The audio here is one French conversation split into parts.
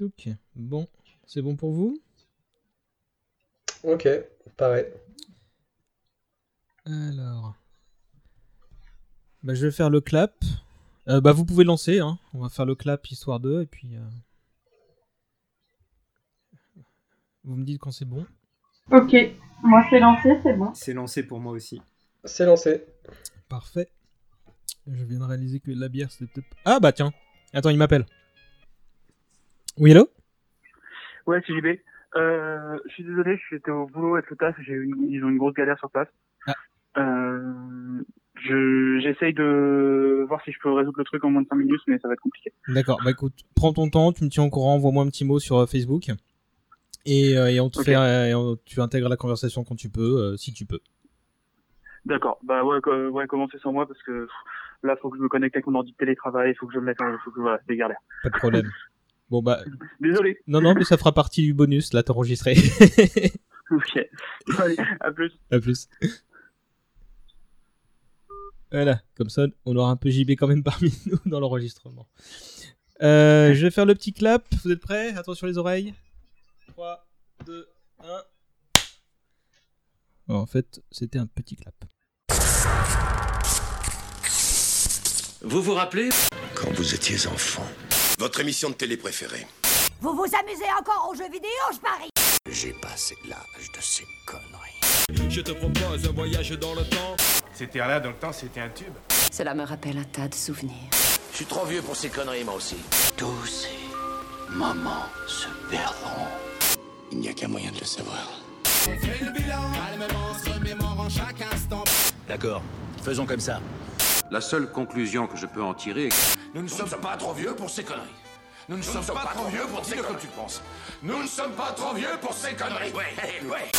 Ok, bon, c'est bon pour vous? Ok, pareil. Alors. Bah, je vais faire le clap. Euh, bah, vous pouvez lancer, hein. on va faire le clap histoire 2 et puis. euh, Vous me dites quand c'est bon. Ok, moi c'est lancé, c'est bon. C'est lancé pour moi aussi. C'est lancé. Parfait. Je viens de réaliser que la bière c'était peut-être. Ah bah tiens Attends, il m'appelle. Oui, hello Ouais, c'est JB. Euh, je suis désolé, j'étais au boulot avec le taf, j'ai eu une- ils ont une grosse galère sur place. Ah. Euh, je, j'essaye de voir si je peux résoudre le truc en moins de 5 minutes, mais ça va être compliqué. D'accord, bah écoute, prends ton temps, tu me tiens au courant, envoie-moi un petit mot sur euh, Facebook. Et, euh, et on te fait, et on- tu intègres la conversation quand tu peux, si tu peux. D'accord. Bah ouais, ouais, commencez sans moi parce que pff, là, faut que je me connecte avec mon ordi de télétravail, faut que je le mette, faut que voilà, c'est des galères. Pas de problème. Bon bah, Désolé. non, non, mais ça fera partie du bonus, là, t'enregistrer. Ok. Allez, à plus. à plus. Voilà, comme ça, on aura un peu JB quand même parmi nous dans l'enregistrement. Euh, je vais faire le petit clap, vous êtes prêts? Attention les oreilles. 3, 2, 1. en fait, c'était un petit clap. Vous vous rappelez? Quand vous étiez enfant. Votre émission de télé préférée. Vous vous amusez encore aux jeux vidéo, je parie J'ai passé l'âge de ces conneries. Je te propose un voyage dans le temps. C'était là dans le temps, c'était un tube. Cela me rappelle un tas de souvenirs. Je suis trop vieux pour ces conneries, moi aussi. Tous ces moments se perdront. Il n'y a qu'un moyen de le savoir. D'accord, faisons comme ça. La seule conclusion que je peux en tirer est que Nous ne sommes pas trop vieux pour ces conneries. Nous ne sommes pas trop vieux pour ces conneries. tu penses. Nous ne sommes pas trop vieux pour ces conneries. Ouais, ouais.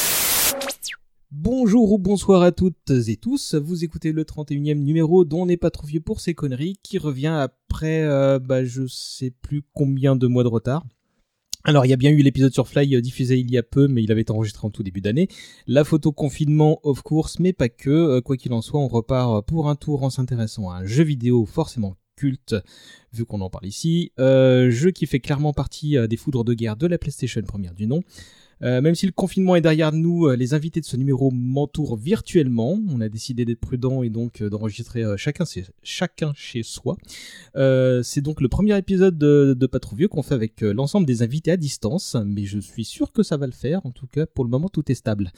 Bonjour ou bonsoir à toutes et tous, vous écoutez le 31e numéro dont on n'est pas trop vieux pour ces conneries qui revient après euh, bah, je sais plus combien de mois de retard. Alors il y a bien eu l'épisode sur Fly euh, diffusé il y a peu mais il avait été enregistré en tout début d'année. La photo confinement of course mais pas que, Euh, quoi qu'il en soit on repart pour un tour en s'intéressant à un jeu vidéo forcément culte vu qu'on en parle ici, euh, jeu qui fait clairement partie euh, des foudres de guerre de la PlayStation première du nom. Euh, même si le confinement est derrière nous, euh, les invités de ce numéro m'entourent virtuellement. On a décidé d'être prudent et donc euh, d'enregistrer chacun, chez- chacun chez soi. C'est donc le premier épisode de, de Pas trop vieux qu'on fait avec l'ensemble des invités à distance, mais je suis sûr que ça va le faire. En tout cas, pour le moment, tout est stable.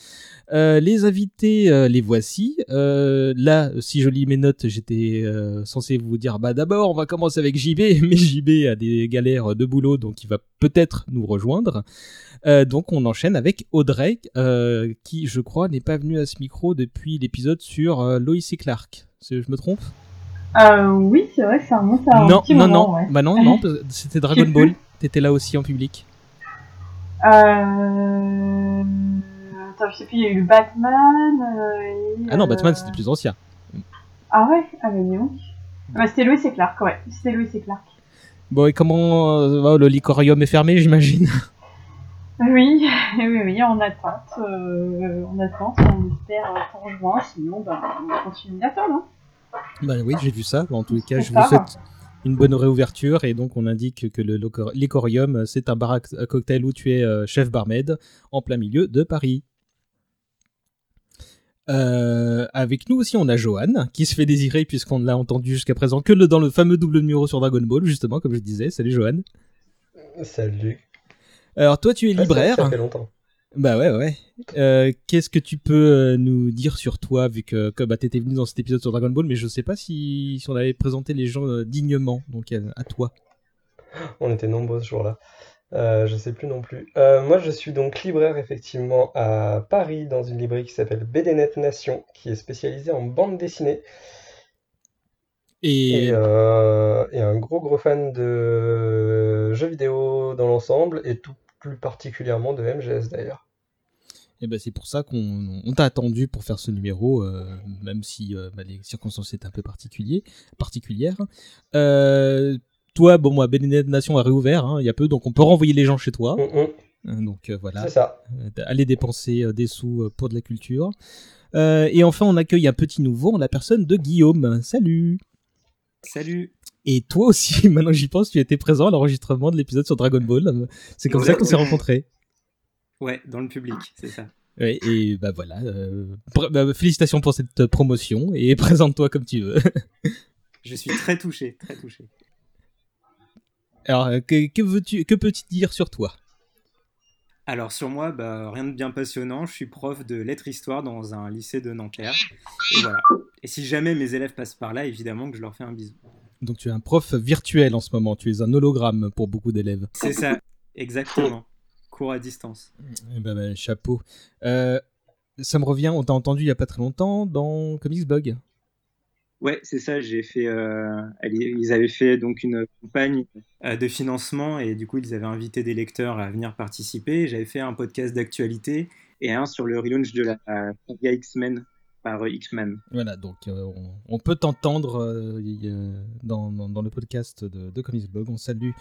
Les invités, les voici. Là, si je lis mes notes, j'étais censé vous dire, bah d'abord, on va commencer avec JB, mais JB a des galères de boulot, donc il va peut-être nous rejoindre. Donc on enchaîne avec Audrey, euh, qui je crois n'est pas venu à ce micro depuis l'épisode sur euh, Lois et Clark. Je me trompe? Euh, oui, c'est vrai que ça remonte à un Non, petit non, moment, non. ouais. Bah non, non, c'était Dragon Ball. T'étais là aussi en public. Euh... Attends, je sais plus, il y a eu le Batman. euh, et, Ah non, Batman c'était plus ancien. Ah ouais Ah bah dis donc. Ah bah, c'était Louis et Clark, ouais. C'était Louis et Clark. Bon, et comment euh, va, le licorium est fermé, j'imagine Oui, oui, oui, en attente. Euh, en attente, on espère pour juin, sinon ben, on continue d'attendre. Hein. Bah oui, j'ai vu ça. En tous les cas, je vous ça. souhaite une bonne réouverture et donc on indique que le Licorium, c'est un bar à cocktail où tu es euh, chef barmaid en plein milieu de Paris. Euh, avec nous aussi, on a Johan qui se fait désirer puisqu'on ne l'a entendu jusqu'à présent que le- dans le fameux double numéro sur Dragon Ball, justement, comme je disais. Salut Johan. Salut. Alors toi, tu es libraire. Ça fait longtemps. Bah ouais, ouais. Euh, Qu'est-ce que tu peux euh, nous dire sur toi, vu que, bah, t'étais venu dans cet épisode sur Dragon Ball, mais je sais pas si, si on avait présenté les gens euh, dignement, donc euh, à toi. On était nombreux ce jour-là. Je sais plus non plus. Moi, je suis donc libraire effectivement à Paris dans une librairie qui s'appelle BDNet Nation, qui est spécialisée en bande dessinée. Et, Et, euh, et un gros gros fan de jeux vidéo dans l'ensemble, et tout plus particulièrement de MGS d'ailleurs. et bah, c'est pour ça qu'on on t'a attendu pour faire ce numéro, euh, même si euh, bah, les circonstances étaient un peu particulières. Euh, toi, bon, moi, Bénédicte Nation a réouvert hein, il y a peu, donc on peut renvoyer les gens chez toi. Mm, mm, Euh, Donc euh, voilà. c'est ça. euh, aller dépenser euh, des sous euh, pour de la culture. Euh, et enfin, on accueille un petit nouveau en la personne de Guillaume. Salut Salut. Et toi aussi, maintenant j'y pense, tu étais présent à l'enregistrement de l'épisode sur Dragon Ball. C'est comme ça qu'on s'est rencontrés. Ouais, dans le public, c'est ça. Ouais, et bah voilà. Euh, bah, félicitations pour cette promotion et présente-toi comme tu veux. Je suis très touché, très touché. Alors, euh, que, veux-tu, que peux-tu dire sur toi? Alors sur moi, bah, rien de bien passionnant. Je suis prof de lettres-histoire dans un lycée de Nanterre. Et voilà. Et si jamais mes élèves passent par là, évidemment que je leur fais un bisou. Donc tu es un prof virtuel en ce moment. Tu es un hologramme pour beaucoup d'élèves. C'est ça, exactement. Cours à distance. Eh ben, ben, chapeau. Euh, ça me revient. On t'a entendu il y a pas très longtemps dans Comics Blog. Ouais, c'est ça. J'ai fait. Euh, ils avaient fait donc une campagne euh, de financement et du coup ils avaient invité des lecteurs à venir participer. J'avais fait un podcast d'actualité et un sur le relaunch de la saga X-Men par X-Men. Voilà, donc euh, on, peut t'entendre dans, dans, le podcast de, de Blog. On salue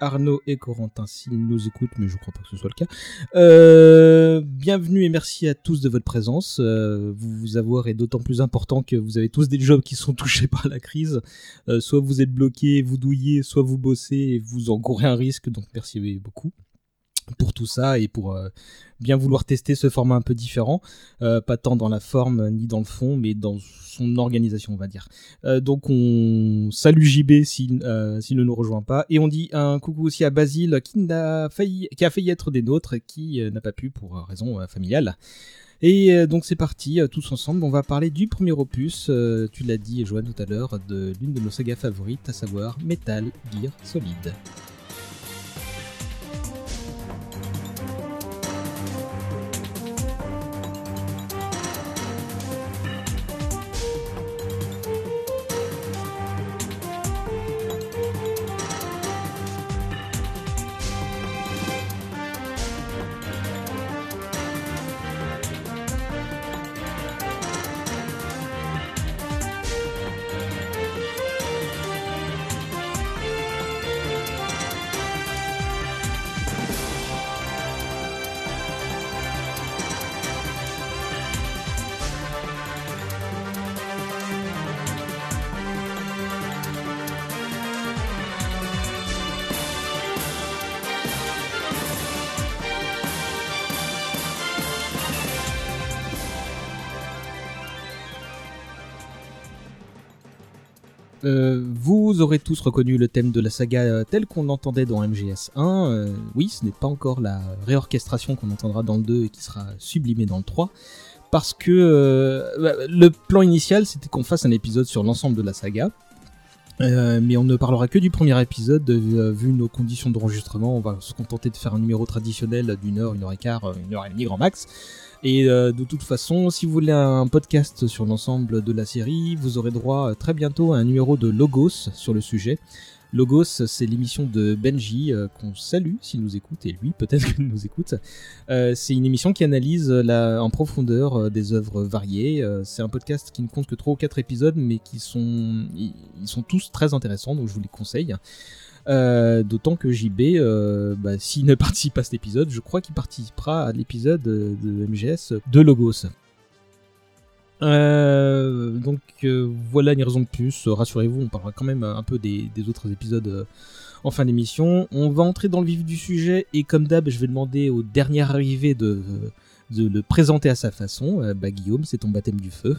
Arnaud et Corentin s'ils nous écoutent, mais je crois pas que ce soit le cas. Euh, bienvenue et merci à tous de votre présence. Euh, vous, vous avoir est d'autant plus important que vous avez tous des jobs qui sont touchés par la crise. Euh, soit vous êtes bloqué, vous douillez, soit vous bossez et vous encourez un risque, donc merci beaucoup pour tout ça et pour euh, bien vouloir tester ce format un peu différent, euh, pas tant dans la forme ni dans le fond, mais dans son organisation, on va dire. Euh, donc on salue JB s'il ne nous rejoint pas et on dit un coucou aussi à Basile qui n'a failli, qui a failli être des nôtres, qui n'a pas pu pour raison familiale. Et donc c'est parti, tous ensemble, on va parler du premier opus, tu l'as dit Joanne tout à l'heure, de l'une de nos sagas favorites, à savoir Metal Gear Solid. Euh, vous aurez tous reconnu le thème de la saga euh, tel qu'on l'entendait dans MGS 1. Euh, oui, ce n'est pas encore la réorchestration qu'on entendra dans le 2 et qui sera sublimée dans le 3. Parce que bah, le plan initial, c'était qu'on fasse un épisode sur l'ensemble de la saga. mais on ne parlera que du premier épisode, vu nos conditions d'enregistrement, on va se contenter de faire un numéro traditionnel d'une heure, une heure et quart, une heure et demie grand max. Et euh, de toute façon, si vous voulez un podcast sur l'ensemble de la série, vous aurez droit euh, très bientôt à un numéro de Logos sur le sujet. Logos, c'est l'émission de Benji euh, qu'on salue s'il nous écoute, et lui peut-être qu'il nous écoute. c'est une émission qui analyse la, en profondeur des œuvres variées. c'est un podcast qui ne compte que 3 ou 4 épisodes, mais qui sont, ils sont tous très intéressants, donc je vous les conseille. Euh, d'autant que JB, euh, bah, s'il ne participe pas à cet épisode, je crois qu'il participera à l'épisode de, MGS de Logos. Euh, donc voilà une raison de plus. Rassurez-vous, on parlera quand même un peu des, autres épisodes en fin d'émission. On va entrer dans le vif du sujet et comme d'hab, je vais demander au dernier arrivé de, de le présenter à sa façon. bah, Guillaume, c'est ton baptême du feu.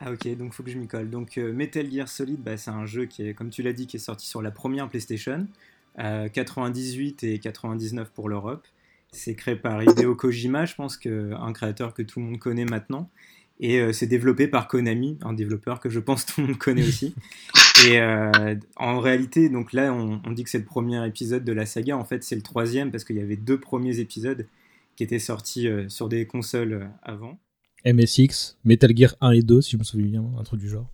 Ah ok, donc faut que je m'y colle. Donc euh, Metal Gear Solid, bah, c'est un jeu qui est, comme tu l'as dit, qui est sorti sur la première PlayStation, 98 euh, et 99 pour l'Europe. C'est créé par Hideo Kojima, je pense qu'un créateur que tout le monde connaît maintenant. Et euh, c'est développé par Konami, un développeur que je pense tout le monde connaît aussi. Et en réalité, donc là, on, on dit que c'est le premier épisode de la saga. En fait, c'est le troisième parce qu'il y avait deux premiers épisodes qui étaient sortis sur des consoles avant. MSX, Metal Gear 1 et 2, si je me souviens bien, un truc du genre.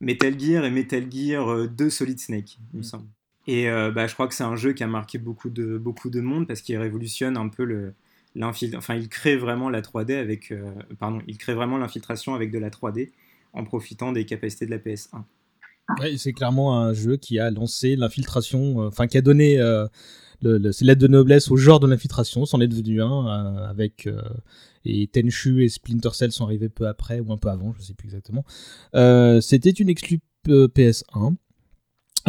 Metal Gear et Metal Gear 2 euh, Solid Snake, il me mm. semble. Et euh, bah, je crois que c'est un jeu qui a marqué beaucoup de, beaucoup de monde parce qu'il révolutionne un peu le, enfin il crée vraiment la 3D avec, euh, pardon, il crée vraiment l'infiltration avec de la 3D en profitant des capacités de la PS1. Ouais, c'est clairement un jeu qui a lancé l'infiltration, enfin qui a donné le, ses lettres de noblesse au genre de l'infiltration, c'en est devenu un avec et Tenchu et Splinter Cell sont arrivés peu après ou un peu avant, je sais plus exactement. Euh, c'était une exclu euh, PS1.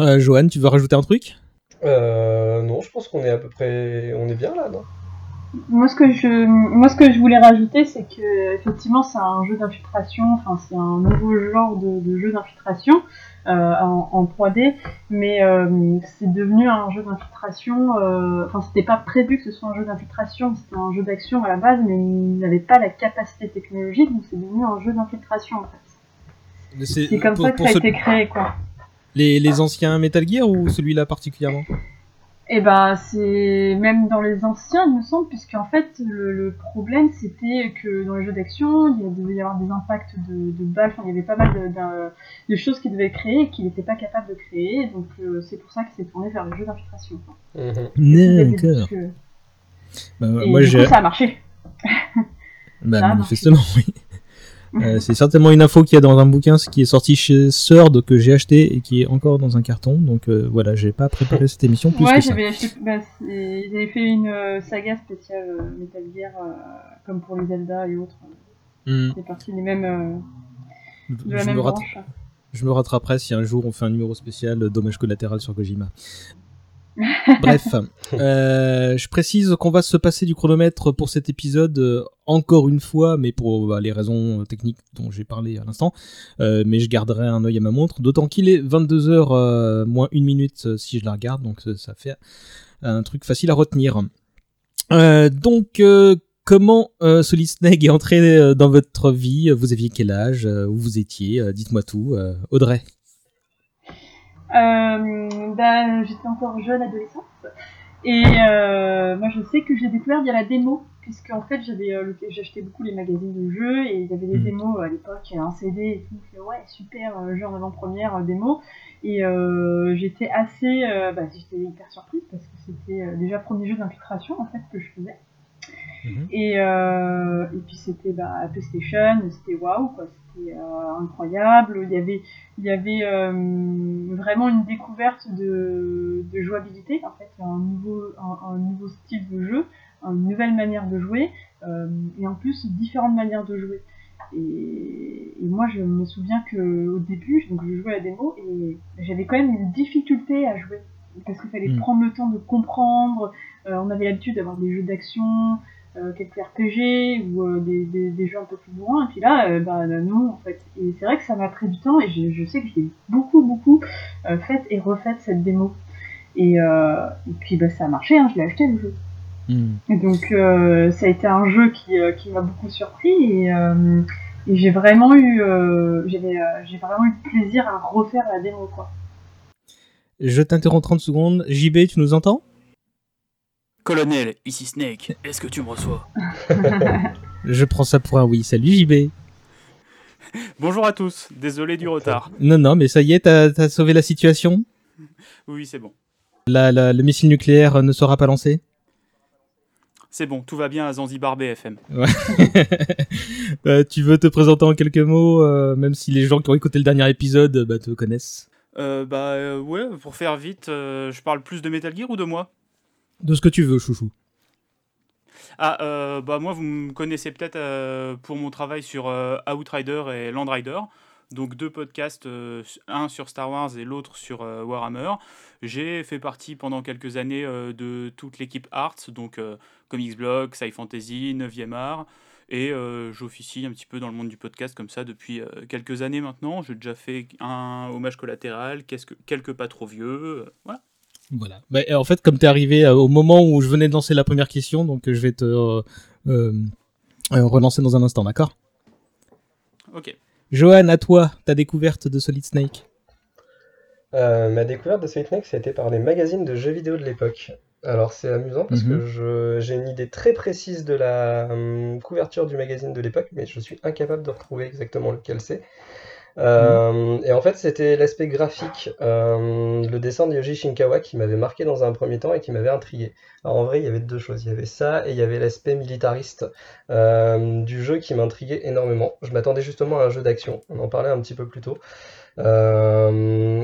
Euh, Johan, tu veux rajouter un truc? Euh, non, je pense qu'on est à peu près, on est bien là, non? Moi, ce que je, moi, ce que je voulais rajouter, c'est que effectivement, c'est un jeu d'infiltration. Enfin, c'est un nouveau genre de, de jeu d'infiltration euh, en, en 3D, mais euh, c'est devenu un jeu d'infiltration. euh, Enfin, c'était pas prévu que ce soit un jeu d'infiltration. C'était un jeu d'action à la base, mais il n'avait pas la capacité technologique, donc c'est devenu un jeu d'infiltration en fait. C'est comme pour- ça que ça a ce- été créé, quoi. les, les anciens Metal Gear ou celui-là particulièrement? Et ben c'est même dans les anciens, il me semble, puisqu'en fait le, le problème c'était que dans les jeux d'action, il devait y avoir des impacts de, de balles, enfin il y avait pas mal de, de- de choses qu'il devait créer et qu'il n'était pas capable de créer, donc euh, c'est pour ça qu'il s'est tourné vers les jeux d'infiltration. quoi. D'accord. Que- Bah, Et moi, coup, ça a marché. Bah, Ça a manifestement, oui. Euh, c'est certainement une info qu'il y a dans un bouquin ce qui est sorti chez Sword que j'ai acheté et qui est encore dans un carton. Donc euh, voilà, j'ai pas préparé cette émission plus ouais, que ça. j'avais acheté, bah, ils avaient fait une euh, saga spéciale euh, Metal Gear, comme pour les Zelda et autres. Hmm. C'est parti des mêmes, de la Je même me, branche. je me rattraperai si un jour on fait un numéro spécial dommage collatéral sur Kojima. Bref, euh, je précise qu'on va se passer du chronomètre pour cet épisode euh, encore une fois, mais pour bah, les raisons techniques dont j'ai parlé à l'instant. Euh, mais je garderai un œil à ma montre, d'autant qu'il est 22h euh, moins une minute euh, si je la regarde, donc euh, ça fait un truc facile à retenir. Euh, donc, euh, comment euh, Solid Snake est entré euh, dans votre vie? Vous aviez quel âge? Euh, Où vous étiez? Euh, Dites-moi tout. Euh, Audrey. Euh, bah, j'étais encore jeune adolescente. Et euh, moi je sais que j'ai découvert via la démo puisque en fait j'avais euh, j'achetais beaucoup les magazines de jeux et il y avait des Mhm. démos à l'époque un CD et tout. Ouais super jeu en avant-première démo. Et euh, j'étais assez euh, bah, j'étais hyper surprise parce que c'était euh, déjà premier jeu d'infiltration en fait que je faisais et, euh, et puis c'était bah, PlayStation, c'était waouh, quoi, c'était euh, incroyable. Il y avait, il y avait euh, vraiment une découverte de, de jouabilité, en fait, un nouveau, un, un nouveau style de jeu, une nouvelle manière de jouer, et en plus différentes manières de jouer. Et, et moi, je me souviens que au début, donc je jouais à la démo et j'avais quand même une difficulté à jouer parce qu'il fallait Mm. prendre le temps de comprendre. Euh, on avait l'habitude d'avoir des jeux d'action, euh, quelques RPG ou euh, des, des, des jeux un peu plus loin. Et puis là, euh, bah non en fait. Et c'est vrai que ça m'a pris du temps et je, je sais que j'ai beaucoup beaucoup fait et refait cette démo. Et, et puis bah, ça a marché, hein, je l'ai acheté le jeu. Et donc euh, ça a été un jeu qui, euh, qui m'a beaucoup surpris et, euh, et j'ai vraiment eu j'ai vraiment eu plaisir à refaire la démo quoi. Je t'interromps 30 secondes. JB, tu nous entends? Colonel, ici Snake, est-ce que tu me reçois Je prends ça pour un oui. Salut JB. Bonjour à tous, désolé du retard. Non, non, mais ça y est, t'as t'as sauvé la situation Oui, c'est bon. La- la- Le missile nucléaire euh, ne sera pas lancé C'est bon, tout va bien à Zanzibar BFM. Ouais. Euh, tu veux te présenter en quelques mots, euh, même si les gens qui ont écouté le dernier épisode bah, te connaissent Euh, bah euh, ouais, pour faire vite, je parle plus de Metal Gear ou de moi? De ce que tu veux, chouchou. Ah, euh, bah moi vous me connaissez peut-être euh, pour mon travail sur euh, Outrider et Land Rider, donc deux podcasts, euh, un sur Star Wars et l'autre sur Warhammer. J'ai fait partie pendant quelques années de toute l'équipe Arts, donc Comics Blog, Sci Fantasy, 9e art, et j'officie un petit peu dans le monde du podcast comme ça depuis quelques années maintenant. J'ai déjà fait un hommage collatéral, qu'est-ce que- quelques pas trop vieux, voilà. Voilà. Bah, en fait, comme t'es arrivé euh, au moment où je venais de lancer la première question, donc euh, je vais te euh, relancer dans un instant, d'accord? Ok. Johan, à toi, ta découverte de Solid Snake. Euh, ma découverte de Solid Snake, ça a été par les magazines de jeux vidéo de l'époque. Alors c'est amusant parce Mhm. que je- j'ai une idée très précise de la hum, couverture du magazine de l'époque, mais je suis incapable de retrouver exactement lequel c'est. Euh, Et en fait, c'était l'aspect graphique, euh, le dessin de Yoji Shinkawa qui m'avait marqué dans un premier temps et qui m'avait intrigué. Alors en vrai, il y avait deux choses. Il y avait ça et il y avait l'aspect militariste euh, du jeu qui m'intriguait énormément. Je m'attendais justement à un jeu d'action. On en parlait un petit peu plus tôt.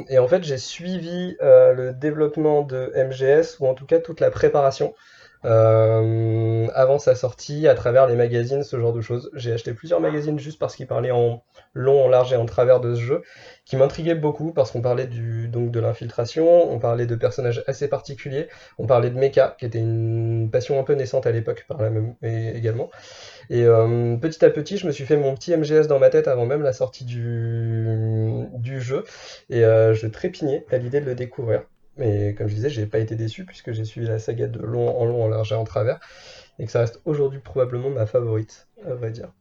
Et en fait, j'ai suivi le développement de MGS, ou en tout cas toute la préparation. Euh, avant sa sortie à travers les magazines, ce genre de choses. J'ai acheté plusieurs magazines juste parce qu'ils parlaient en long, en large et en travers de ce jeu, qui m'intriguait beaucoup parce qu'on parlait du, donc de l'infiltration, on parlait de personnages assez particuliers, on parlait de mecha, qui était une passion un peu naissante à l'époque par la même et- également. Et euh, petit à petit, je me suis fait mon petit MGS dans ma tête avant même la sortie du, du jeu, et euh, je trépignais à l'idée de le découvrir. Mais comme je disais, j'ai pas été déçu puisque j'ai suivi la saga de long en long, en large et en travers, et que ça reste aujourd'hui probablement ma favorite, à vrai dire.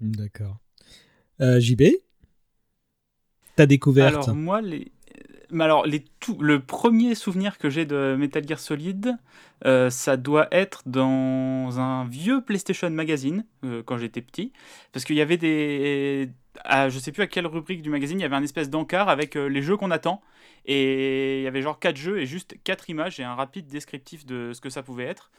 D'accord. Euh, JB Ta découverte Alors moi, les... mais alors, les tout... le premier souvenir que j'ai de Metal Gear Solid, euh, ça doit être dans un vieux PlayStation Magazine, euh, quand j'étais petit, parce qu'il y avait des... à- je sais plus à quelle rubrique du magazine, il y avait un espèce d'encart avec euh, les jeux qu'on attend, et il y avait genre 4 jeux et juste 4 images et un rapide descriptif de ce que ça pouvait être.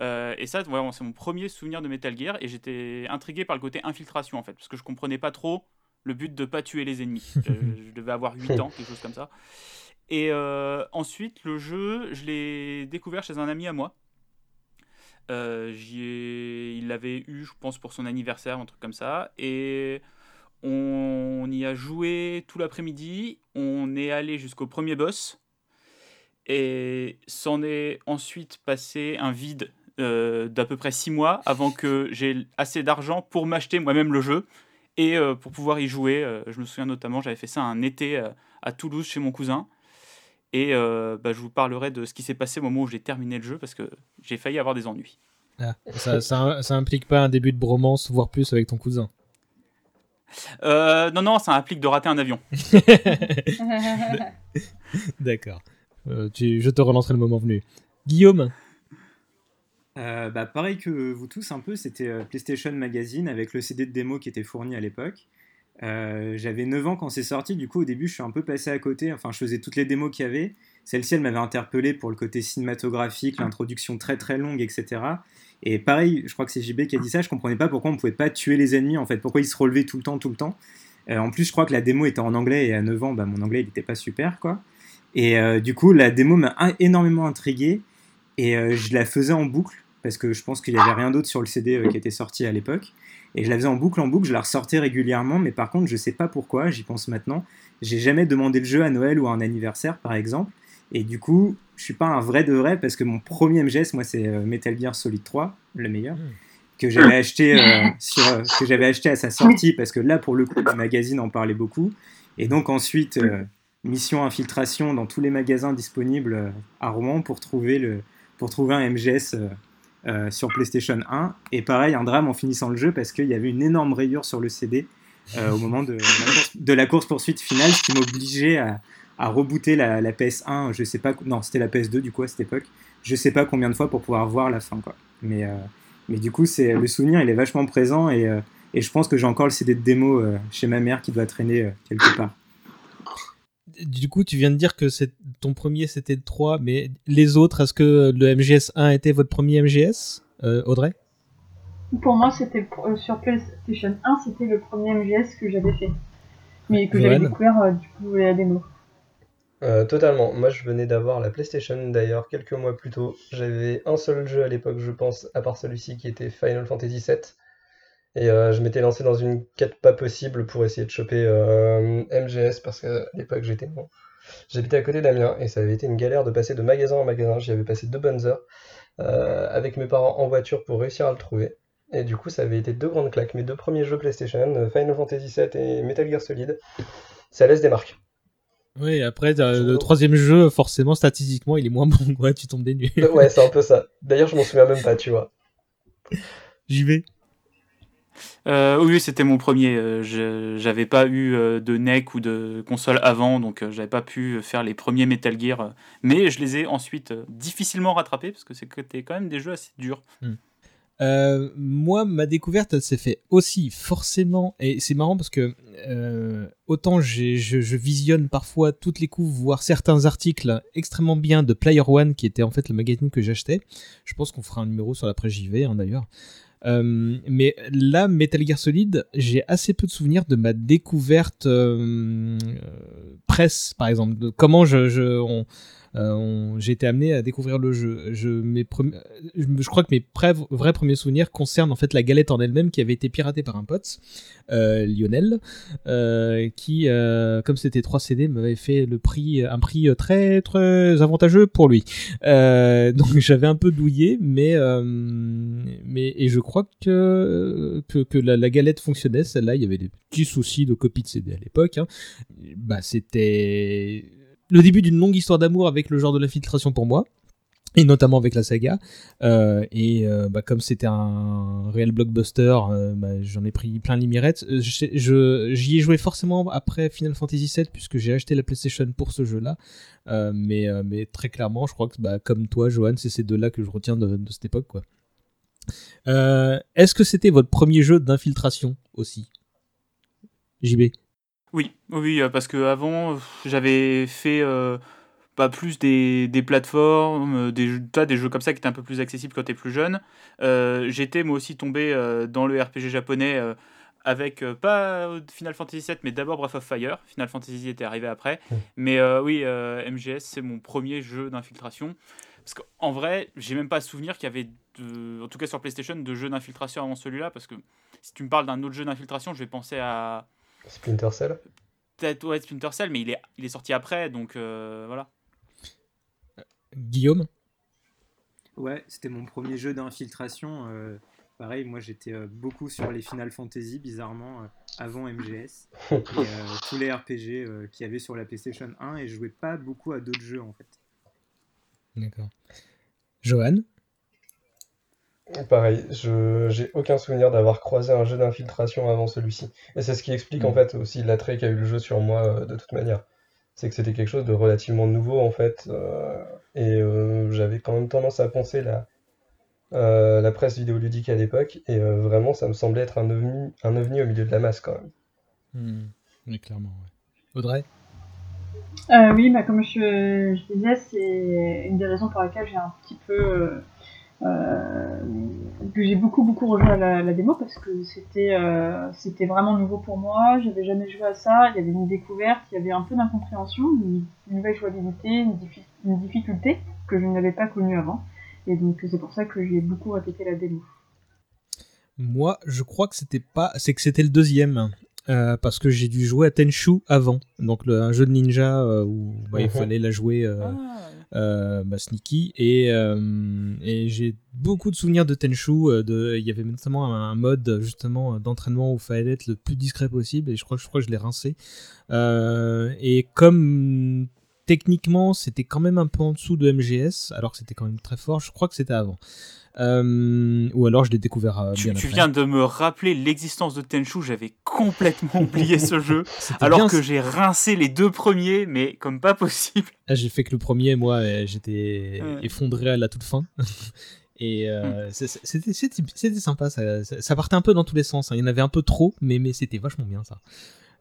Euh, et ça, c'est mon premier souvenir de Metal Gear, et j'étais intrigué par le côté infiltration, en fait, parce que je comprenais pas trop le but de pas tuer les ennemis. je, je devais avoir 8 ans, quelque chose comme ça. Et euh, ensuite, le jeu, je l'ai découvert chez un ami à moi. Euh, ai- Il l'avait eu, je pense, pour son anniversaire, un truc comme ça. Et on, y a joué tout l'après-midi. On est allé jusqu'au premier boss. Et s'en est ensuite passé un vide euh, d'à peu près 6 mois avant que j'ai assez d'argent pour m'acheter moi-même le jeu et euh, pour pouvoir y jouer. euh, je me souviens notamment, j'avais fait ça un été à Toulouse chez mon cousin. Et bah, je vous parlerai de ce qui s'est passé au moment où j'ai terminé le jeu parce que j'ai failli avoir des ennuis. Ah, ça, ça, ça implique pas un début de bromance, voire plus avec ton cousin. Euh, non, non, ça implique de rater un avion. D'accord. Euh, je te relancerai le moment venu. Guillaume Euh, bah, pareil que vous tous, un peu, c'était PlayStation Magazine avec le CD de démo qui était fourni à l'époque. Euh, J'avais 9 ans quand c'est sorti, du coup, au début, je suis un peu passé à côté. Enfin, je faisais toutes les démos qu'il y avait. Celle-ci, elle m'avait interpellé pour le côté cinématographique, l'introduction très très longue, etc. Et pareil, je crois que c'est JB qui a dit ça, je comprenais pas pourquoi on pouvait pas tuer les ennemis, en fait, pourquoi ils se relevaient tout le temps, tout le temps. Euh, en plus, je crois que la démo était en anglais et à 9 ans, bah, mon anglais, il était pas super, quoi. Et euh, du coup, la démo m'a énormément intrigué et euh, je la faisais en boucle parce que je pense qu'il n'y avait rien d'autre sur le CD qui était sorti à l'époque. Et je la faisais en boucle en boucle, je la ressortais régulièrement, mais par contre, je sais pas pourquoi, j'y pense maintenant. J'ai jamais demandé le jeu à Noël ou à un anniversaire, par exemple. Et du coup, je suis pas un vrai de vrai parce que mon premier MGS, moi, c'est euh, Metal Gear Solid 3, le meilleur, que j'avais acheté, euh, sur, euh, que j'avais acheté à sa sortie parce que là, pour le coup, le magazine en parlait beaucoup. Et donc ensuite, euh, mission infiltration dans tous les magasins disponibles à Rouen pour trouver, le, pour trouver un MGS euh, euh, sur PlayStation 1. Et pareil, un drame en finissant le jeu parce qu'il y avait une énorme rayure sur le CD euh, au moment de, la course- de la course-poursuite finale, ce qui m'obligeait à, à rebooter la, la PS1. Je sais pas, non, c'était la PS2 du coup à cette époque. Je sais pas combien de fois pour pouvoir voir la fin, quoi. Mais, euh, mais du coup, c'est le souvenir, il est vachement présent et, euh, et je pense que j'ai encore le CD de démo euh, chez ma mère qui doit traîner euh, quelque part. Du coup, tu viens de dire que c'est ton premier c'était le 3, mais les autres, est-ce que le MGS 1 était votre premier MGS euh, Audrey? Pour moi, c'était euh, sur PlayStation 1, c'était le premier MGS que j'avais fait. Mais que j'avais découvert euh, du coup la démo. Euh, totalement. Moi, je venais d'avoir la PlayStation d'ailleurs quelques mois plus tôt. J'avais un seul jeu à l'époque, je pense, à part celui-ci qui était Final Fantasy VII. Et euh, je m'étais lancé dans une quête pas possible pour essayer de choper euh, MGS parce qu'à l'époque j'étais bon. J'habitais à côté d'Amiens et ça avait été une galère de passer de magasin en magasin. J'y avais passé deux bonnes heures avec mes parents en voiture pour réussir à le trouver. Et du coup, ça avait été deux grandes claques. Mes deux premiers jeux PlayStation, Final Fantasy VII et Metal Gear Solid, ça laisse des marques. Oui, après, euh, le troisième jeu, forcément, statistiquement, il est moins bon. Ouais, tu tombes des nues. ouais, c'est un peu ça. D'ailleurs, je m'en souviens même pas, tu vois. J'y vais. Euh, oui, c'était mon premier. euh, je- J'avais pas eu euh, de NEC ou de console avant, donc euh, j'avais pas pu faire les premiers Metal Gear. euh, mais je les ai ensuite euh, difficilement rattrapés parce que c'était quand même des jeux assez durs. Euh, moi, ma découverte, s'est fait aussi forcément, et c'est marrant parce que euh, autant je, visionne parfois toutes les coups, voire certains articles extrêmement bien de Player One, qui était en fait le magazine que j'achetais. Je pense qu'on fera un numéro sur l'après JV hein, d'ailleurs. Euh, mais là, Metal Gear Solid, j'ai assez peu de souvenirs de ma découverte presse, par exemple, de comment je, on- j'ai été amené à découvrir le jeu. Je, mes premi- je, crois que mes vrais premiers souvenirs concernent en fait la galette en elle-même qui avait été piratée par un pote, euh, Lionel, euh, qui, euh, comme c'était 3 CD, m'avait fait le prix, un prix très très avantageux pour lui. Euh, donc j'avais un peu douillé, mais euh, mais et je crois que que, la galette fonctionnait. Celle-là, il y avait des petits soucis de copie de CD à l'époque. hein. Bah c'était le début d'une longue histoire d'amour avec le genre de l'infiltration pour moi. Et notamment avec la saga. Euh, et euh, bah, comme c'était un réel blockbuster, euh, bah, j'en ai pris plein les mirettes. J'y ai joué forcément après Final Fantasy VII, puisque j'ai acheté la PlayStation pour ce jeu-là. Mais, très clairement, je crois que bah, comme toi, Johan, c'est ces deux-là que je retiens de, cette époque. Est-ce que c'était votre premier jeu d'infiltration aussi? JB Oui, oui, euh, parce que avant, j'avais fait euh, pas plus des, des plateformes, euh, des, jeux- des jeux comme ça qui étaient un peu plus accessibles quand t'es plus jeune. Euh, J'étais moi aussi tombé euh, dans le RPG japonais avec euh, pas Final Fantasy VII, mais d'abord Breath of Fire. Final Fantasy était arrivé après. Mais euh, oui, euh, MGS, c'est mon premier jeu d'infiltration. Parce qu'en vrai, j'ai même pas souvenir qu'il y avait, de, en tout cas sur PlayStation, de jeux d'infiltration avant celui-là. Parce que si tu me parles d'un autre jeu d'infiltration, je vais penser à Splinter Cell peut-être ouais, Splinter Cell, mais il est, il est sorti après, donc euh, voilà. Guillaume Ouais, c'était mon premier jeu d'infiltration. euh, pareil, moi j'étais euh, beaucoup sur les Final Fantasy, bizarrement, euh, avant MGS. et euh, tous les RPG euh, qu'il y avait sur la PlayStation 1, et je jouais pas beaucoup à d'autres jeux en fait. D'accord. Johan Pareil, je j'ai aucun souvenir d'avoir croisé un jeu d'infiltration avant celui-ci. Et c'est ce qui explique en fait aussi l'attrait qu'a eu le jeu sur moi euh, de toute manière. C'est que c'était quelque chose de relativement nouveau en fait. euh, et euh, j'avais quand même tendance à penser la, euh, la presse vidéoludique à l'époque. Et euh, vraiment, ça me semblait être un ovni, un ovni au milieu de la masse quand même. Hmm, Oui, clairement. ouais. Audrey? Euh, oui, bah, comme je, je disais, c'est une des raisons pour lesquelles j'ai un petit peu. euh, que j'ai beaucoup beaucoup rejoué à la, la démo parce que c'était euh, c'était vraiment nouveau pour moi, j'avais jamais joué à ça, il y avait une découverte, il y avait un peu d'incompréhension, une, une nouvelle jouabilité, une, diffi- une difficulté que je n'avais pas connue avant. Et donc c'est pour ça que j'ai beaucoup répété la démo. Moi, je crois que c'était pas, c'est que c'était le deuxième. euh, parce que j'ai dû jouer à Tenchu avant, donc le, un jeu de ninja euh, où bah, il Mhm. fallait la jouer euh, euh, bah, sneaky et, euh, et j'ai beaucoup de souvenirs de Tenchu. euh, de, il y avait notamment un, mode justement d'entraînement où il fallait être le plus discret possible et je crois, je crois que je l'ai rincé. Euh, et comme techniquement c'était quand même un peu en dessous de MGS, alors que c'était quand même très fort, je crois que c'était avant. Euh, ou alors je l'ai découvert euh, Tu, bien tu après. viens de me rappeler l'existence de Tenchu, j'avais complètement oublié ce jeu, alors bien, que j'ai rincé les deux premiers, mais comme pas possible. Ah, j'ai fait que le premier, moi, j'étais Ouais. effondré à la toute fin. Et euh, c'est- c'était sympa, ça, ça, ça partait un peu dans tous les sens. hein. Il y en avait un peu trop, mais, mais c'était vachement bien ça.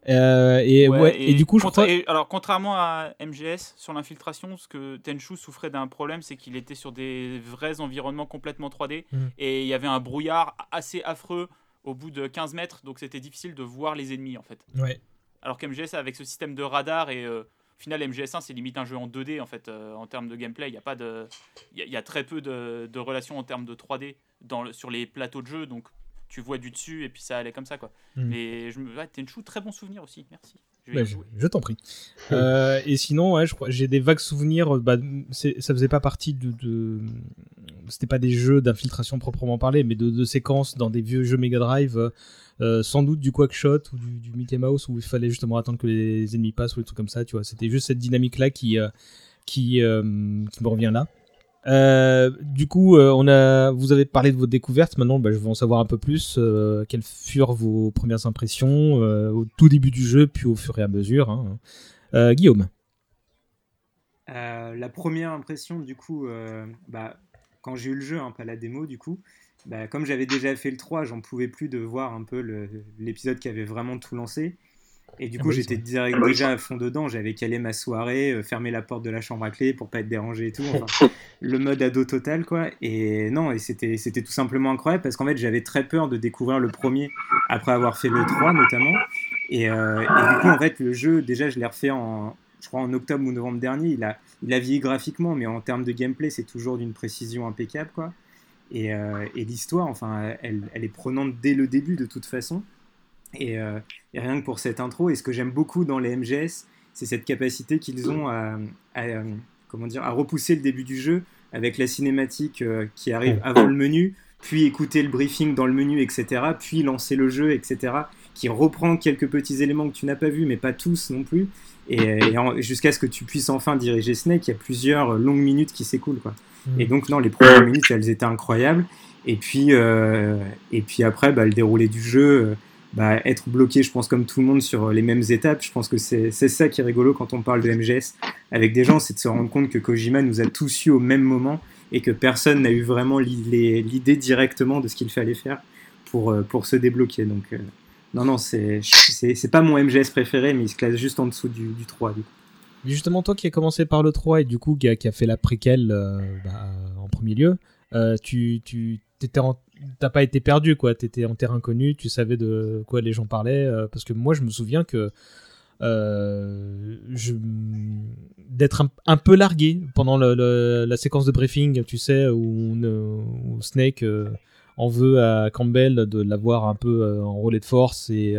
Euh, et, ouais, et, du coup, je crois. et alors, contrairement à MGS, sur l'infiltration, ce que Tenchu souffrait d'un problème, c'est qu'il était sur des vrais environnements complètement 3D, Mhm. et il y avait un brouillard assez affreux au bout de 15 mètres, donc c'était difficile de voir les ennemis, en fait. Ouais. Alors qu'MGS, avec ce système de radar, et euh, au final, MGS1, c'est limite un jeu en 2D, en fait, euh, en termes de gameplay, il y a pas de... Il y, a- il y a très peu de, de relations en termes de 3D dans le- sur les plateaux de jeu, donc tu vois du dessus, et puis ça allait comme ça, quoi. Mhm. Mais je me... ouais, Tenchu, très bon souvenir aussi, merci. Je Bah, je, je t'en prie. Euh, et sinon, ouais, je crois, j'ai des vagues souvenirs. euh, Bah, ça faisait pas partie de. de- C'était pas des jeux d'infiltration proprement parlé, mais de, de séquences dans des vieux jeux Mega Drive. euh, sans doute du Quackshot ou du, du Mickey Mouse où il fallait justement attendre que les ennemis passent ou des trucs comme ça. Tu vois, c'était juste cette dynamique là qui euh, qui qui me revient là. Euh, du coup, euh, on a, vous avez parlé de votre découverte. Maintenant, bah, je veux en savoir un peu plus. euh, quelles furent vos premières impressions au tout début du jeu, puis au fur et à mesure. hein. Guillaume. La première impression, du coup, bah, quand j'ai eu le jeu, hein, pas la démo, du coup, bah, comme j'avais déjà fait le 3, j'en pouvais plus de voir un peu l'épisode qui avait vraiment tout lancé. Et du Ah coup, bah j'étais Ah bah déjà à fond dedans. J'avais calé ma soirée, euh, fermé la porte de la chambre à clé pour pas être dérangé et tout. Enfin, le mode ado total, quoi. Et non, et c'était c'était tout simplement incroyable parce qu'en fait, j'avais très peur de découvrir le premier après avoir fait le 3 notamment. Et, euh, et du coup, en fait, le jeu, déjà, je l'ai refait en. je crois en octobre ou novembre dernier. Il a, il a vieilli graphiquement, mais en termes de gameplay, c'est toujours d'une précision impeccable, quoi. Et, euh, et l'histoire, enfin, elle, elle, est prenante dès le début de toute façon. Et, euh, et rien que pour cette intro, et ce que j'aime beaucoup dans les MGS, c'est cette capacité qu'ils ont à, à, comment dire, à repousser le début du jeu avec la cinématique euh, qui arrive avant le menu, puis écouter le briefing dans le menu, etc., puis lancer le jeu, etc., qui reprend quelques petits éléments que tu n'as pas vus, mais pas tous non plus, et, et jusqu'à ce que tu puisses enfin diriger Snake, il y a plusieurs longues minutes qui s'écoulent, quoi. Et donc, non, les premières minutes, elles étaient incroyables. Et puis, euh, et puis après, bah, le déroulé du jeu, bah, être bloqué, je pense, comme tout le monde sur les mêmes étapes, je pense que c'est ça qui est rigolo quand on parle de MGS avec des gens, c'est de se rendre compte que Kojima nous a tous eu au même moment et que personne n'a eu vraiment l'idée directement de ce qu'il fallait faire pour, euh, pour se débloquer. Donc, euh, non, non, c'est pas mon MGS préféré, mais il se classe juste en dessous du, du 3, du coup. Justement, toi qui as commencé par le 3 et du coup qui a, qui a fait la préquelle euh, bah, en premier lieu, euh, tu, tu t'as pas été perdu quoi, t'étais en terrain connu, tu savais de quoi les gens parlaient, euh, parce que moi je me souviens que euh, je d'être un, peu largué pendant la séquence de briefing, tu sais, où, Snake euh, en veut à Campbell de l'avoir un peu en relais de force et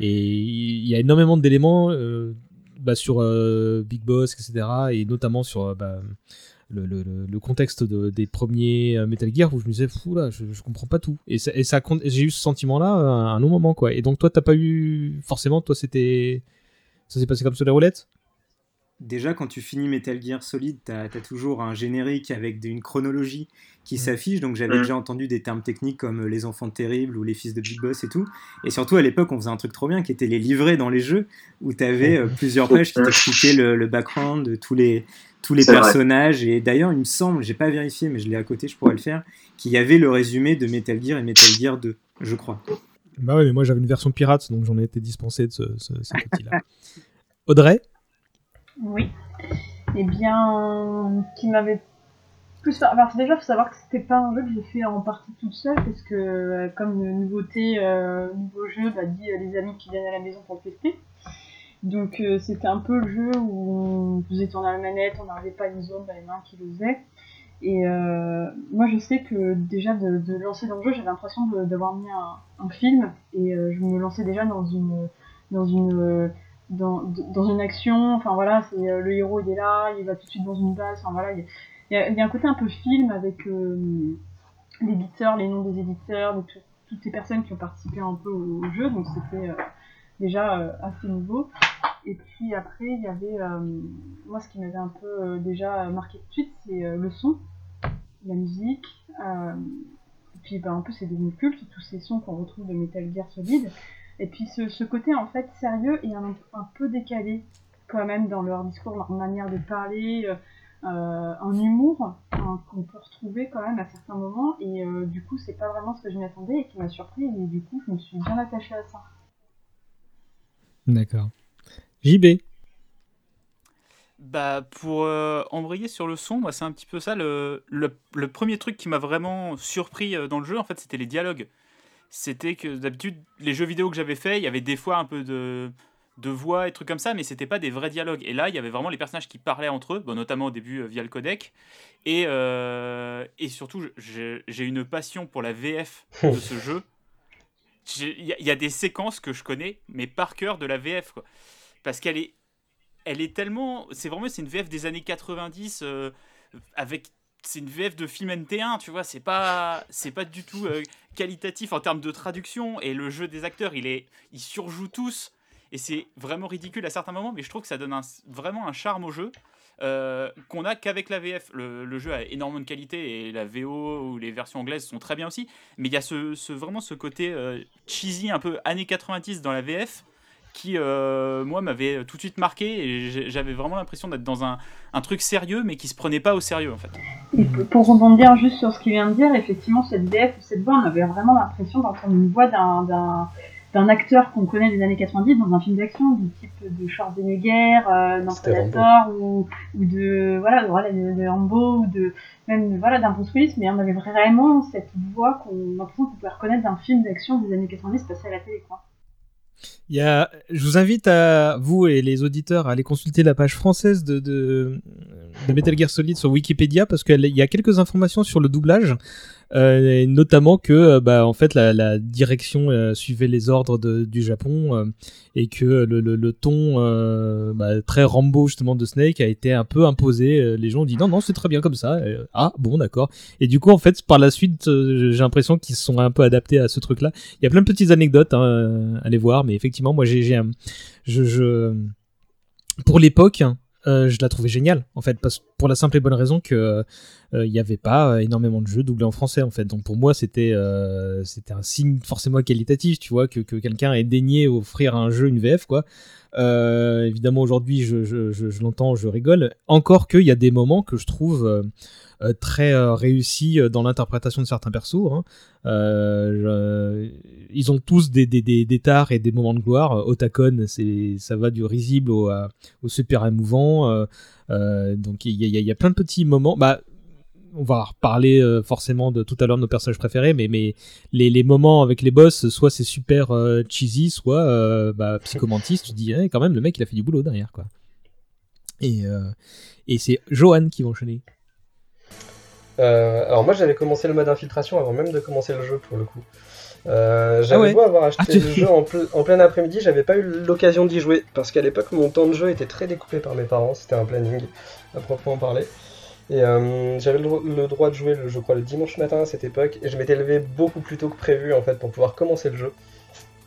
il y a énormément d'éléments bah, sur Big Boss, etc. Et notamment sur bah, le, le, le, contexte de, des premiers euh, Metal Gear où je me disais, fou là, je, je comprends pas tout. Et, ça, et ça, j'ai eu ce sentiment-là à un long moment, quoi. Et donc, toi, t'as pas eu. Forcément, toi, c'était. Ça s'est passé comme sur les roulettes? Déjà, quand tu finis Metal Gear Solid, tu as, toujours un générique avec une chronologie qui mm. s'affiche. Donc, j'avais mm. déjà entendu des termes techniques comme les enfants terribles ou les fils de Big Boss et tout. Et surtout, à l'époque, on faisait un truc trop bien qui était les livrets dans les jeux où tu avais euh, plusieurs pages qui t'expliquaient le, le, background de tous les, tous les personnages. Vrai. Et d'ailleurs, il me semble, j'ai pas vérifié, mais je l'ai à côté, je pourrais le faire, qu'il y avait le résumé de Metal Gear et Metal Gear 2, je crois. Bah ouais, mais moi j'avais une version pirate, donc j'en ai été dispensé de ce, ce, cet outil-là. Audrey? Oui. Eh bien, qui m'avait plus. Alors, déjà, il faut savoir que c'était pas un jeu que j'ai fait en partie toute seule, parce que, euh, comme nouveauté, euh, nouveau jeu, bah, dit euh, les amis qui viennent à la maison pour le tester. Donc, euh, c'était un peu le jeu où on faisait tourner la manette, on n'arrivait pas à une zone, bah, les mains qui le faisaient. Et euh, moi, je sais que déjà de, lancer dans le jeu, j'avais l'impression d'avoir mis un, un, film, et je me lançais déjà dans une. Dans une dans, une action, enfin voilà, c'est euh, le héros il est là, il va tout de suite dans une base, enfin voilà, il y a, il y a un côté un peu film avec euh, l'éditeur, les noms des éditeurs, toutes ces personnes qui ont participé un peu au, au jeu, donc c'était euh, déjà euh, assez nouveau. Et puis après, il y avait, euh, moi ce qui m'avait un peu euh, déjà marqué tout de suite, c'est le son, la musique, et puis ben, un peu c'est devenu culte, tous ces sons qu'on retrouve de Metal Gear Solid. Et puis ce, ce, côté en fait sérieux et un, peu décalé quand même dans leur discours, leur manière de parler, euh, un humour hein, qu'on peut retrouver quand même à certains moments. Et euh, du coup, c'est pas vraiment ce que je m'attendais et qui m'a surpris. Et du coup, je me suis bien attachée à ça. D'accord. JB bah pour euh, embrayer sur le son, c'est un petit peu ça. Le, le, le premier truc qui m'a vraiment surpris dans le jeu, en fait, c'était les dialogues c'était que d'habitude, les jeux vidéo que j'avais fait, il y avait des fois un peu de, de voix et trucs comme ça, mais c'était pas des vrais dialogues. Et là, il y avait vraiment les personnages qui parlaient entre eux, bon, notamment au début euh, via le codec. Et, euh, et surtout, j'ai une passion pour la VF de ce jeu. Il y, a des séquences que je connais, mais par cœur de la VF. Parce qu'elle est, elle est tellement. C'est vraiment c'est une VF des années 90 euh, avec c'est une VF de film NT1, tu vois, c'est pas c'est pas du tout euh, qualitatif en termes de traduction et le jeu des acteurs, il est ils surjouent tous et c'est vraiment ridicule à certains moments, mais je trouve que ça donne vraiment un charme au jeu euh, qu'on a qu'avec la VF. Le, jeu a énormément de qualité et la VO ou les versions anglaises sont très bien aussi, mais il y a ce, vraiment ce côté euh, cheesy un peu années 90 dans la VF qui, euh, moi, m'avait tout de suite marqué et j'avais vraiment l'impression d'être dans un, un, truc sérieux, mais qui se prenait pas au sérieux, en fait. Et pour rebondir juste sur ce qu'il vient de dire, effectivement, cette VF, cette voix, on avait vraiment l'impression d'entendre une voix d'un d'un acteur qu'on connaît des années 90 dans un film d'action du type de Schwarzenegger, euh, dans Predator ou, ou de voilà de, voilà, de, de Rambo ou de même voilà d'un Bruce Willis, mais on avait vraiment cette voix qu'on a l'impression qu'on pouvait reconnaître d'un film d'action des années 90 passé à la télé quoi. Il y a, je vous invite à vous et les auditeurs à aller consulter la page française de, de, de Metal Gear Solid sur Wikipédia parce qu'il y a quelques informations sur le doublage. Euh, notamment que euh, bah, en fait la, la direction euh, suivait les ordres de, du Japon et que le, le, le ton bah, très Rambo justement de Snake a été un peu imposé. Les gens ont dit non non c'est très bien comme ça. ah bon d'accord. Et du coup en fait par la suite j'ai l'impression qu'ils se sont un peu adaptés à ce truc là. Il y a plein de petites anecdotes hein, à aller voir mais effectivement moi j'ai j'ai je, je pour l'époque euh, je la trouvais géniale en fait parce pour la simple et bonne raison que il euh, n'y avait pas énormément de jeux doublés en français en fait. Donc pour moi c'était euh, c'était un signe forcément qualitatif tu vois que, que quelqu'un ait daigné offrir un jeu une VF quoi. Évidemment aujourd'hui je, je, je, je l'entends je rigole. Encore qu'il y a des moments que je trouve euh, très euh, réussi euh, dans l'interprétation de certains persos. Hein. ils ont tous des, des, tares et des moments de gloire. Otakon, ça va du risible au, super émouvant. donc il y a, plein de petits moments. Bah, on va reparler forcément de tout à l'heure de nos personnages préférés, mais, les, moments avec les boss, soit c'est super cheesy, soit euh, bah, psychomantis, tu dis eh, quand même le mec il a fait du boulot derrière quoi. Et c'est Johan qui va enchaîner. Euh, alors moi j'avais commencé le mode infiltration avant même de commencer le jeu pour le coup. Euh, j'avais ah beau avoir acheté ah, le jeu en, en, plein après-midi, j'avais pas eu l'occasion d'y jouer parce qu'à l'époque mon temps de jeu était très découpé par mes parents, c'était un planning à proprement parler. Et euh, j'avais le, droit de jouer, le, je crois, le dimanche matin à cette époque, et je m'étais levé beaucoup plus tôt que prévu en fait pour pouvoir commencer le jeu.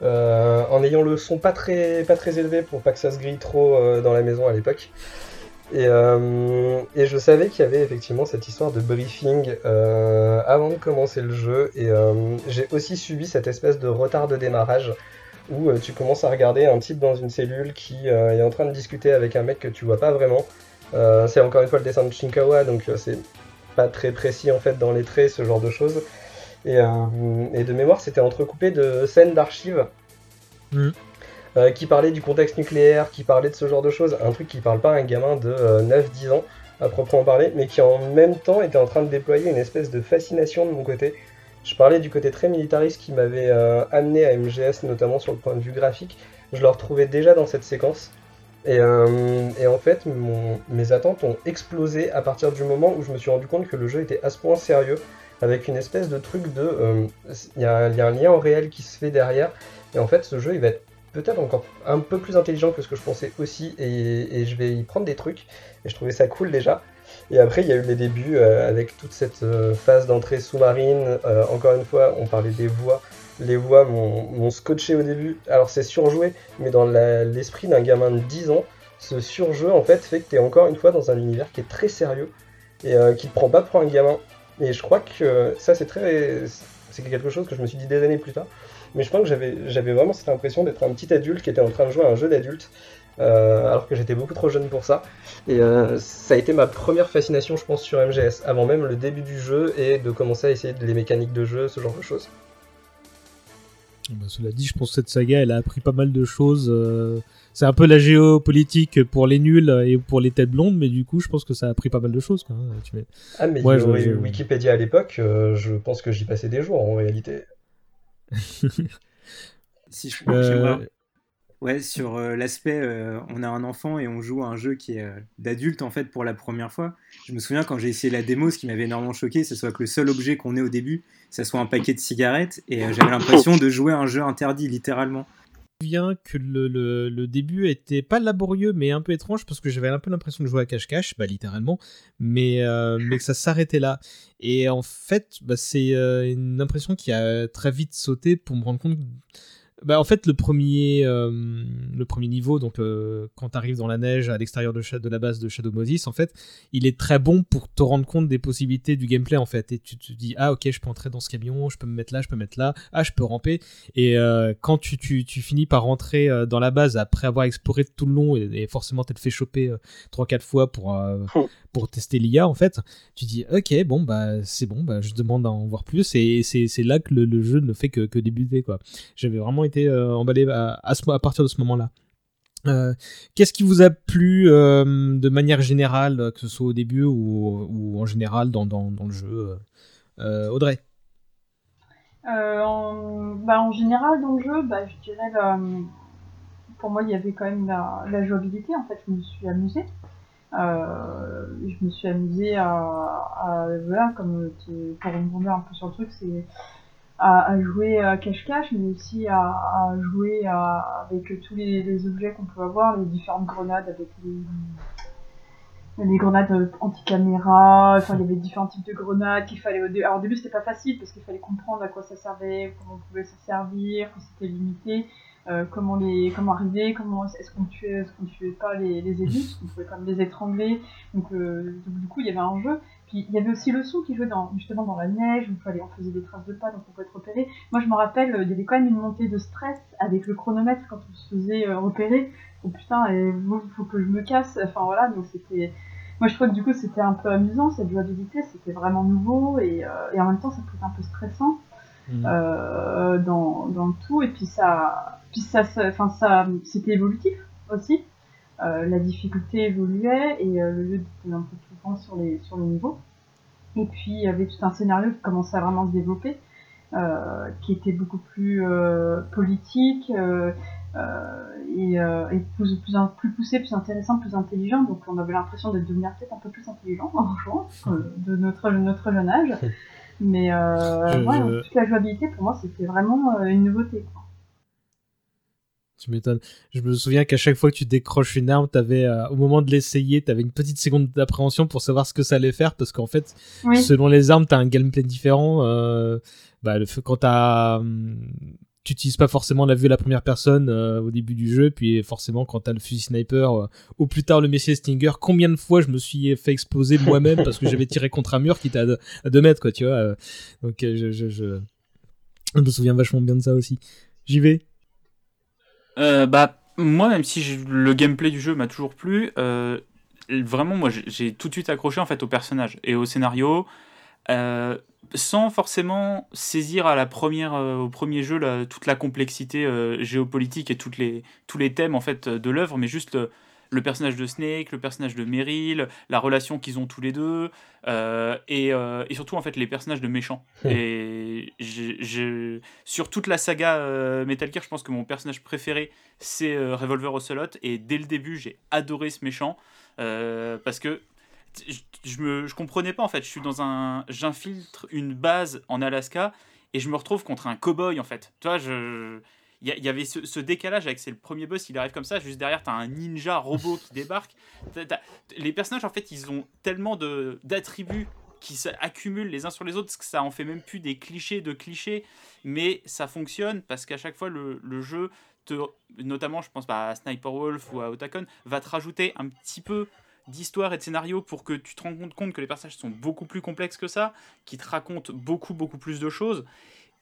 en ayant le son pas très, pas très élevé pour pas que ça se grille trop dans la maison à l'époque. Et, euh, et, je savais qu'il y avait effectivement cette histoire de briefing euh, avant de commencer le jeu. Et euh, j'ai aussi subi cette espèce de retard de démarrage où tu commences à regarder un type dans une cellule qui est en train de discuter avec un mec que tu vois pas vraiment. C'est encore une fois le dessin de Shinkawa, donc c'est pas très précis en fait dans les traits, ce genre de choses. Et, de mémoire, c'était entrecoupé de scènes d'archives. Mmh. Euh, qui parlait du contexte nucléaire, qui parlait de ce genre de choses, un truc qui parle pas à un gamin de 9-10 euh, ans à proprement parler, mais qui en même temps était en train de déployer une espèce de fascination de mon côté. Je parlais du côté très militariste qui m'avait euh, amené à MGS, notamment sur le point de vue graphique. Je le retrouvais déjà dans cette séquence. Et, en fait, mes attentes ont explosé à partir du moment où je me suis rendu compte que le jeu était à ce point sérieux, avec une espèce de truc de... Il y, a un lien au réel qui se fait derrière. Et en fait, ce jeu, il va être peut-être encore un peu plus intelligent que ce que je pensais aussi, et, je vais y prendre des trucs, et je trouvais ça cool déjà. Et après, il y a eu les débuts euh, avec toute cette euh, phase d'entrée sous-marine. Euh, encore une fois, on parlait des voix. Les voix m'ont scotché au début. Alors, c'est surjoué, mais dans l'esprit d'un gamin de 10 ans, ce surjeu en fait fait que tu es encore une fois dans un univers qui est très sérieux et qui te prend pas pour un gamin. Et je crois que ça, c'est très. C'est quelque chose que je me suis dit des années plus tard mais je pense que j'avais vraiment cette impression d'être un petit adulte qui était en train de jouer à un jeu d'adulte, euh, alors que j'étais beaucoup trop jeune pour ça. Et euh, ça a été ma première fascination, je pense, sur MGS, avant même le début du jeu et de commencer à essayer les mécaniques de jeu, ce genre de choses. Bah, cela dit, je pense que cette saga, elle a appris pas mal de choses. Euh, c'est un peu la géopolitique pour les nuls et pour les têtes blondes, mais du coup, je pense que ça a appris pas mal de choses. Quoi. Tu ah, mais Wikipédia à l'époque, je pense que j'y passais des jours en réalité. si je euh, Ouais, sur euh, l'aspect, euh, on a un enfant et on joue à un jeu qui est d'adulte en fait pour la première fois. Je me souviens quand j'ai essayé la démo, ce qui m'avait énormément choqué, ce soit que le seul objet qu'on ait au début, ça soit un paquet de cigarettes et j'avais l'impression de jouer à un jeu interdit littéralement souviens que le, le, début était pas laborieux mais un peu étrange parce que j'avais un peu l'impression de jouer à cache-cache, bah littéralement, mais, euh, mais que ça s'arrêtait là. Et en fait, bah, c'est euh, une impression qui a très vite sauté pour me rendre compte bah, en fait, le premier, euh, le premier niveau, donc euh, quand tu arrives dans la neige à l'extérieur de, de, la base de Shadow Moses, en fait, il est très bon pour te rendre compte des possibilités du gameplay, en fait. Et tu te dis, ah ok, je peux entrer dans ce camion, je peux me mettre là, je peux me mettre là, ah, je peux ramper. Et euh, quand tu, tu, tu, finis par rentrer dans la base après avoir exploré tout le long, et, forcément t'es fait choper 3-4 fois pour, oh. pour tester l'IA, en fait, tu dis, ok, bon, bah c'est bon, bah, je demande à en voir plus. Et c'est là que le, jeu ne fait que, que débuter, quoi. J'avais vraiment été euh, emballé à, à, partir de ce moment-là. Euh, qu'est-ce qui vous a plu euh, de manière générale, que ce soit au début ou, en général dans, dans, le jeu Audrey? En, bah, en, général dans le jeu, bah, je dirais pour moi, il y avait quand même la, la jouabilité. En fait, je me suis amusée. Je me suis amusée à, à voilà, comme pour rebondir un peu sur le truc, c'est à, jouer à cache-cache, mais aussi à, jouer avec tous les, objets qu'on peut avoir, les différentes grenades avec les, grenades euh, anti-caméra, il y avait différents types de grenades qu'il fallait. Alors au début c'était pas facile parce qu'il fallait comprendre à quoi ça servait, comment on pouvait s'en servir, que c'était limité, euh, comment les comment arriver, comment est-ce qu'on tuait, est-ce qu'on tuait pas les, ennemis, parce qu'on pouvait quand même les étrangler. Euh, donc, du coup il y avait un jeu. Puis il y avait aussi le son qui jouait dans, justement dans la neige, où il fallait, on faisait des traces de pas, donc on pouvait être repéré. Moi je me rappelle, euh, il y avait quand même une montée de stress avec le chronomètre quand on se faisait euh, repérer. Oh putain, et moi, il faut que je me casse. Enfin voilà, donc c'était. Moi je trouvais que du coup c'était un peu amusant, cette jouabilité, c'était vraiment nouveau et, euh, et en même temps ça peut être un peu stressant euh, dans, dans le tout. Et puis ça, puis ça, ça- enfin ça, c'était évolutif aussi. Euh, la difficulté évoluait et le jeu était un peu tout le sur les sur les niveaux. Et puis il y avait tout un scénario qui commençait à vraiment se développer, euh, qui était beaucoup plus euh, politique euh, et, et plus, plus, plus poussé, plus intéressant, plus intelligent. Donc on avait l'impression de devenir peut-être un peu plus intelligent en jouant de notre, notre jeune âge. Mais ouais, toute la jouabilité pour moi c'était vraiment une nouveauté. quoi. Tu m'étonnes. Je me souviens qu'à chaque fois que tu décroches une arme, t'avais, euh, au moment de l'essayer, t'avais une petite seconde d'appréhension pour savoir ce que ça allait faire, parce qu'en fait, Oui. selon les armes, t'as un gameplay différent. Euh, bah, le quand t'as, hum, tu utilises pas forcément la vue à la première personne euh, au début du jeu, puis forcément quand t'as le fusil sniper, euh, ou plus tard le Messier Stinger, combien de fois je me suis fait exploser moi-même parce que j'avais tiré contre un mur qui était à 2 à deux mètres, quoi, tu vois. donc je, je, je, je me souviens vachement bien de ça aussi. J'y vais. Euh, bah, moi, même si le gameplay du jeu m'a toujours plu, euh, vraiment, moi, j'ai- tout de suite accroché en fait au personnage et au scénario, euh, sans forcément saisir à la première, au premier jeu toute la complexité géopolitique et toutes les, tous les thèmes en fait de l'œuvre, mais juste le, personnage de Snake, le personnage de Meryl, la relation qu'ils ont tous les deux, euh, et, euh, et surtout en fait les personnages de méchants. et j'ai- j'ai- sur toute la saga euh, Metal Gear, je pense que mon personnage préféré c'est Revolver Ocelot, et dès le début j'ai adoré ce méchant parce que je, je me je comprenais pas en fait. Je suis dans un j'infiltre une base en Alaska et je me retrouve contre un cowboy en fait. Tu vois, je il y, avait ce, décalage avec c'est le premier boss, il arrive comme ça, juste derrière t'as un ninja robot qui débarque. Les personnages en fait ils ont tellement d'attributs qui s'accumulent les uns sur les autres que ça en fait même plus des clichés de clichés, mais ça fonctionne parce qu'à chaque fois le, le jeu te, notamment je pense bah, à Sniper Wolf ou à Otakon, va te rajouter un petit peu d'histoire et de scénario pour que tu te rendes compte que les personnages sont beaucoup plus complexes que ça, qui te racontent beaucoup beaucoup plus de choses.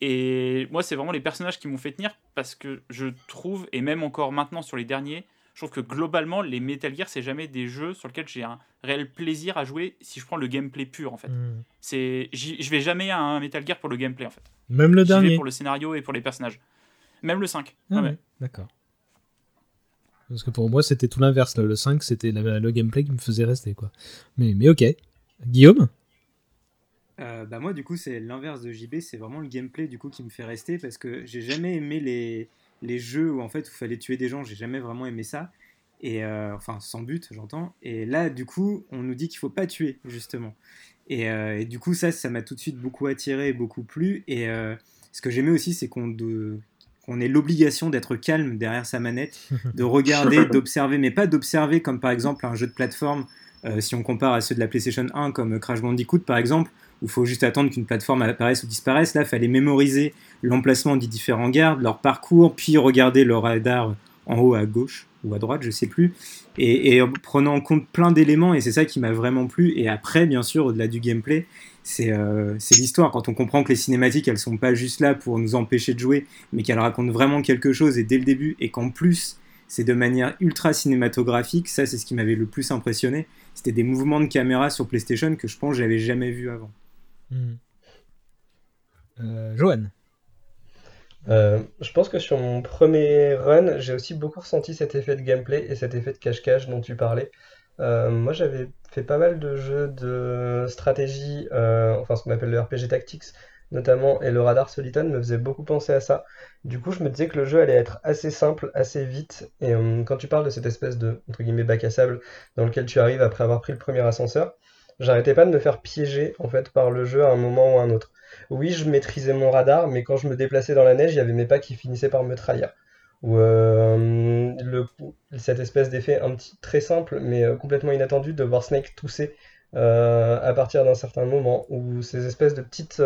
Et moi, c'est vraiment les personnages qui m'ont fait tenir parce que je trouve, et même encore maintenant sur les derniers, je trouve que globalement, les Metal Gear, c'est jamais des jeux sur lesquels j'ai un réel plaisir à jouer si je prends le gameplay pur en fait. Mm. C'est, je vais jamais à un Metal Gear pour le gameplay en fait. Même le J'y vais dernier. pour le scénario et pour les personnages. Même le 5. Ah Ouais, ouais, ouais. D'accord. Parce que pour moi, c'était tout l'inverse. Le 5, c'était le gameplay qui me faisait rester. quoi. Mais, mais ok. Guillaume? Euh, bah moi du coup c'est l'inverse de JB, c'est vraiment le gameplay du coup qui me fait rester parce que j'ai jamais aimé les, les jeux où en fait il fallait tuer des gens, j'ai jamais vraiment aimé ça. Et euh, enfin sans but j'entends. Et là du coup on nous dit qu'il faut pas tuer justement. Et, euh, et du coup ça ça m'a tout de suite beaucoup attiré, beaucoup plu. Et euh, ce que j'aimais aussi c'est qu'on ait l'obligation d'être calme derrière sa manette, de regarder, d'observer, mais pas d'observer comme par exemple un jeu de plateforme euh, si on compare à ceux de la PlayStation 1 comme Crash Bandicoot par exemple, où il faut juste attendre qu'une plateforme apparaisse ou disparaisse. Là, il fallait mémoriser l'emplacement des différents gardes, leur parcours, puis regarder leur radar en haut à gauche ou à droite, je sais plus, et, en prenant en compte plein d'éléments, et c'est ça qui m'a vraiment plu. Et après, bien sûr, au-delà du gameplay, c'est euh, c'est l'histoire. Quand on comprend que les cinématiques, elles sont pas juste là pour nous empêcher de jouer, mais qu'elles racontent vraiment quelque chose, et dès le début, et qu'en plus, c'est de manière ultra cinématographique, ça c'est ce qui m'avait le plus impressionné. C'était des mouvements de caméra sur PlayStation que je pense j'avais jamais vu avant. Hmm. Euh, Euh, je pense que sur mon premier run, j'ai aussi beaucoup ressenti cet effet de gameplay et cet effet de cache-cache dont tu parlais. Euh, moi, j'avais fait pas mal de jeux de stratégie, enfin ce qu'on appelle le RPG Tactics, notamment, et le radar Soliton me faisait beaucoup penser à ça. Du coup, je me disais que le jeu allait être assez simple, assez vite. Et quand tu parles de cette espèce de, entre guillemets, bac à sable dans lequel tu arrives après avoir pris le premier ascenseur, j'arrêtais pas de me faire piéger, en fait, par le jeu à un moment ou à un autre. Oui, je maîtrisais mon radar, mais quand je me déplaçais dans la neige, il y avait mes pas qui finissaient par me trahir. Ou euh, cette espèce d'effet un petit très simple, mais euh, complètement inattendu de voir Snake tousser euh, à partir d'un certain moment, ou ces espèces de petites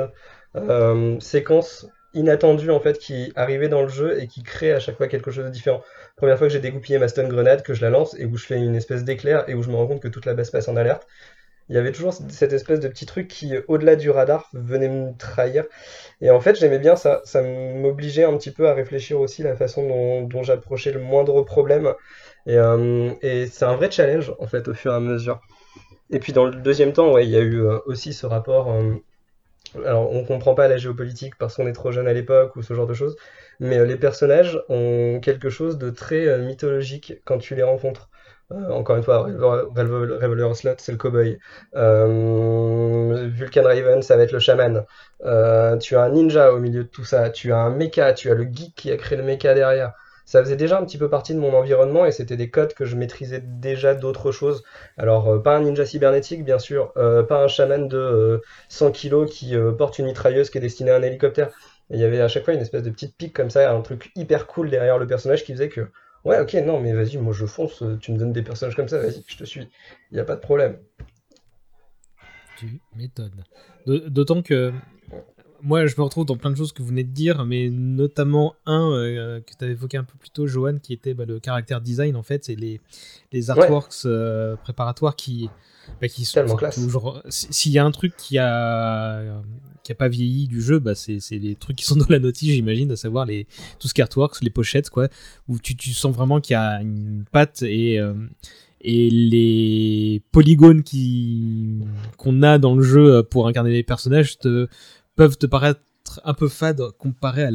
séquences inattendues en fait qui arrivaient dans le jeu et qui créent à chaque fois quelque chose de différent. Première fois que j'ai dégoupillé ma stun grenade, que je la lance et où je fais une espèce d'éclair et où je me rends compte que toute la base passe en alerte. Il y avait toujours cette espèce de petit truc qui, au-delà du radar, venait me trahir. Et en fait, j'aimais bien ça. Ça m'obligeait un petit peu à réfléchir aussi la façon dont, dont j'approchais le moindre problème. Et, euh, et c'est un vrai challenge, en fait, au fur et à mesure. Et puis dans le deuxième temps, ouais, il y a eu euh, aussi ce rapport. euh, alors, on comprend pas la géopolitique parce qu'on est trop jeune à l'époque ou ce genre de choses, mais les personnages ont quelque chose de très mythologique quand tu les rencontres. Euh, encore une fois, Revol- Revol- Revolver Slot, c'est le cowboy. Euh, Vulcan Raven, ça va être le chaman. Euh, tu as un ninja au milieu de tout ça. Tu as un mecha, tu as le geek qui a créé le mecha derrière. Ça faisait déjà un petit peu partie de mon environnement et c'était des codes que je maîtrisais déjà d'autres choses. Alors, pas un ninja cybernétique, bien sûr, pas un chaman de euh, 100 kilos qui porte une mitrailleuse qui est destinée à un hélicoptère. Il y avait à chaque fois une espèce de petite pique comme ça, un truc hyper cool derrière le personnage qui faisait que, ouais, ok, non, mais vas-y, moi je fonce, euh, tu me donnes des personnages comme ça, vas-y, je te suis. Il n'y a pas de problème. Tu m'étonnes. D'autant que moi, je me retrouve dans plein de choses que vous venez de dire, mais notamment un euh, que tu avais évoqué un peu plus tôt, Johan, qui était bah, le caractère design, en fait, c'est les, les artworks euh, préparatoires qui, bah, qui sont Tellement classe. toujours. S'il y a un truc qui a qui a pas vieilli du jeu, bah c'est les trucs qui sont dans la notice, j'imagine, à savoir les tout ce qui est artworks, les pochettes, quoi, où tu, tu sens vraiment qu'il y a une patte et euh, et les polygones qu'on a dans le jeu pour incarner les personnages te, peuvent te paraître un peu fade comparé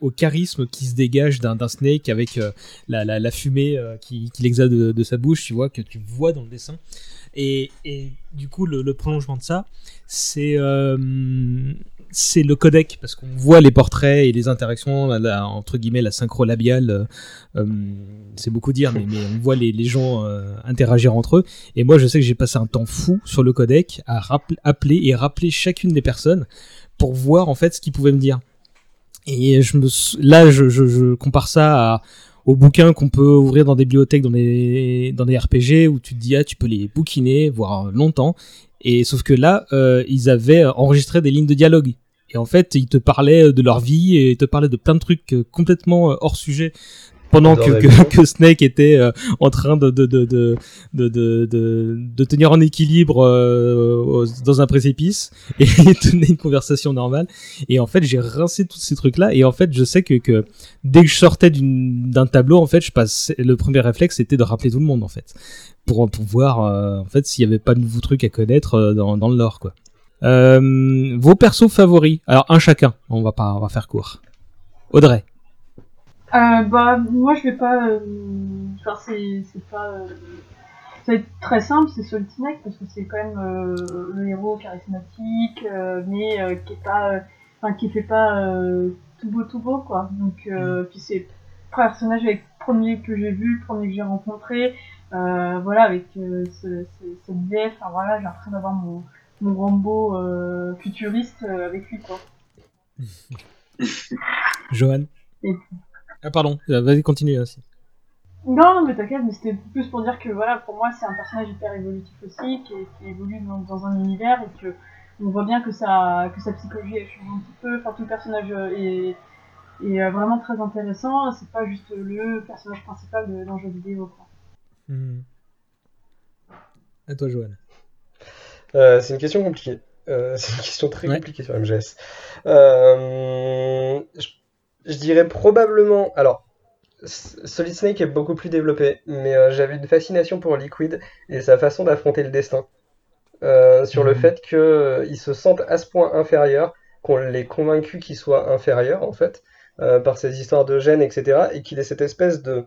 au charisme qui se dégage d'un Snake avec euh, la fumée euh, qui, qui l'exhale de, de sa bouche, tu vois, que tu vois dans le dessin. Et, du coup, le, prolongement de ça, c'est euh, c'est le codec, parce qu'on voit les portraits et les interactions, entre guillemets, la synchro labiale, euh, euh, c'est beaucoup dire, mais, on voit les, gens interagir entre eux. Et moi, je sais que j'ai passé un temps fou sur le codec à appeler et rappeler chacune des personnes pour voir en fait ce qu'ils pouvaient me dire. Et là, je compare ça à, aux bouquins qu'on peut ouvrir dans des bibliothèques, dans des, dans des RPG où tu te dis, ah, tu peux les bouquiner, voire longtemps. Et sauf que là, euh, ils avaient enregistré des lignes de dialogue. Et en fait, ils te parlaient de leur vie et ils te parlaient de plein de trucs euh, complètement euh, hors sujet pendant que, Snake était euh, en train de, de, de, de, de, de, de, de tenir en équilibre euh, dans un précipice et tenait une conversation normale. Et en fait, j'ai rincé tous ces trucs-là. Et en fait, je sais que, que dès que je sortais d'un tableau, en fait, je passais, le premier réflexe, c'était de rappeler tout le monde, en fait. Pour, pour voir, euh, en fait, s'il y avait pas de nouveaux trucs à connaître dans, dans le lore, quoi. Vos persos favoris. Alors, un chacun. On va pas, on va faire court. Audrey. Euh, bah, moi, je vais pas. euh, Enfin, c'est c'est pas. euh, Ça va être très simple, c'est Solid Snake, parce que c'est quand même euh, le héros charismatique, euh, mais euh, qui est pas. euh, Enfin, qui fait pas euh, tout beau tout beau, quoi. Donc, euh, puis c'est le personnage avec le premier que j'ai vu, le premier que j'ai rencontré. Euh, voilà, avec euh, ce, ce, cette vieille, enfin voilà, j'ai l'impression d'avoir mon, mon Rambo euh, futuriste euh, avec lui, quoi. Johan? Ah, pardon. Euh, Vas-y, continue aussi. Non, non, mais t'inquiète, mais c'était plus pour dire que voilà, pour moi, c'est un personnage hyper évolutif aussi, qui, évolue dans, dans un univers et que on voit bien que sa, que sa psychologie elle change un petit peu. Enfin, tout le personnage euh, est, est euh, vraiment très intéressant. C'est pas juste le personnage principal de- d'un jeu vidéo. Quoi. Hmm. À toi, Johan. Euh, c'est une question compliquée. Euh, c'est une question très Ouais. compliquée sur MGS. Euh, je, je dirais probablement. Alors, Solid Snake est beaucoup plus développé, mais euh, j'avais une fascination pour Liquid et sa façon d'affronter le destin. Euh, sur le Mhm. fait qu'ils se sentent à ce point inférieurs, qu'on les convaincu qu'ils soient inférieurs, en fait, euh, par ces histoires de gènes, etc., et qu'il ait cette espèce de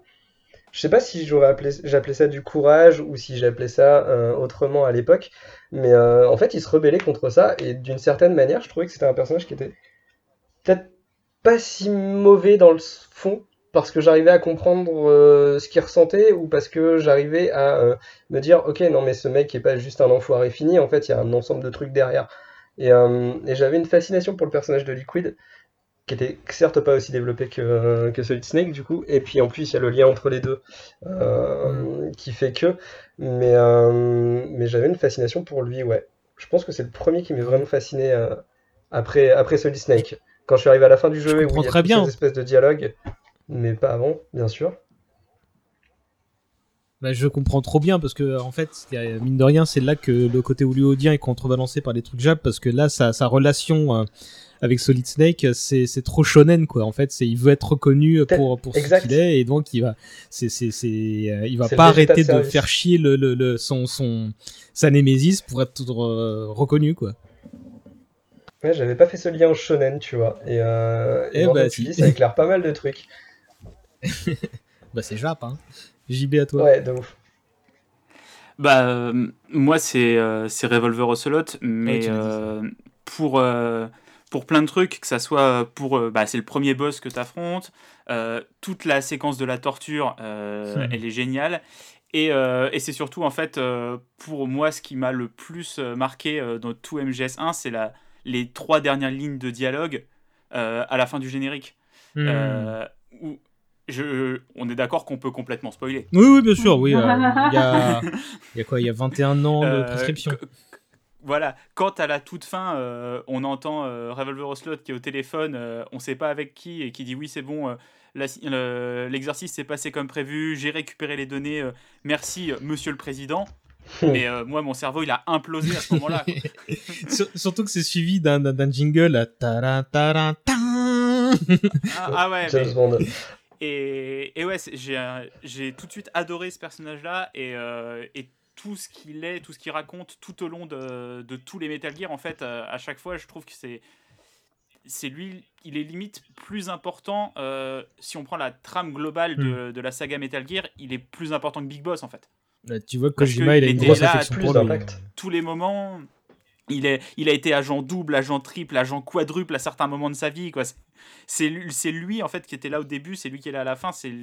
je sais pas si j'aurais appelé, j'appelais ça du courage ou si j'appelais ça euh, autrement à l'époque, mais euh, en fait, il se rebellait contre ça et d'une certaine manière, je trouvais que c'était un personnage qui était peut-être pas si mauvais dans le fond parce que j'arrivais à comprendre euh, ce qu'il ressentait ou parce que j'arrivais à euh, me dire ok non mais ce mec est pas juste un enfoiré fini en fait il y a un ensemble de trucs derrière. Et, euh, et j'avais une fascination pour le personnage de Liquid qui était certes pas aussi développé que, que celui de Snake du coup. Et puis en plus il y a le lien entre les deux euh, qui fait que mais, mais j'avais une fascination pour lui ouais. Je pense que c'est le premier qui m'est vraiment fasciné après, après celui de Snake quand je suis arrivé à la fin du jeu et où il y a très bien. ces espèces de dialogues mais pas avant bien sûr Bah, je comprends trop bien parce que en fait, mine de rien, c'est là que le côté hollywoodien est contrebalancé par les trucs jap parce que là, sa, sa relation euh, avec Solid Snake, c'est trop shonen quoi. En fait, c'est il veut être reconnu pour pour ce Exact. qu'il est et donc il va c'est c'est c'est euh, il va pas arrêter de faire chier le, le, le son son sa némésis pour être euh, reconnu quoi. Ouais, j'avais pas fait ce lien au shonen, tu vois. Et, euh, et Eh maintenant bah, si. ça éclaire pas mal de trucs. Bah c'est jap hein. JB à toi. Ouais, de ouf. Bah, euh, moi, c'est euh, c'est Revolver Ocelot, mais euh, pour, euh, pour plein de trucs, que ça soit pour. bah, c'est le premier boss que tu affrontes, toute la séquence de la torture, euh, Hmm. elle est géniale. Et, euh, et c'est surtout, en fait, euh, pour moi, ce qui m'a le plus marqué euh, dans tout MGS1, c'est la, les trois dernières lignes de dialogue euh, à la fin du générique. Hmm. Euh, où je, on est d'accord qu'on peut complètement spoiler. Oui oui bien sûr oui. euh, Il y a il y a quoi il y a 21 ans de prescription. Voilà, quand à la toute fin, euh, on entend euh, Revolver Ocelot qui est au téléphone, euh, on sait pas avec qui, et qui dit oui, c'est bon, l'exercice s'est passé comme prévu, j'ai récupéré les données, merci, monsieur le président. Mais euh, moi, mon cerveau, il a implosé à ce moment-là. Surtout que c'est suivi d'un jingle à taran, taran, tan. Ah, ah ouais, James mais- Bond. Et, et ouais, c'est- j'ai tout de suite adoré ce personnage-là et, euh, et tout ce qu'il est, tout ce qu'il raconte tout au long de, de tous les Metal Gear, en fait, euh, à chaque fois, je trouve que c'est c'est lui, il est limite plus important. euh, si on prend la trame globale de, de la saga Metal Gear, il est plus important que Big Boss en fait. Là, tu vois que Kojima il a une grosse affection pour. Tous les moments, il, est, il a été agent double, agent triple, agent quadruple à certains moments de sa vie. quoi. C'est- C'est lui, en fait qui était là au début, c'est lui qui est là à la fin. C'est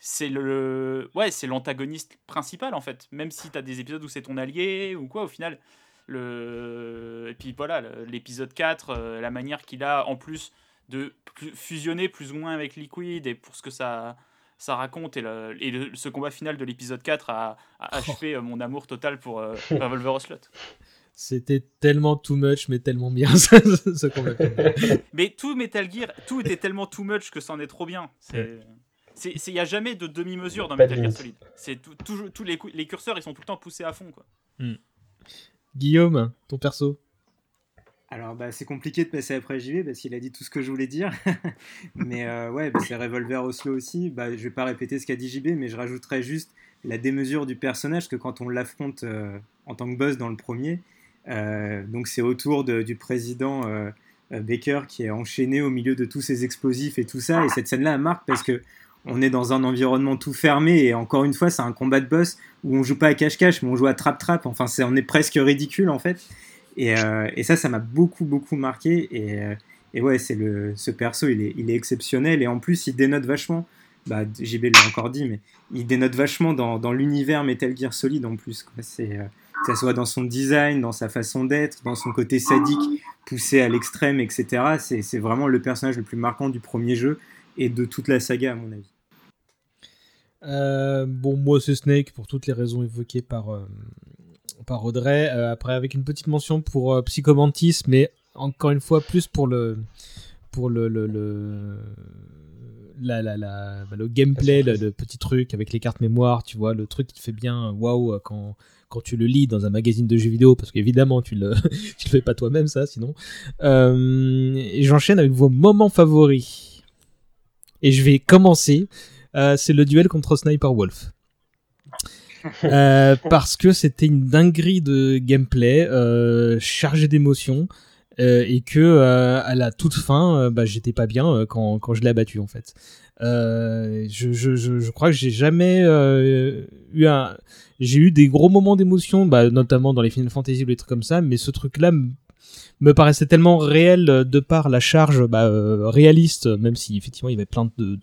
c'est le ouais c'est l'antagoniste principal en fait même si tu as des épisodes où c'est ton allié ou quoi au final le et puis voilà l'épisode 4 euh, la manière qu'il a en plus de fusionner plus ou moins avec Liquid et pour ce que ça ça raconte et, le, et le- ce combat final de l'épisode 4 a, a achevé euh, mon amour total pour euh, Revolver Ocelot C'était tellement too much, mais tellement bien ce, ce combat. mais tout Metal Gear tout était tellement too much que c'en est trop bien c'est il n'y a jamais de demi-mesure dans Metal Gear. Solid. C'est tout- toujours- tous les, les curseurs, ils sont tout le temps poussés à fond. Quoi. Guillaume, ton perso? Alors, bah, c'est compliqué de passer après JV parce qu'il a dit tout ce que je voulais dire. mais euh, ouais, c'est Revolver Oslo aussi. Bah, je vais pas répéter ce qu'a dit JB, mais je rajouterais juste la démesure du personnage que quand on l'affronte euh, en tant que boss dans le premier, euh, donc c'est autour du président Baker qui est enchaîné au milieu de tous ces explosifs et tout ça. Et cette scène-là marque parce que on est dans un environnement tout fermé et encore une fois, c'est un combat de boss où on joue pas à cache-cache, mais on joue à trap-trap. Enfin, c'est, on est presque ridicule en fait. Et, euh, et ça, ça m'a beaucoup, beaucoup marqué. Et, euh, et ouais, c'est le, ce perso, il est, il est exceptionnel. Et en plus, il dénote vachement. Bah, JB l'a encore dit, mais il dénote vachement dans, dans l'univers Metal Gear Solid en plus. Quoi. C'est, euh, que ça soit dans son design, dans sa façon d'être, dans son côté sadique, poussé à l'extrême, etc. C'est, c'est vraiment le personnage le plus marquant du premier jeu et de toute la saga, à mon avis. Bon, moi c'est Snake pour toutes les raisons évoquées par, par Audrey. Euh, après, avec une petite mention pour euh, Psychomantis, mais encore une fois, plus pour le, pour le, le, le, la, la, la- bah, le gameplay, le, le petit truc avec les cartes mémoire, tu vois, le truc qui fait bien waouh euh, quand, quand tu le lis dans un magazine de jeux vidéo, parce qu'évidemment, tu le, tu le fais pas toi-même, ça, sinon. Euh, et j'enchaîne avec vos moments favoris. Et je vais commencer. Euh, c'est le duel contre Sniper Wolf. Euh, parce que c'était une dinguerie de gameplay, euh, chargé d'émotions. euh, et que euh, à la toute fin, bah, j'étais pas bien quand, quand je l'ai abattu en fait. Je, je, je, crois que j'ai jamais eu un. J'ai eu des gros moments d'émotion, bah, notamment dans les Final Fantasy ou des trucs comme ça, mais ce truc-là me paraissait tellement réel de par la charge bah, réaliste, même si effectivement il y avait plein de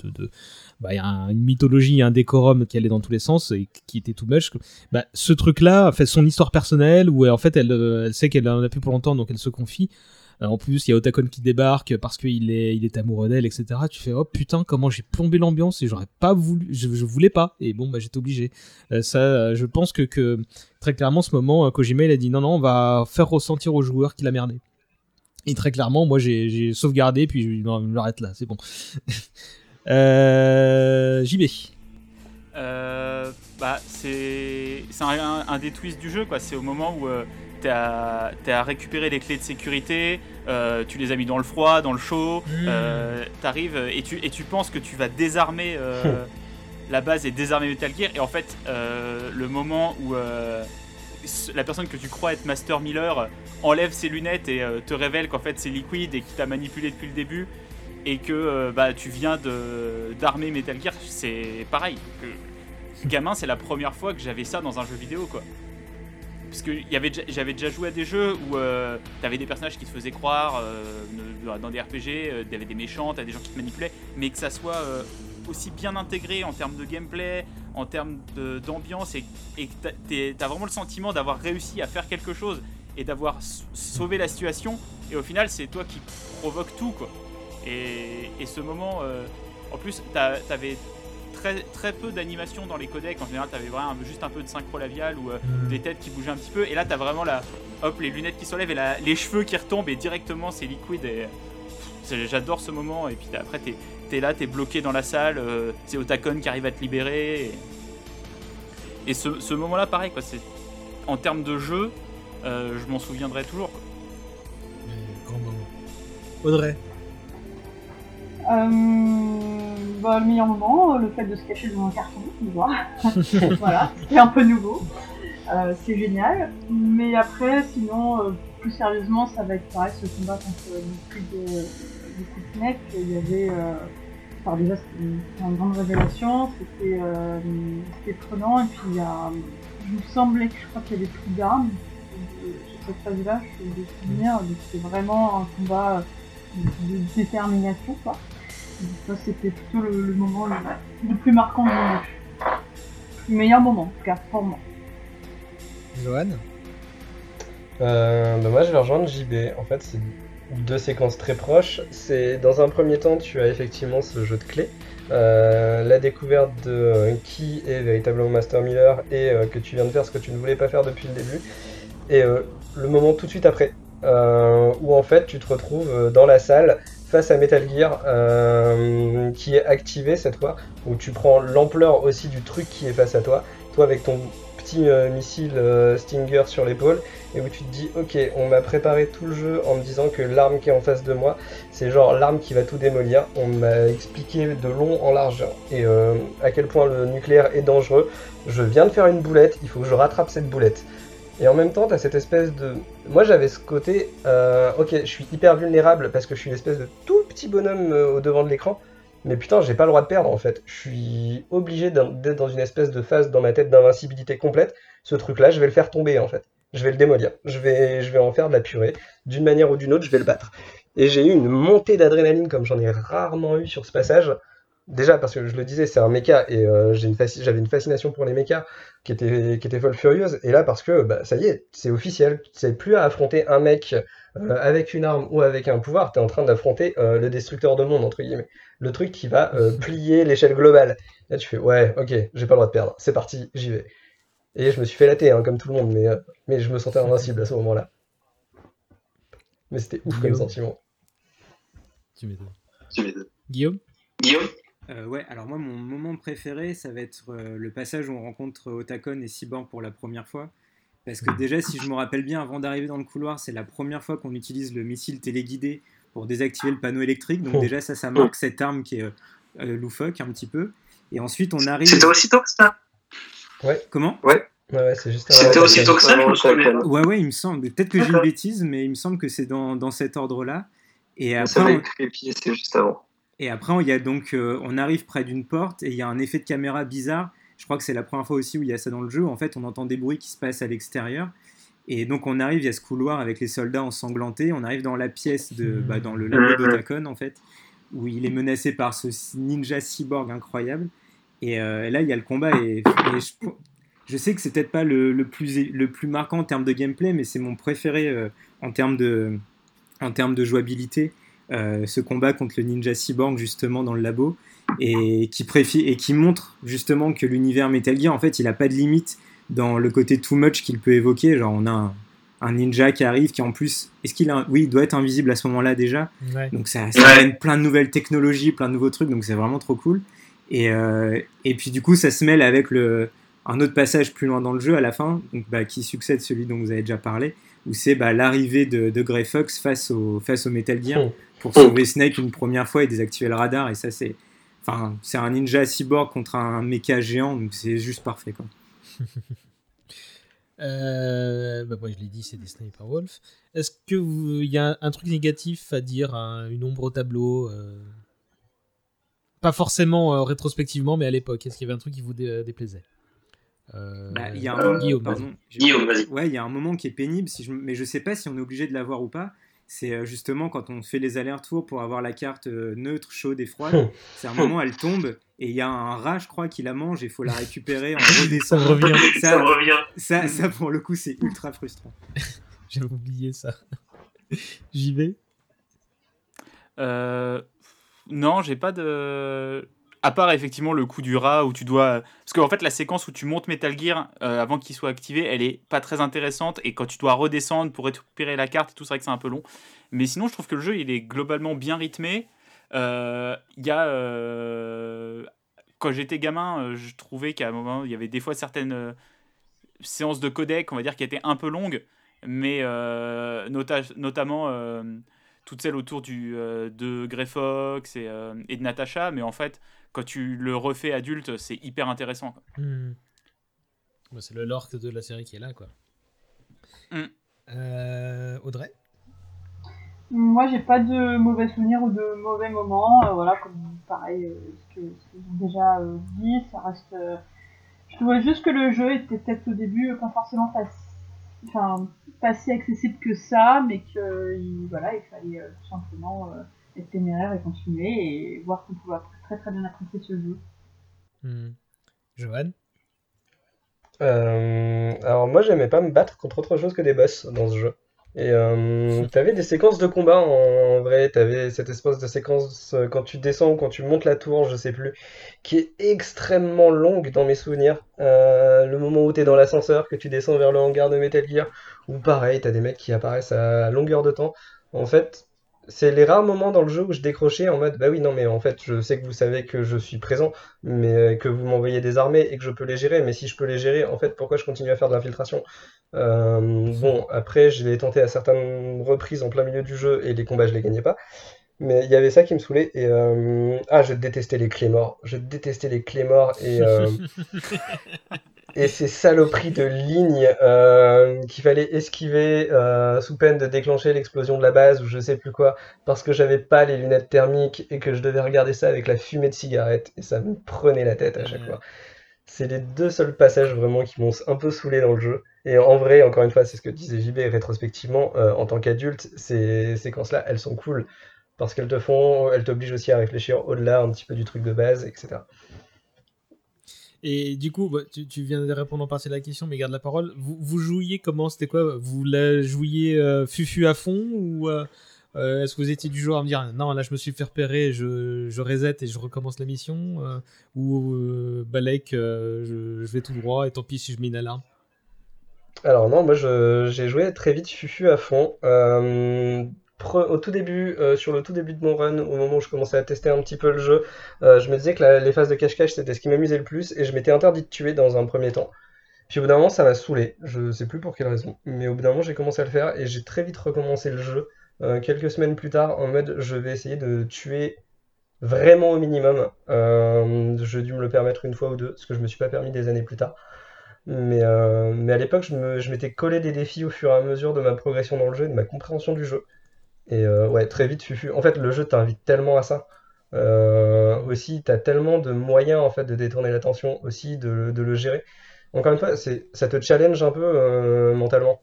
bah, y a un- une mythologie, un décorum qui allait dans tous les sens et qui était tout moche. Bah, ce truc-là fait son histoire personnelle où en fait elle, euh, elle sait qu'elle en a plus pour longtemps donc elle se confie. Euh, En plus, il y a Otakon qui débarque parce qu'il est, il est amoureux d'elle, etc. Tu fais, oh putain, comment j'ai plombé l'ambiance et j'aurais pas voulu, je, je voulais pas. Et bon, bah, j'étais obligé. Euh, ça, euh, je pense que, très clairement, ce moment, euh, Kojima, il a dit non, non, on va faire ressentir aux joueurs qu'il a merdé. Et très clairement, moi, j'ai sauvegardé, puis je non, j'arrête là, c'est bon. euh, JB. Euh, bah, c'est un, un des twists du jeu, quoi. C'est au moment où euh, t'as as récupéré les clés de sécurité, euh, tu les as mis dans le froid, dans le chaud, Mmh. t'arrives et tu, et tu penses que tu vas désarmer euh, la base et désarmer Metal Gear, et en fait, le moment où la personne que tu crois être Master Miller enlève ses lunettes et te révèle qu'en fait c'est Liquid et qu'il t'a manipulé depuis le début et que euh, bah, tu viens d'armer Metal Gear, c'est pareil. Gamin, c'est la première fois que j'avais ça dans un jeu vidéo, quoi. Parce que j'avais déjà joué à des jeux où euh, t'avais des personnages qui te faisaient croire euh, dans des RPG, t'avais des méchants, t'avais des gens qui te manipulaient, mais que ça soit aussi bien intégré en termes de gameplay, en termes d'ambiance, et, que t'as- vraiment le sentiment d'avoir réussi à faire quelque chose et d'avoir sauvé la situation, et au final, c'est toi qui provoque tout, quoi. Et, et ce moment, euh, en plus, t'avais très, très peu d'animation dans les codecs. En général, t'avais vraiment juste un peu de synchro labial ou euh, Mhm. des têtes qui bougeaient un petit peu. Et là, t'as vraiment la, hop, les lunettes qui s'enlèvent et la- les cheveux qui retombent et directement c'est liquide. Et, J'adore ce moment. Et puis après, t'es es là, t'es bloqué dans la salle. euh, c'est Otakon qui arrive à te libérer. Et, et ce, ce moment-là, pareil, quoi. En termes de jeu, euh, je m'en souviendrai toujours. quoi. Grand moment. Audrey. Euh, bah, le meilleur moment, euh, le fait de se cacher devant un carton, tu vois. voilà, c'est un peu nouveau. Euh, c'est génial. Mais après, sinon, plus sérieusement, ça va être pareil, ce combat contre le de, de. Il y avait. Alors déjà, c'était une, grande révélation, c'était euh, prenant, et puis il y a. Il me semblait que je crois qu'il y avait plus d'armes sur cette phase-là, je fais des souvenirs, donc c'était vraiment un combat de détermination, quoi. Ça, c'était plutôt le, le moment le, le plus marquant du jeu. Le meilleur moment, en tout cas, pour moi. Johan. Euh, bah moi, je vais rejoindre JB. En fait, c'est deux séquences très proches. C'est dans un premier temps, tu as effectivement ce jeu de clés, euh, la découverte de euh, qui est véritablement Master Miller et euh, que tu viens de faire ce que tu ne voulais pas faire depuis le début. Et euh, le moment tout de suite après, euh, où en fait tu te retrouves dans la salle face à Metal Gear euh, qui est activé cette fois, où tu prends l'ampleur aussi du truc qui est face à toi, toi avec ton petit euh, missile euh, Stinger sur l'épaule, et où tu te dis ok, on m'a préparé tout le jeu en me disant que l'arme qui est en face de moi, c'est genre l'arme qui va tout démolir. On m'a expliqué de long en large et à quel point le nucléaire est dangereux. Je viens de faire une boulette, il faut que je rattrape cette boulette. Et en même temps, t'as cette espèce de. Moi, j'avais ce côté. euh, ok, je suis hyper vulnérable parce que je suis une espèce de tout petit bonhomme euh, au devant de l'écran. Mais putain, j'ai pas le droit de perdre en fait. Je suis obligé d'être dans une espèce de phase dans ma tête d'invincibilité complète. Ce truc-là, je vais le faire tomber en fait. Je vais le démolir. Je vais, en faire de la purée. D'une manière ou d'une autre, je vais le battre. Et j'ai eu une montée d'adrénaline comme j'en ai rarement eu sur ce passage. Déjà parce que je le disais, c'est un mecha et euh, j'avais une fascination pour les mechas qui était, qui était folle furieuse. Et là parce que bah, ça y est, c'est officiel. C'est plus à affronter un mec euh, avec une arme ou avec un pouvoir. T'es en train d'affronter euh, le destructeur de monde entre guillemets, le truc qui va euh, plier l'échelle globale. Là tu fais ouais, ok, j'ai pas le droit de perdre. C'est parti, j'y vais. Et je me suis fait latter hein, comme tout le monde, mais euh, mais je me sentais invincible à ce moment-là. Mais c'était ouf comme sentiment. Tu m'étonnes. Guillaume? Guillaume? Euh, ouais, alors moi, mon moment préféré, ça va être euh, le passage où on rencontre Otakon et Cyborg pour la première fois. Parce que déjà, si je me rappelle bien, avant d'arriver dans le couloir, c'est la première fois qu'on utilise le missile téléguidé pour désactiver le panneau électrique. Donc Oh. déjà, ça, ça marque cette arme qui est euh, euh, loufoque un petit peu. Et ensuite, on arrive... C'est toi aussi, toi, ça? Ouais. Comment? Ouais. Ouais, ouais, c'est juste C'était aussitôt que ça, je me souviens. Ouais, ouais, il me semble. Peut-être que j'ai une bêtise, mais il me semble que c'est dans, dans cet ordre-là. Et Ça après, on- être épié, c'est juste avant. Et après, il y a donc, euh, on arrive près d'une porte et il y a un effet de caméra bizarre. Je crois que c'est la première fois aussi où il y a ça dans le jeu. En fait, on entend des bruits qui se passent à l'extérieur. Et donc, on arrive, il y a ce couloir avec les soldats ensanglantés. On arrive dans la pièce, de, bah, dans le labo Mhm. d'Otacon, en fait, où il est menacé par ce ninja cyborg incroyable. Et euh, là, il y a le combat. Et, et je, je sais que c'est peut-être pas le, le plus, le plus marquant en termes de gameplay, mais c'est mon préféré euh, en termes de, en termes de jouabilité. Euh, ce combat contre le ninja cyborg justement dans le labo et qui, préfi- et qui montre justement que l'univers Metal Gear en fait il a pas de limite dans le côté too much qu'il peut évoquer genre on a un, un ninja qui arrive qui en plus est-ce qu'il a oui il doit être invisible à ce moment-là déjà Ouais. donc ça, ça Ouais. amène plein de nouvelles technologies plein de nouveaux trucs donc c'est vraiment trop cool et, euh, et puis du coup ça se mêle avec le un autre passage plus loin dans le jeu à la fin donc, bah, qui succède celui dont vous avez déjà parlé où c'est bah, l'arrivée de, de Grey Fox face au, face au Metal Gear Mm. Pour sauver Snake une première fois et désactiver le radar et ça c'est enfin c'est un ninja cyborg contre un mecha géant donc c'est juste parfait quoi. Euh, bah moi je l'ai dit, c'est des Sniper Wolf. Est-ce que vous- il y a un, truc négatif à dire, un- une ombre au tableau euh, Pas forcément euh, rétrospectivement, mais à l'époque. Est-ce qu'il y avait un truc qui vous dé- déplaisait? Euh, Bah, il y a un Euh, moment, Guillaume, pardon, Guillaume, vas-y. Ouais, il y a un moment qui est pénible, si je, mais je sais pas si on est obligé de l'avoir ou pas. C'est euh, justement quand on fait les allers-retours pour avoir la carte euh, neutre, chaude et froide. C'est un moment, elle tombe et il y a un rat, je crois, qui la mange et il faut la récupérer en redescendant. Ça revient. Ça, Ça revient. ça, ça, pour le coup, c'est ultra frustrant. J'avais oublié ça. J'y vais. Euh, non, j'ai pas de. À part effectivement le coup du rat où tu dois. Parce qu'en fait, la séquence où tu montes Metal Gear euh, avant qu'il soit activé, elle est pas très intéressante. Et quand tu dois redescendre pour récupérer la carte et tout, c'est que c'est un peu long. Mais sinon, je trouve que le jeu, il est globalement bien rythmé. Euh, Il y a. euh, Quand j'étais gamin, je trouvais qu'à un moment, il y avait des fois certaines séances de codec, on va dire, qui étaient un peu longues. Mais nota- notamment. toutes celles autour de Grey Fox et, et de Natasha, mais en fait, quand tu le refais adulte, c'est hyper intéressant. quoi. Hmm. Bah, c'est le lore de la série qui est là, quoi. Hmm. Euh, Audrey? Moi, j'ai pas de mauvais souvenirs ou de mauvais moments. Euh, voilà, comme pareil, euh, ce que- ce ont déjà euh, dit, ça reste. euh, je trouvais juste que le jeu était peut-être au début euh, pas forcément pas, si- enfin, pas si accessible que ça, mais que il- voilà, il fallait euh, tout simplement euh, être téméraire et continuer et voir qu'on pouvait très très bien apprécier ce jeu. Hmm. Johan? Euh, alors moi j'aimais pas me battre contre autre chose que des boss dans ce jeu. Et euh, t'avais des séquences de combat en vrai, t'avais cette espèce de séquence euh, quand tu descends ou quand tu montes la tour, je sais plus, qui est extrêmement longue dans mes souvenirs. Euh, le moment où t'es dans l'ascenseur, que tu descends vers le hangar de Metal Gear, ou pareil, t'as des mecs qui apparaissent à longueur de temps. En fait, c'est les rares moments dans le jeu où je décrochais en mode bah oui non mais en fait je sais que vous savez que je suis présent mais euh, que vous m'envoyez des armées et que je peux les gérer. Mais si je peux les gérer en fait pourquoi je continue à faire de l'infiltration? Euh, bon après je l'ai tenté à certaines reprises en plein milieu du jeu et les combats je les gagnais pas. Mais il y avait ça qui me saoulait et euh, ah je détestais les clémores je détestais les clémores et euh, et ces saloperies de lignes euh, qu'il fallait esquiver euh, sous peine de déclencher l'explosion de la base ou je sais plus quoi, parce que j'avais pas les lunettes thermiques et que je devais regarder ça avec la fumée de cigarette et ça me prenait la tête à chaque fois. C'est les deux seuls passages vraiment qui m'ont un peu saoulé dans le jeu. Et en vrai, encore une fois, c'est ce que disait JB rétrospectivement, euh, en tant qu'adulte, ces séquences-là, elles sont cool parce qu'elles te font, elles t'obligent aussi à réfléchir au-delà un petit peu du truc de base, etc. Et du coup, bah, tu, viens de répondre en partie à la question, mais garde la parole. Vous, jouiez comment? C'était quoi? Vous la jouiez euh, fufu à fond ou euh, euh, est-ce que vous étiez du genre à me dire non, là je me suis fait repérer, je, je reset et je recommence la mission Ou Balek, je, je vais tout droit et tant pis si je mets une alarme? Alors non, moi j'ai joué très vite Fufu à fond. Au tout début, euh, sur le tout début de mon run, au moment où je commençais à tester un petit peu le jeu, euh, je me disais que les phases de cache-cache c'était ce qui m'amusait le plus et je m'étais interdit de tuer dans un premier temps. Puis au bout d'un moment ça m'a saoulé, je sais plus pour quelle raison, mais au bout d'un moment j'ai commencé à le faire et j'ai très vite recommencé le jeu euh, quelques semaines plus tard en mode je vais essayer de tuer vraiment au minimum. J'ai dû me le permettre une fois ou deux, ce que je me suis pas permis des années plus tard. Mais, à l'époque, je m'étais collé des défis au fur et à mesure de ma progression dans le jeu et de ma compréhension du jeu. Et euh, ouais, très vite, Fufu. En fait, le jeu t'invite tellement à ça. Euh, aussi, t'as tellement de moyens en fait de détourner l'attention, aussi de, de le gérer. Encore une fois, c'est, ça te challenge un peu euh, mentalement.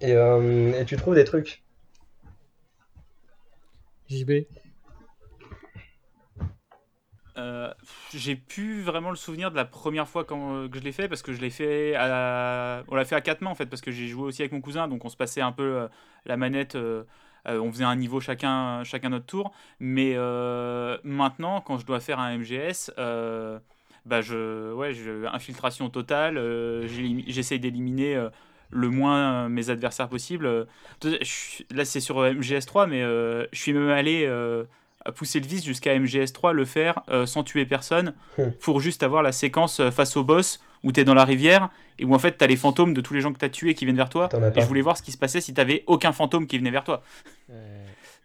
Et, euh, et tu trouves des trucs. JB. Euh, j'ai plus vraiment le souvenir de la première fois quand, euh, que je l'ai fait parce que je l'ai fait à, on l'a fait à quatre mains en fait parce que j'ai joué aussi avec mon cousin donc on se passait un peu euh, la manette euh, on faisait un niveau chacun chacun notre tour mais euh, maintenant quand je dois faire un MGS euh, bah je ouais je, infiltration totale j'essaye d'éliminer le moins mes adversaires possible je là c'est sur euh, MGS3 mais je suis même allé pousser le vice jusqu'à MGS3, le faire sans tuer personne, Hmm. pour juste avoir la séquence face au boss où tu es dans la rivière et où en fait tu as les fantômes de tous les gens que tu as tués qui viennent vers toi. Et je voulais voir ce qui se passait si t'avais aucun fantôme qui venait vers toi.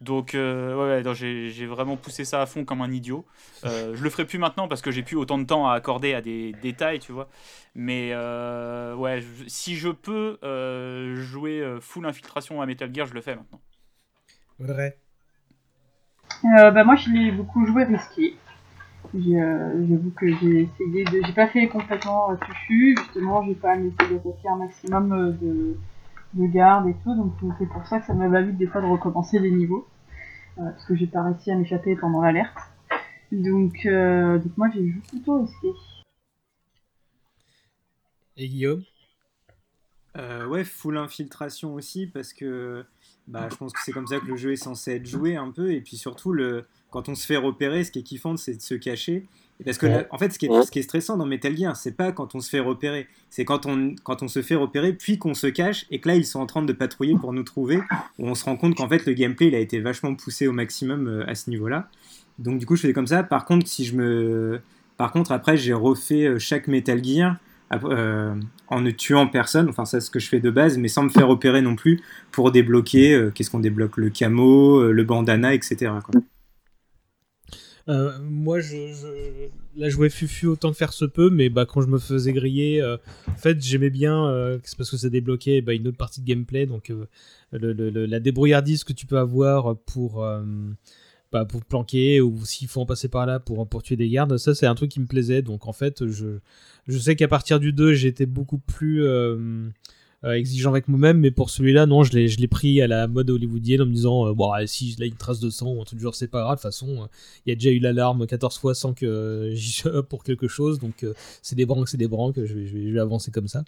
Donc, euh, ouais, j'ai vraiment poussé ça à fond comme un idiot. Euh, je le ferai plus maintenant parce que j'ai plus autant de temps à accorder à des détails, tu vois. Mais euh, ouais, je- si je peux euh, jouer euh, full infiltration à Metal Gear, je le fais maintenant. Audrey. Euh, bah moi je l'ai beaucoup joué risqué. J'ai, euh, J'avoue que j'ai essayé de. J'ai pas fait complètement euh, tuchu, justement, j'ai quand même essayé d'attaquer un maximum euh, de, de garde et tout, donc c'est pour ça que ça m'a valu des fois de recommencer les niveaux. euh, parce que j'ai pas réussi à m'échapper pendant l'alerte. Donc, euh, donc moi j'ai joué plutôt risqué. Et Guillaume? Euh, ouais, full infiltration aussi, parce que bah, je pense que c'est comme ça que le jeu est censé être joué un peu. Et puis surtout, le, quand on se fait repérer, ce qui est kiffant, c'est de se cacher. Parce que là, en fait, ce qui, est, ce qui est stressant dans Metal Gear, c'est pas quand on se fait repérer, c'est quand on, quand on se fait repérer, puis qu'on se cache, et que là, ils sont en train de patrouiller pour nous trouver, où on se rend compte qu'en fait, le gameplay, il a été vachement poussé au maximum euh, à ce niveau-là. Donc, du coup, je faisais comme ça. Par contre, si je me. Par contre, après, j'ai refait euh, chaque Metal Gear euh, en ne tuant personne. Enfin, c'est ce que je fais de base, mais sans me faire opérer non plus pour débloquer. euh, Qu'est-ce qu'on débloque? Le camo, euh, le bandana, etc. quoi. Euh, moi, je, je... jouer Fufu autant que faire se peut, mais bah, quand je me faisais griller, euh, en fait, j'aimais bien, euh, c'est parce que ça débloquait bah, une autre partie de gameplay, donc euh, le, la débrouillardise que tu peux avoir pour, bah, pour planquer ou s'il faut en passer par là pour, pour tuer des gardes, ça, c'est un truc qui me plaisait. Donc, en fait, je, je sais qu'à partir du 2, j'étais beaucoup plus. Euh, exigeant avec moi-même, mais pour celui-là, non, je l'ai, je l'ai pris à la mode hollywoodienne en me disant, euh, bon, si là une trace de sang ou un truc du genre, c'est pas grave, de toute façon, euh, il y a déjà eu l'alarme 14 fois sans que euh, j'y sois pour quelque chose, donc euh, c'est des branques, c'est des branques, je vais, je vais, je vais avancer comme ça.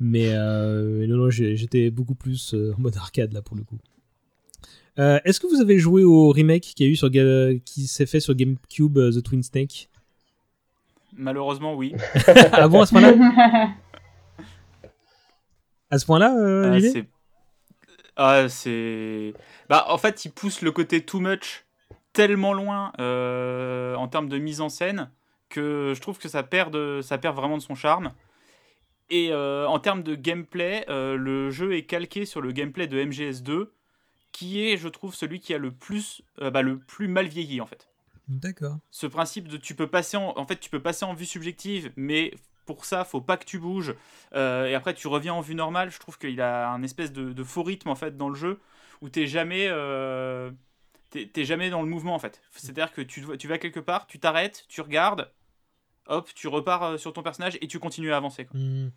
Mais euh, non, non, j'étais beaucoup plus euh, en mode arcade là pour le coup. Euh, Est-ce que vous avez joué au remake qui a eu sur qui s'est fait sur GameCube, euh, The Twin Snake? Malheureusement, oui. Ah bon, à ce point-là? À ce point-là, euh, Ah, Lily c'est- Ah, c'est. Bah, en fait, il pousse le côté too much tellement loin euh, en termes de mise en scène que je trouve que ça perd, de... ça perd vraiment de son charme. Et euh, en termes de gameplay, euh, le jeu est calqué sur le gameplay de MGS2, qui est, je trouve, celui qui a le plus, euh, bah, le plus mal vieilli en fait D'accord. ce principe de tu peux passer en, en fait tu peux passer en vue subjective mais pour ça faut pas que tu bouges Euh, et après tu reviens en vue normale je trouve qu'il a un espèce de, faux rythme en fait dans le jeu où t'es jamais euh, t'es jamais dans le mouvement en fait c'est à dire que tu, vas quelque part tu t'arrêtes tu regardes hop tu repars euh, sur ton personnage et tu continues à avancer. Hmm.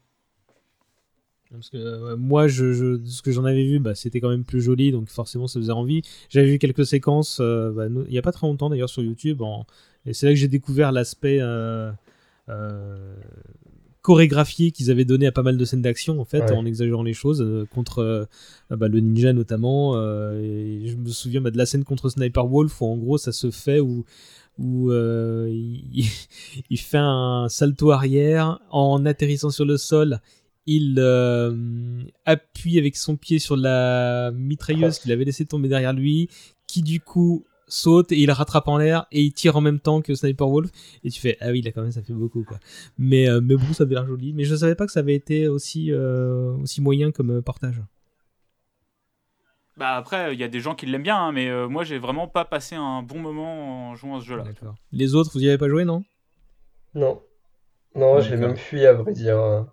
Parce que moi, ce que j'en avais vu, bah, c'était quand même plus joli, donc forcément ça faisait envie. J'avais vu quelques séquences, bah, il n'y a pas très longtemps d'ailleurs sur YouTube, et c'est là que j'ai découvert l'aspect chorégraphié qu'ils avaient donné à pas mal de scènes d'action, en fait, Ouais. en exagérant les choses, euh, contre euh, bah, le ninja notamment. euh, et je me souviens bah, de la scène contre Sniper Wolf, où en gros ça se fait où où euh, il, il fait un salto arrière en atterrissant sur le sol. Il euh, appuie avec son pied sur la mitrailleuse qu'il avait laissé tomber derrière lui, qui du coup saute et il rattrape en l'air et il tire en même temps que Sniper Wolf. Et tu fais ah oui là quand même ça fait beaucoup quoi. Mais euh, mais bon ça avait l'air joli. Mais je savais pas que ça avait été aussi euh, aussi moyen comme euh, partage. bah après il y a des gens qui l'aiment bien hein, mais euh, moi j'ai vraiment pas passé un bon moment en jouant à ce jeu là Les autres vous y avez pas joué non? Non. Non, je l'ai D'accord. même fui à vrai dire.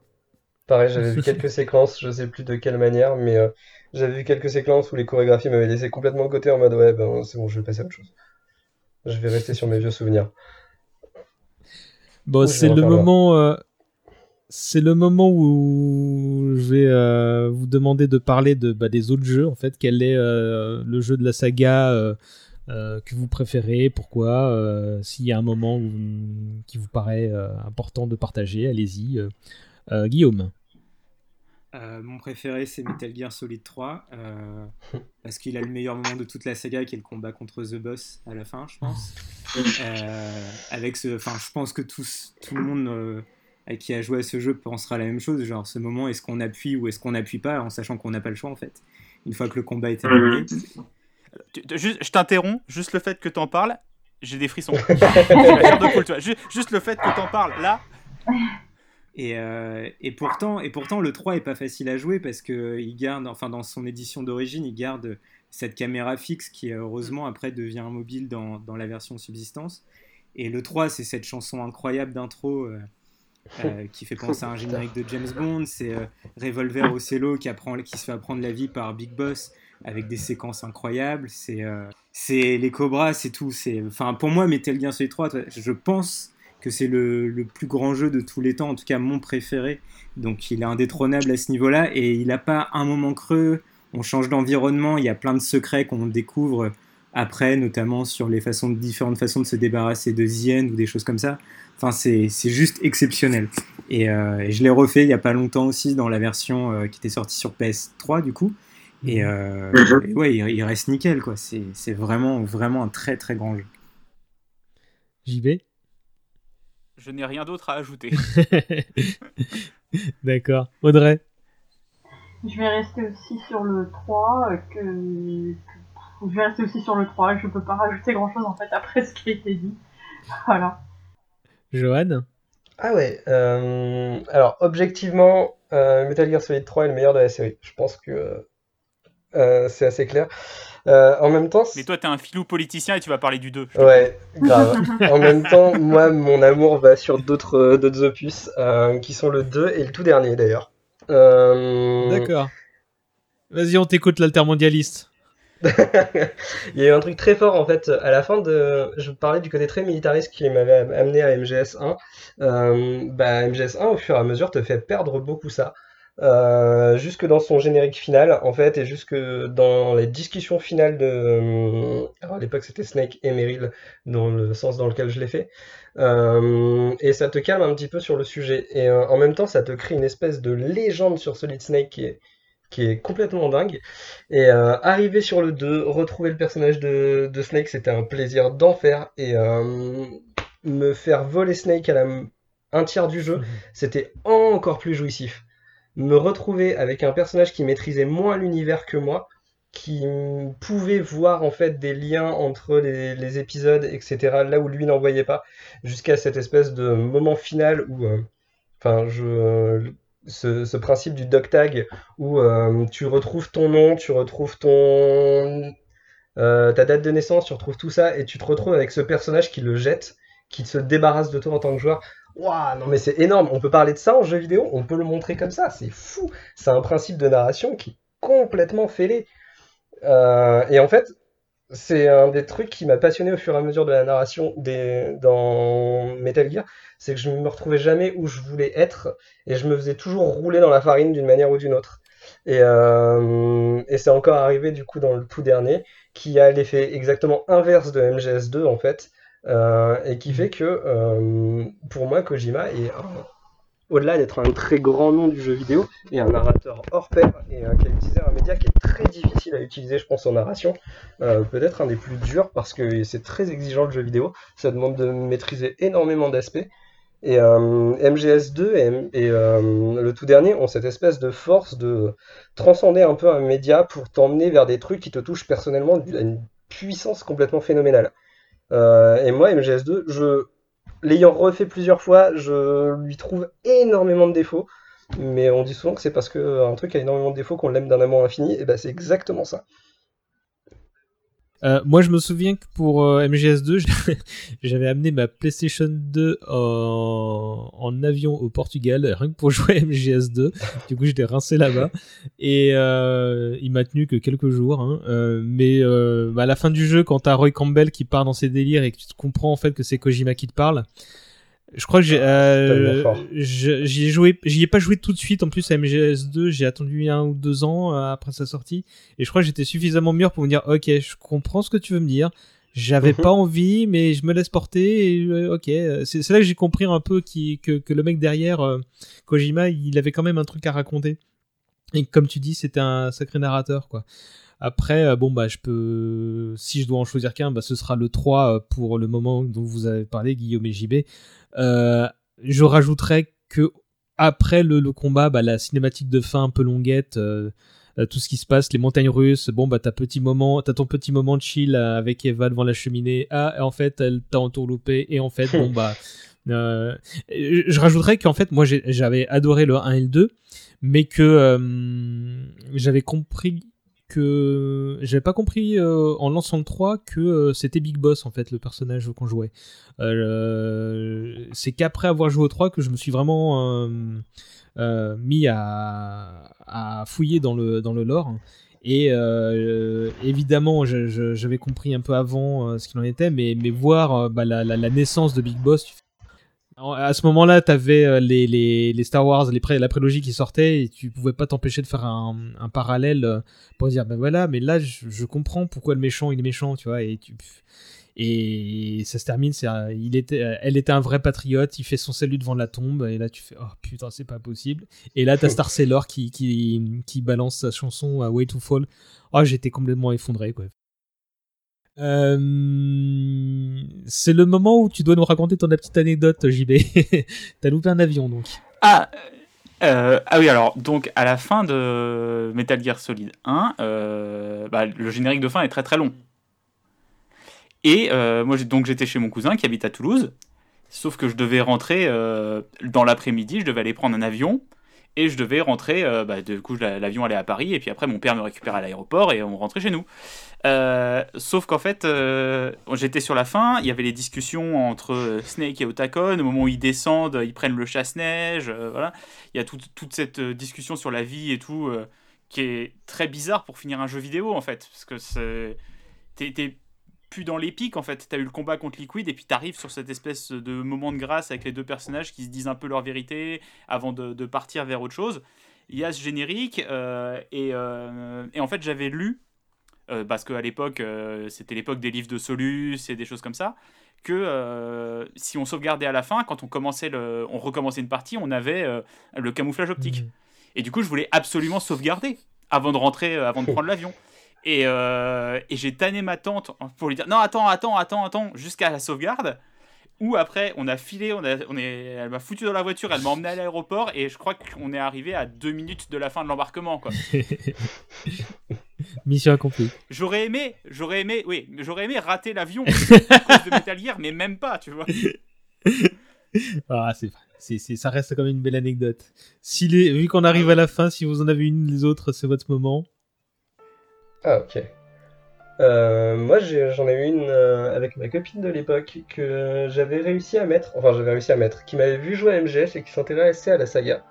Pareil, j'avais vu quelques séquences, je sais plus de quelle manière, mais euh, j'avais vu quelques séquences où les chorégraphies m'avaient laissé complètement de côté en mode ouais, ben c'est bon, je vais passer à autre chose. Je vais rester sur mes vieux souvenirs. Bon, c'est le moment. euh, c'est le moment où je vais euh, vous demander de parler de bah, des autres jeux. En fait, quel est euh, le jeu de la saga que vous préférez? Pourquoi? S'il y a un moment où- qui vous paraît important de partager, allez-y. Guillaume. Euh, mon préféré, c'est Metal Gear Solid 3, euh, parce qu'il a le meilleur moment de toute la saga, qui est le combat contre The Boss à la fin, je pense. Euh, avec ce, enfin, je pense que tous, tout le monde euh, à qui a joué à ce jeu pensera la même chose, genre ce moment, est-ce qu'on appuie ou est-ce qu'on n'appuie pas, en sachant qu'on n'a pas le choix en fait. Une fois que le combat est terminé. Je t'interromps, juste le fait que t'en parles, j'ai des frissons. De tu vois. Juste le fait que t'en parles, là, Et, euh, et, pourtant, et pourtant, le 3 est pas facile à jouer parce que il garde, enfin, dans son édition d'origine, il garde cette caméra fixe qui, heureusement, après devient mobile dans, dans la version subsistance. Et le 3, c'est cette chanson incroyable d'intro euh, euh, qui fait penser à un générique de James Bond. C'est euh, Revolver Ocello qui, apprend, qui se fait apprendre la vie par Big Boss avec des séquences incroyables. C'est euh, les Cobras, c'est tout. Enfin, pour moi, Metal Gear Solid 3, je pense que c'est le, le plus grand jeu de tous les temps, en tout cas mon préféré. Donc il est indétrônable à ce niveau-là et il n'a pas un moment creux. On change d'environnement, il y a plein de secrets qu'on découvre après, notamment sur les façons, différentes façons de se débarrasser de Zien ou des choses comme ça. Enfin, c'est c'est juste exceptionnel. Et, euh, et je l'ai refait il n'y a pas longtemps aussi dans la version euh, qui était sortie sur PS3 du coup. Et, euh, Mhm. et ouais, il, il reste nickel quoi. C'est c'est vraiment, vraiment un très très grand jeu. JB je n'ai rien d'autre à ajouter. D'accord. Audrey Je vais rester aussi sur le 3, euh, que... Je vais rester aussi sur le 3, je peux pas rajouter grand chose en fait après ce qui a été dit. Voilà. Johan Ah ouais, euh, alors objectivement, euh, Metal Gear Solid 3 est le meilleur de la série. Je pense que euh, c'est assez clair. Euh, en même temps, Mais toi, t'es un filou politicien et tu vas parler du 2. Ouais, grave. en même temps, moi, mon amour va sur d'autres euh, d'autres opus, euh, qui sont le 2 et le tout dernier d'ailleurs. Euh, D'accord. Vas-y, on t'écoute l'altermondialiste. Il y a eu un truc très fort en fait à la fin de. Je parlais du côté très militariste qui m'avait amené à MGS1. Euh, bah, MGS1 au fur et à mesure te fait perdre beaucoup ça. Euh, jusque dans son générique final en fait et jusque dans les discussions finales de. Alors à l'époque c'était Snake et Meryl dans le sens dans lequel je l'ai fait. Euh, et ça te calme un petit peu sur le sujet et euh, en même temps ça te crée une espèce de légende sur Solid Snake qui est qui est complètement dingue. Et euh, arriver sur le 2, retrouver le personnage de, de Snake, c'était un plaisir d'enfer. Et euh, me faire voler Snake à la, un tiers du jeu, c'était encore plus jouissif. Me retrouver avec un personnage qui maîtrisait moins l'univers que moi, qui pouvait voir en fait des liens entre les, épisodes, etc., là où lui n'en voyait pas, jusqu'à cette espèce de moment final où, euh, enfin, ce principe du dog tag où euh, tu retrouves ton nom, tu retrouves ton euh, ta date de naissance, tu retrouves tout ça et tu te retrouves avec ce personnage qui le jette, qui se débarrasse de toi en tant que joueur. Waouh, non mais c'est énorme. On peut parler de ça en jeu vidéo, on peut le montrer comme ça, c'est fou. C'est un principe de narration qui est complètement fêlé. Euh, et en fait, c'est un des trucs qui m'a passionné au fur et à mesure de la narration des, dans Metal Gear, c'est que je me retrouvais jamais où je voulais être et je me faisais toujours rouler dans la farine d'une manière ou d'une autre. Et, euh, et c'est encore arrivé du coup dans le tout dernier, qui a l'effet exactement inverse de MGS2 en fait, euh, et qui fait que euh, pour moi Kojima est au-delà d'être un très grand nom du jeu vidéo, et un narrateur hors pair, et un, qui a utilisé un média qui est très difficile à utiliser, je pense, en narration. Euh, Peut-être un des plus durs, parce que c'est très exigeant le jeu vidéo, ça demande de maîtriser énormément d'aspects. Et euh, MGS2 et, et, euh, le tout dernier ont cette espèce de force de transcender un peu un média pour t'emmener vers des trucs qui te touchent personnellement à une puissance complètement phénoménale. Euh, et moi, MGS2, je, l'ayant refait plusieurs fois, je lui trouve énormément de défauts. Mais on dit souvent que c'est parce qu'un truc a énormément de défauts qu'on l'aime d'un amour infini, et ben c'est exactement ça. Euh, moi, je me souviens que pour euh, MGS2, j'avais amené ma PlayStation 2 en, en avion au Portugal, rien que pour jouer à MGS2. Du coup, j'étais rincé là-bas. Et euh, il m'a tenu que quelques jours. Hein. Euh, mais euh, bah, à la fin du jeu, quand t'as Roy Campbell qui part dans ses délires et que tu comprends en fait que c'est Kojima qui te parle, je crois que j'ai, euh, je- j'y ai joué, j'y ai pas joué tout de suite. En plus, à MGS2, j'ai attendu un ou deux ans euh, après sa sortie. Et je crois que j'étais suffisamment mûr pour me dire, ok, je comprends ce que tu veux me dire. J'avais Mhm. pas envie, mais je me laisse porter. Et, euh, ok, c'est là que j'ai compris un peu qui, que, que le mec derrière, euh, Kojima, il avait quand même un truc à raconter. Et comme tu dis, c'était un sacré narrateur, quoi. Après, euh, bon, bah, je peux. Si je dois en choisir qu'un, bah, ce sera le 3 euh, pour le moment dont vous avez parlé, Guillaume et JB. Euh, je rajouterais que après le, le combat, bah, la cinématique de fin un peu longuette, euh, euh, tout ce qui se passe, les montagnes russes, bon, bah, t'as petit moment, t'as ton petit moment de chill avec Eva devant la cheminée. Ah, en fait, elle t'a entourloupé. Et en fait, bon, bah. euh, je rajouterais qu'en fait, moi, j'avais adoré le 1 et le 2, mais que j'avais compris que j'avais pas compris euh, en lançant le 3 que euh, c'était Big Boss en fait le personnage qu'on jouait. Euh, c'est qu'après avoir joué au 3 que je me suis vraiment mis à, fouiller dans le, dans le lore. Et évidemment, j'avais compris un peu avant ce qu'il en était, mais, mais voir bah, la, naissance de Big Boss, à ce moment-là, tu avais les, les, les Star Wars, les la prélogie qui sortait, et tu pouvais pas t'empêcher de faire un, un parallèle euh, pour dire, ben voilà, mais là, je, je comprends pourquoi le méchant, il est méchant, tu vois, et tu... Et ça se termine, c'est il était, euh, elle était un vrai patriote, il fait son salut devant la tombe, et là tu fais oh putain c'est pas possible. Et là t'as Star Sailor qui, qui, qui balance sa chanson Way to Fall. Oh j'étais complètement effondré quoi. Euh, c'est le moment où tu dois nous raconter ton petite anecdote JB. t'as loupé un avion donc. Ah, euh, ah oui, alors, donc à la fin de Metal Gear Solid 1, euh, bah, le générique de fin est très très long. Et moi, donc j'étais chez mon cousin qui habite à Toulouse, sauf que je devais rentrer dans l'après-midi, je devais aller prendre un avion, et je devais rentrer, euh, bah, du coup, la- l'avion allait à Paris, et puis après, mon père me récupérait à l'aéroport, et on rentrait chez nous. Euh, sauf qu'en fait, euh, j'étais sur la fin, il y avait les discussions entre Snake et Otakon, au moment où ils descendent, ils prennent le chasse-neige, voilà. Il y a toute- cette discussion sur la vie et tout, qui est très bizarre pour finir un jeu vidéo, en fait, parce que c'est... plus dans l'épique, en fait. T'as eu le combat contre Liquid, et puis t'arrives sur cette espèce de moment de grâce avec les deux personnages qui se disent un peu leur vérité avant de, de partir vers autre chose. Il y a ce générique, euh, et, euh, et en fait, j'avais lu euh, parce qu'à l'époque, euh, c'était l'époque des livres de Solus et des choses comme ça, que si on sauvegardait à la fin, quand on, commençait le, on recommençait une partie, on avait le camouflage optique. Et du coup, je voulais absolument sauvegarder avant de rentrer, avant de prendre l'avion. Et, euh, et j'ai tanné ma tante pour lui dire non, attends, attends, attends, attends, jusqu'à la sauvegarde. Ou après, on a filé, on a, on est, elle m'a foutu dans la voiture, elle m'a emmené à l'aéroport et je crois qu'on est arrivé à deux minutes de la fin de l'embarquement. quoi. Mission accomplie. J'aurais aimé, j'aurais aimé, oui, j'aurais aimé rater l'avion à cause de Metal Gear, mais même pas, tu vois. Ah, c'est, c'est, c'est- ça reste quand même une belle anecdote. Si les, vu qu'on arrive à la fin, si vous en avez une, les autres, c'est votre moment. Ah, ok. Euh, moi, j'en ai eu une euh, avec ma copine de l'époque que j'avais réussi à mettre, enfin, j'avais réussi à mettre, qui m'avait vu jouer à MGS et qui s'intéressait à la saga,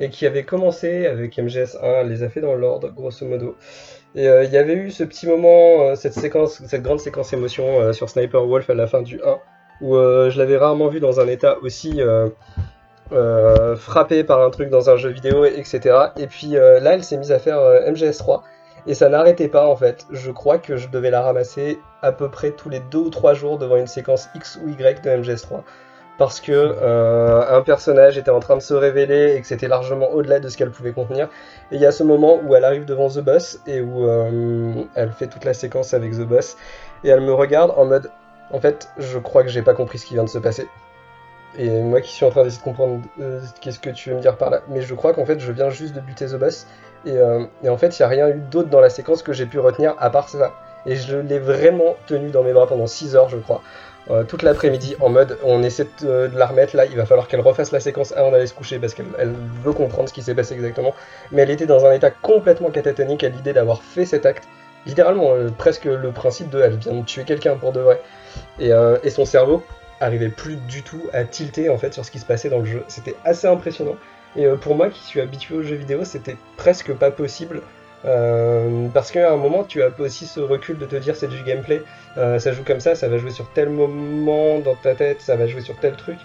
et qui avait commencé avec MGS 1, elle les a fait dans l'ordre, grosso modo. Et euh, il y avait eu ce petit moment, cette séquence, cette grande séquence émotion sur Sniper Wolf à la fin du 1, où je l'avais rarement vu dans un état aussi frappé par un truc dans un jeu vidéo, etc. Et puis là, elle s'est mise à faire MGS 3. Et ça n'arrêtait pas en fait. Je crois que je devais la ramasser à peu près tous les deux ou trois jours devant une séquence X ou Y de MGS3. Parce que euh, un personnage était en train de se révéler et que c'était largement au-delà de ce qu'elle pouvait contenir. Et il y a ce moment où elle arrive devant The Boss et où euh, elle fait toute la séquence avec The Boss. Et elle me regarde en mode En fait, je crois que j'ai pas compris ce qui vient de se passer. Et moi qui suis en train d'essayer de comprendre euh, qu'est-ce que tu veux me dire par là. Mais je crois qu'en fait, je viens juste de buter The Boss. Et, euh, et en fait, il n'y a rien eu d'autre dans la séquence que j'ai pu retenir à part ça. Et je l'ai vraiment tenu dans mes bras pendant 6 heures, je crois. Euh, toute l'après-midi, en mode on essaie de, la remettre là, il va falloir qu'elle refasse la séquence avant d'aller se coucher parce qu'elle elle veut comprendre ce qui s'est passé exactement. Mais elle était dans un état complètement catatonique à l'idée d'avoir fait cet acte littéralement presque le principe de elle vient de tuer quelqu'un pour de vrai. Et, euh, et son cerveau arrivait plus du tout à tilter en fait sur ce qui se passait dans le jeu. C'était assez impressionnant. Et euh, pour moi qui suis habitué aux jeux vidéo, c'était presque pas possible. Euh, parce qu'à un moment, tu as aussi ce recul de te dire c'est du gameplay, euh, ça joue comme ça, ça va jouer sur tel moment dans ta tête, ça va jouer sur tel truc.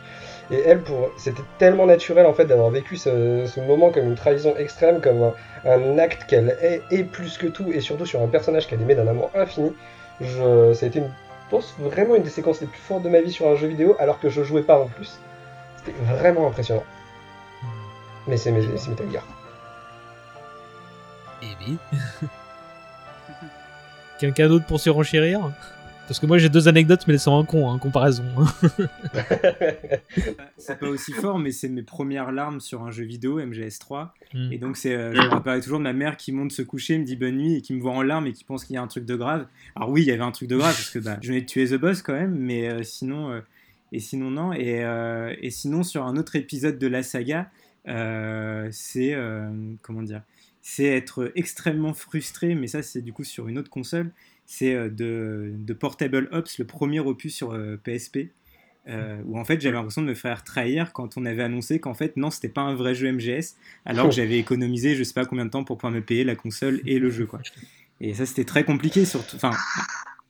Et elle, pour, c'était tellement naturel en fait d'avoir vécu ce, moment comme une trahison extrême, comme un, acte qu'elle est, et plus que tout, et surtout sur un personnage qu'elle aimait d'un amour infini. Je, ça a été, une, pense, vraiment une des séquences les plus fortes de ma vie sur un jeu vidéo, alors que je jouais pas en plus. C'était vraiment impressionnant. Mais c'est Metal Gear. Eh oui. Quelqu'un d'autre pour surenchérir Parce que moi j'ai deux anecdotes, mais elles sont en con, en comparaison. c'est pas aussi fort, mais c'est mes premières larmes sur un jeu vidéo, MGS3. Mm. Et donc, c'est, euh, je me rappelle toujours de ma mère qui monte se coucher, me dit bonne nuit et qui me voit en larmes et qui pense qu'il y a un truc de grave. Alors, oui, il y avait un truc de grave parce que bah, je venais de tuer The Boss quand même, mais euh, sinon, euh, et sinon, non. Et, euh, et sinon, sur un autre épisode de la saga, c'est. comment dire C'est être extrêmement frustré, mais ça, c'est du coup sur une autre console. C'est euh, de, de Portable Ops, le premier opus sur euh, PSP. euh, où en fait j'avais l'impression de me faire trahir quand on avait annoncé qu'en fait non c'était pas un vrai jeu MGS alors que j'avais économisé je sais pas combien de temps pour pouvoir me payer la console et le jeu quoi et ça c'était très compliqué surtout enfin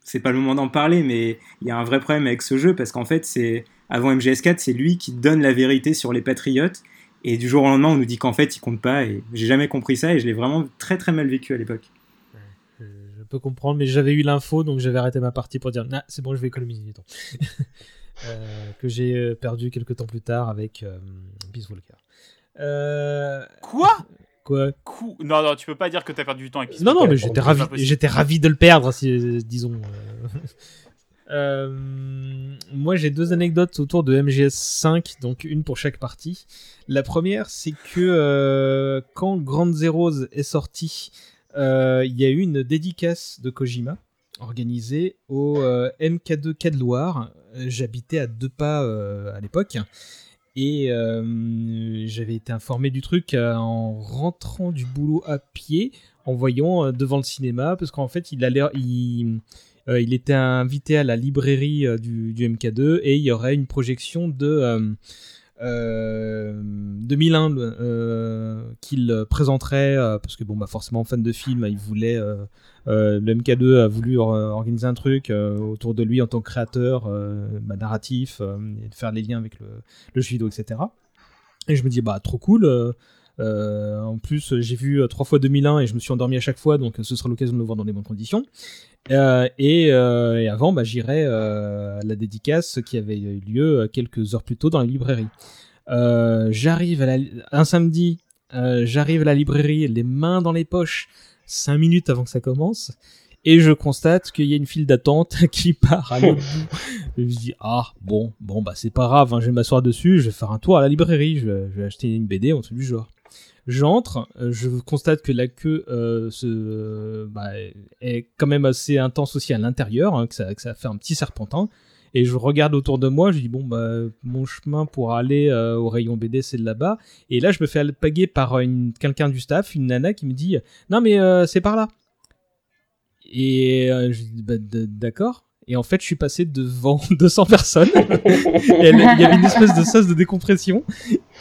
c'est pas le moment d'en parler mais il y a un vrai problème avec ce jeu parce qu'en fait c'est avant MGS4 c'est lui qui donne la vérité sur les patriotes et du jour au lendemain on nous dit qu'en fait il compte pas et j'ai jamais compris ça et je l'ai vraiment très très mal vécu à l'époque peux comprendre, mais j'avais eu l'info, donc j'avais arrêté ma partie pour dire nah, c'est bon, je vais économiser du temps. Euh, que j'ai euh, perdu quelques temps plus tard avec euh, Peace Walker. Euh, Quoi? Quoi? Cou- Non, non, tu peux pas dire que t'as perdu du temps avec Non, non, mais j'étais ravi, j'étais ravi de le perdre, si, disons. euh. Moi, j'ai deux anecdotes autour de MGS5, donc une pour chaque partie. La première, c'est que euh, quand Grand Zeroes est sorti, il y a eu une dédicace de Kojima organisée au euh, MK2 Quai. Euh, J'habitais à deux pas euh, à l'époque. Et euh, j'avais été informé du truc euh, en rentrant du boulot à pied, en voyant euh, devant le cinéma, parce qu'en fait, il, allait, il, euh, il était invité à la librairie euh, du, du MK2 et il y aurait une projection de euh, euh, 2001 euh, qu'il présenterait, euh, parce que bon, bah, forcément, fan de film, il voulait. euh, euh, le MK2 a voulu or- organiser un truc euh, autour de lui en tant que créateur euh, bah, narratif, euh, et de faire les liens avec le, le vidéo, etc. Et je me dis, bah, trop cool. Euh, en plus, j'ai vu euh, trois fois 2001 et je me suis endormi à chaque fois, donc euh, ce sera l'occasion de le voir dans les bonnes conditions. Et, et avant, bah, j'irai à la dédicace qui avait eu lieu quelques heures plus tôt dans la librairie. J'arrive à la, un samedi, j'arrive à la librairie, les mains dans les poches, cinq minutes avant que ça commence, et je constate qu'il y a une file d'attente qui part à l'autre bout. Je me dis ah bon bon bah c'est pas grave, hein, je vais m'asseoir dessus, je vais faire un tour à la librairie, je vais, je vais acheter une BD ou un truc du genre. J'entre, euh, je constate que la queue euh, se, bah, est quand même assez intense aussi à l'intérieur, hein, que, ça, que ça fait un petit serpentin. Et je regarde autour de moi, je dis bon bah mon chemin pour aller euh, au rayon BD c'est de là-bas. Et là je me fais alpaguer par une, quelqu'un du staff, une nana qui me dit non mais euh, c'est par là. Et je dis bah, d'accord. Et en fait je suis passé devant 200 personnes. Il y avait une espèce de sas de décompression.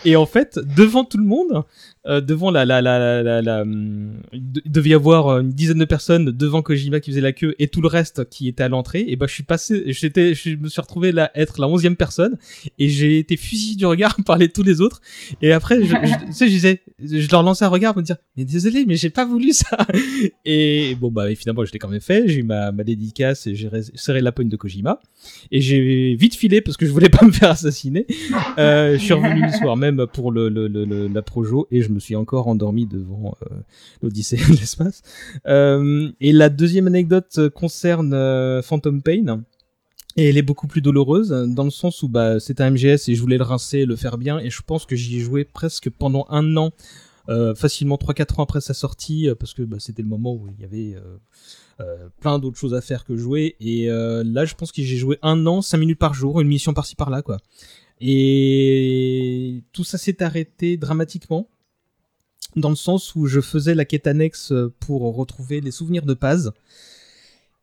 Et en fait, devant tout le monde, euh, devant la, la, la, hum, il devait y avoir euh, une dizaine de personnes devant Kojima qui faisait la queue et tout le reste qui était à l'entrée. Et bah, je suis passé, j'étais, je me suis retrouvé là être la onzième personne et j'ai été fusillé du regard par les, tous les autres. Et après, je, tu sais, je disais, je leur lançais un regard pour me dire, mais désolé, mais j'ai pas voulu ça. Et bon, bah, et finalement, je l'ai quand même fait. J'ai eu ma, ma dédicace et j'ai serré la poigne de Kojima. Et j'ai vite filé parce que je voulais pas me faire assassiner. Euh, je suis revenu le soir même pour la projo et je me suis encore endormi devant euh, l'Odyssée de l'espace. Euh, et la deuxième anecdote concerne euh, Phantom Pain. Et elle est beaucoup plus douloureuse dans le sens où bah, c'est un MGS et je voulais le rincer, le faire bien. Et je pense que j'y ai joué presque pendant un an, facilement 3-4 ans après sa sortie, parce que bah, c'était le moment où il y avait plein d'autres choses à faire que jouer. Et là, je pense que j'ai joué un an, 5 minutes par jour, une mission par-ci par-là, quoi. Et tout ça s'est arrêté dramatiquement. dans le sens où je faisais la quête annexe pour retrouver les souvenirs de Paz.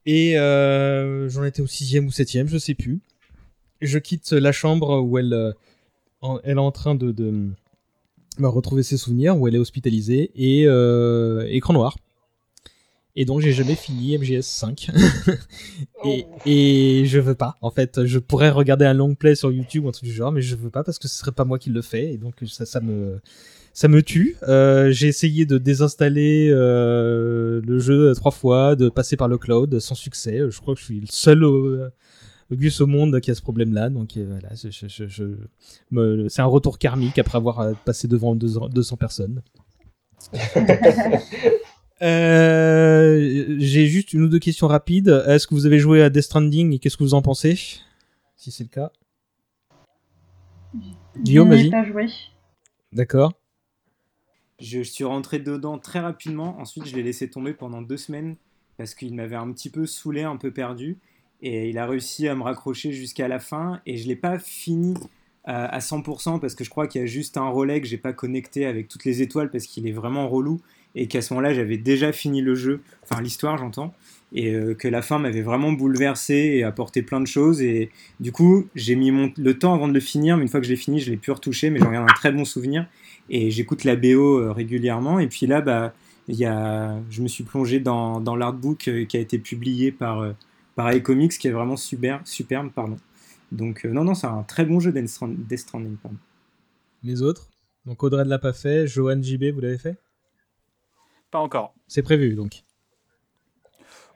Et euh, j'en étais au sixième ou septième, je sais plus. Je quitte la chambre où elle, euh, elle est en train de, de retrouver ses souvenirs, où elle est hospitalisée, et euh, écran noir. Et donc j'ai jamais fini MGS 5. et, et je veux pas. En fait, je pourrais regarder un long play sur YouTube ou un truc du genre, mais je veux pas parce que ce serait pas moi qui le fais. Et donc ça, ça me, ça me tue. Euh, j'ai essayé de désinstaller euh, le jeu trois fois, de passer par le cloud sans succès. Je crois que je suis le seul au- Gus au monde qui a ce problème-là. Donc euh, voilà, je- je- je- je- me- c'est un retour karmique après avoir euh, passé devant 200 200 personnes. Euh, j'ai juste une ou deux questions rapides. Est-ce que vous avez joué à Death Stranding et qu'est-ce que vous en pensez? Si c'est le cas. Guillaume, vas-y. pas joué. D'accord. Je, je suis rentré dedans très rapidement. Ensuite, je l'ai laissé tomber pendant deux semaines parce qu'il m'avait un petit peu saoulé, un peu perdu. Et il a réussi à me raccrocher jusqu'à la fin. Et je l'ai pas fini à, à 100% parce que je crois qu'il y a juste un relais que j'ai pas connecté avec toutes les étoiles parce qu'il est vraiment relou. Et qu'à ce moment-là, j'avais déjà fini le jeu, enfin l'histoire, j'entends. Et euh, que la fin m'avait vraiment bouleversé et apporté plein de choses. Et du coup, j'ai mis mon, le temps avant de le finir. Mais une fois que je l'ai fini, je l'ai pu retoucher. Mais j'en garde un très bon souvenir et j'écoute la BO euh, régulièrement. Et puis là, bah, y a, je me suis plongé dans, dans l'artbook euh, qui a été publié par, par iComics, qui est vraiment super, superbe. Pardon. Donc, non, non, c'est un très bon jeu Death Strand- Death Stranding. Les autres? Donc Audrey ne l'a pas fait. Johan JB, vous l'avez fait? Pas encore. C'est prévu donc.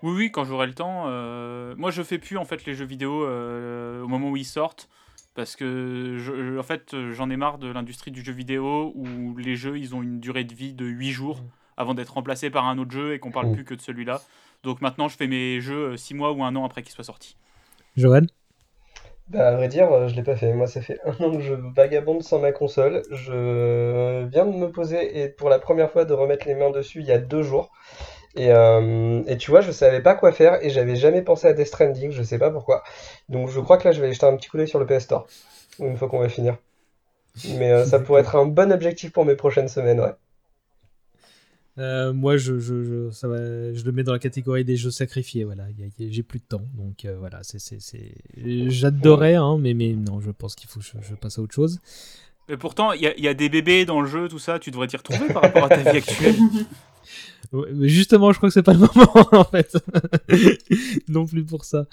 Oui, oui, quand j'aurai le temps. euh, Moi, je fais plus en fait les jeux vidéo euh, au moment où ils sortent. Parce que, je- en fait, euh, j'en ai marre de l'industrie du jeu vidéo où les jeux, ils ont une durée de vie de 8 jours avant d'être remplacés par un autre jeu et qu'on parle Mm. plus que de celui-là. Donc maintenant, je fais mes jeux 6 mois ou un an après qu'ils soient sortis. Johan Bah, à vrai dire, euh, je l'ai pas fait. Moi, ça fait un an que je vagabonde sans ma console. Je viens de me poser et pour la première fois de remettre les mains dessus il y a deux jours. Et, euh, et tu vois, je savais pas quoi faire et j'avais jamais pensé à Death Stranding, je sais pas pourquoi. Donc je crois que là, je vais aller jeter un petit coup d'œil sur le PS Store une fois qu'on va finir. Mais euh, ça pourrait être un bon objectif pour mes prochaines semaines, ouais. Euh, moi, je, je, je, ça va, je le mets dans la catégorie des jeux sacrifiés. Voilà, j'ai plus de temps, donc euh, voilà, c'est, j'adorais, hein, mais, mais non, je pense qu'il faut que je, passe à autre chose. Mais pourtant, il y, a- il y a des bébés dans le jeu, tout ça. Tu devrais t'y retrouver par rapport à ta vie actuelle. Justement, je crois que c'est pas le moment en fait, non plus pour ça.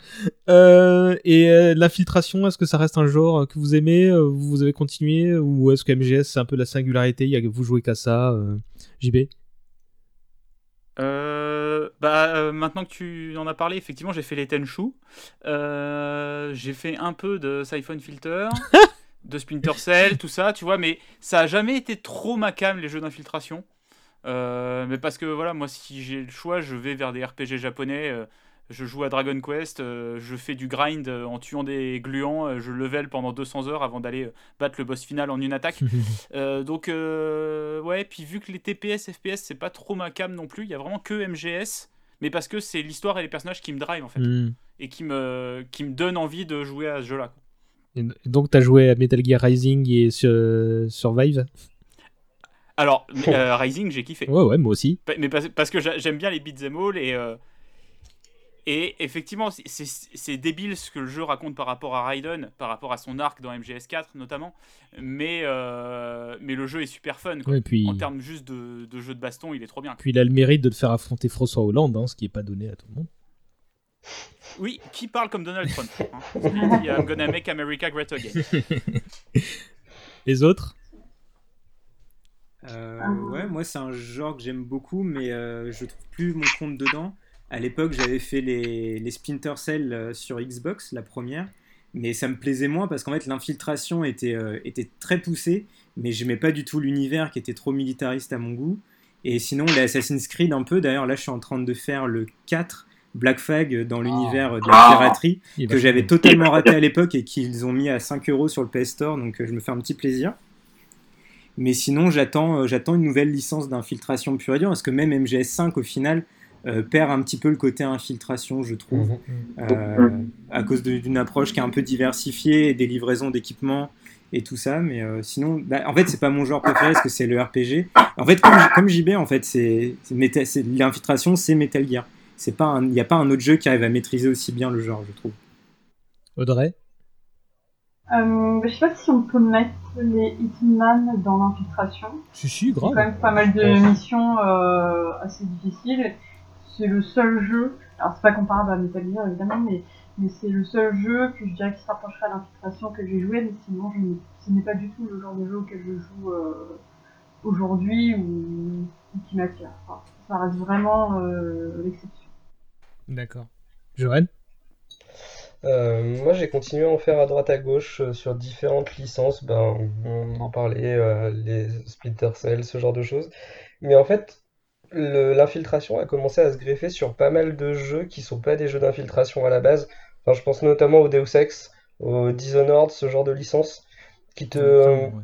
Euh, et l'infiltration, est-ce que ça reste un genre que vous aimez Vous avez continué ou est-ce que MGS c'est un peu la singularité y a vous jouez qu'à ça, JB Euh, bah, euh, maintenant que tu en as parlé, effectivement, j'ai fait les Tenchu. Euh, j'ai fait un peu de Siphon Filter, de Splinter Cell, tout ça, tu vois, mais ça a jamais été trop ma cam, les jeux d'infiltration. Euh, mais parce que voilà, moi, si j'ai le choix, je vais vers des RPG japonais. Je joue à Dragon Quest, euh, je fais du grind euh, en tuant des gluants, euh, je level pendant 200 heures avant d'aller battre le boss final en une attaque. Donc, ouais, puis vu que les TPS, FPS, c'est pas trop ma cam non plus, il y a vraiment que MGS, mais parce que c'est l'histoire et les personnages qui me drive en fait, Hmm. et qui me, qui me donnent envie de jouer à ce jeu-là. Et donc t'as joué à Metal Gear Rising et sur- Survive? Alors, Rising, j'ai kiffé. Ouais, ouais, moi aussi. Mais parce, parce que j'a- j'aime bien les beat'em all et. Et effectivement, c'est- débile ce que le jeu raconte par rapport à Raiden, par rapport à son arc dans MGS4 notamment, mais, euh, mais le jeu est super fun. Quoi. Ouais, et puis- En termes juste de, de jeu de baston, il est trop bien. Puis il a le mérite de te faire affronter François Hollande, hein, ce qui est pas donné à tout le monde. Oui, qui parle comme Donald Trump hein. Il dit I'm gonna make America great again. Les autres? Euh, ouais, moi c'est un genre que j'aime beaucoup, mais euh, je trouve plus mon compte dedans. À l'époque, j'avais fait les, les Splinter Cell euh, sur Xbox, la première, mais ça me plaisait moins parce qu'en fait l'infiltration était, euh, était très poussée, mais j'aimais pas du tout l'univers qui était trop militariste à mon goût. Et sinon, les Assassin's Creed un peu, d'ailleurs là je suis en train de faire le 4, Black Flag dans l'univers de la piraterie, Il est que j'avais totalement raté à l'époque et qu'ils ont mis à 5 euros sur le PS Store, donc euh, je me fais un petit plaisir. Mais sinon, j'attends, j'attends une nouvelle licence d'infiltration pure et dure, parce que même MGS5, au final, euh, perd un petit peu le côté infiltration, je trouve, Mhm. euh, à cause d'une approche qui est un peu diversifiée, et des livraisons d'équipements et tout ça. Mais euh, sinon, bah, en fait, c'est pas mon genre préféré parce que c'est le RPG. En fait, comme, comme JB, en fait, c'est l'infiltration, c'est Metal Gear. C'est pas, il n'y a pas un autre jeu qui arrive à maîtriser aussi bien le genre, je trouve. Audrey? Euh, je sais pas si on peut mettre les Hitman dans l'infiltration. Si, si, C'est grave. quand même pas mal de missions euh, assez difficiles. C'est le seul jeu, alors c'est pas comparable à Metal Gear évidemment, mais, mais c'est le seul jeu que je dirais qui se rapprocherait à l'infiltration que j'ai joué, mais sinon je n'ai- ce n'est pas du tout le genre de jeu auquel je joue euh, aujourd'hui ou, ou qui m'attire. Enfin, ça reste vraiment euh, l'exception. D'accord. Johan Euh, moi, j'ai continué à en faire à droite à gauche euh, sur différentes licences. Ben, on en parlait, euh, les Splinter Cell, ce genre de choses. Mais en fait, le- l'infiltration a commencé à se greffer sur pas mal de jeux qui sont pas des jeux d'infiltration à la base. Enfin, je pense notamment au Deus Ex, au Dishonored, ce genre de licences qui te, ouais.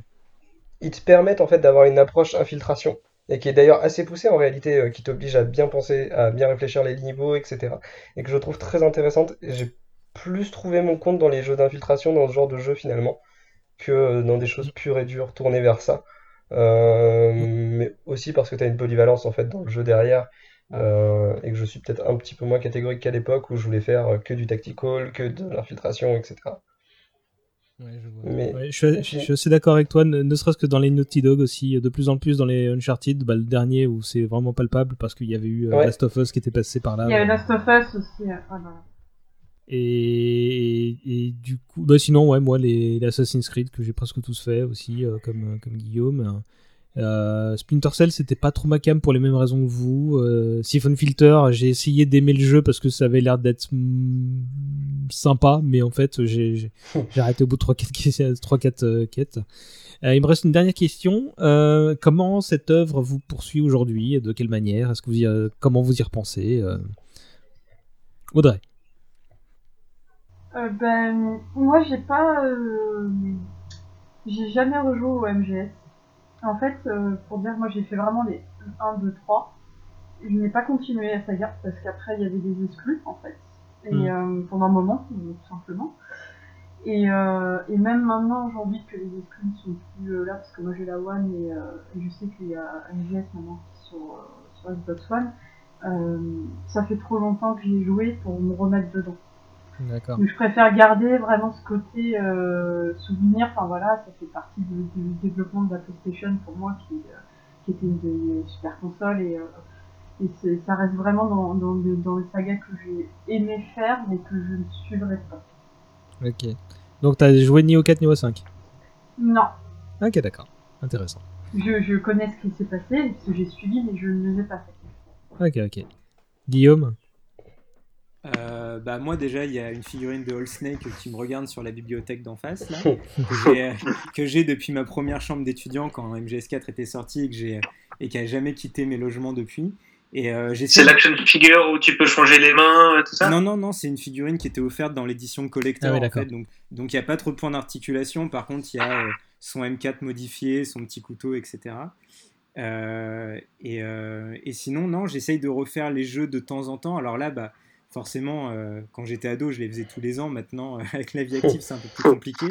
ils te permettent en fait d'avoir une approche infiltration et qui est d'ailleurs assez poussée en réalité, euh, qui t'oblige à bien penser, à bien réfléchir les niveaux, etc. Et que je trouve très intéressante. Et j'ai plus trouvé mon compte dans les jeux d'infiltration, dans ce genre de jeu finalement, que euh, dans des choses pures et dures tournées vers ça. Euh, mais aussi parce que tu as une polyvalence en fait dans le jeu derrière. euh, et que je suis peut-être un petit peu moins catégorique qu'à l'époque où je voulais faire que du tactical, que de l'infiltration, etc. Mais Ouais, je, suis, je suis assez d'accord avec toi, ne, ne serait-ce que dans les Naughty Dog aussi, de plus en plus dans les Uncharted, bah, le dernier où c'est vraiment palpable parce qu'il y avait eu euh, Ouais. Last of Us qui était passé par là. Il y avait ouais. Last of Us aussi. Et, et du coup, bah sinon, ouais, moi, les, les Assassin's Creed que j'ai presque tous fait aussi, euh, comme, comme Guillaume. Euh, Splinter Cell, c'était pas trop ma cam pour les mêmes raisons que vous. Euh, Siphon Filter, j'ai essayé d'aimer le jeu parce que ça avait l'air d'être mm, sympa, mais en fait, j'ai arrêté au bout de 3-4 quêtes. Euh, il me reste une dernière question. Euh, comment cette œuvre vous poursuit aujourd'hui De quelle manière? Est-ce que vous y, euh, comment vous y repensez euh? Audrey. Euh, ben, moi, j'ai pas. euh, j'ai jamais rejoué au MGS. En fait, euh, pour dire, moi, j'ai fait vraiment les 1, 2, 3. Je n'ai pas continué la saga parce qu'après, il y avait des exclus, en fait. Et Mm. euh, pendant un moment, euh, tout simplement. Et, euh, et même maintenant, aujourd'hui, que les exclus ne sont plus euh, là, parce que moi j'ai la One et, euh, et je sais qu'il y a MGS maintenant qui sont sur, euh, sur Xbox One, euh, ça fait trop longtemps que j'y ai joué pour me remettre dedans. D'accord. Je préfère garder vraiment ce côté euh, souvenir. Enfin voilà, ça fait partie du, du développement de la PlayStation pour moi qui, euh, qui était une super consoles et, euh, et ça reste vraiment dans, dans, le- dans les sagas que j'ai aimé faire mais que je ne suivrai pas. Ok. Donc t'as joué ni au 4 ni au 5 Non, Ok, d'accord. Intéressant. je, je connais ce qui s'est passé, ce que j'ai suivi mais je ne les ai pas fait. Ok, ok. Guillaume? Euh, bah moi déjà il y a une figurine de All Snake qui me regarde sur la bibliothèque d'en face là, que j'ai, euh, que j'ai depuis ma première chambre d'étudiant quand MGS4 était sorti et que j'ai et qui a jamais quitté mes logements depuis. Et euh, C'est l'action figure où tu peux changer les mains, euh, tout ça? Non non non c'est une figurine qui était offerte dans l'édition collector Ah oui, en d'accord. fait donc donc il y a pas trop de points d'articulation par contre il y a euh, son M4 modifié son petit couteau etc. Euh, et, euh, et sinon, non, j'essaye de refaire les jeux de temps en temps. Alors là, bah, forcément, euh, quand j'étais ado, je les faisais tous les ans. Maintenant, euh, avec la vie active, c'est un peu plus compliqué.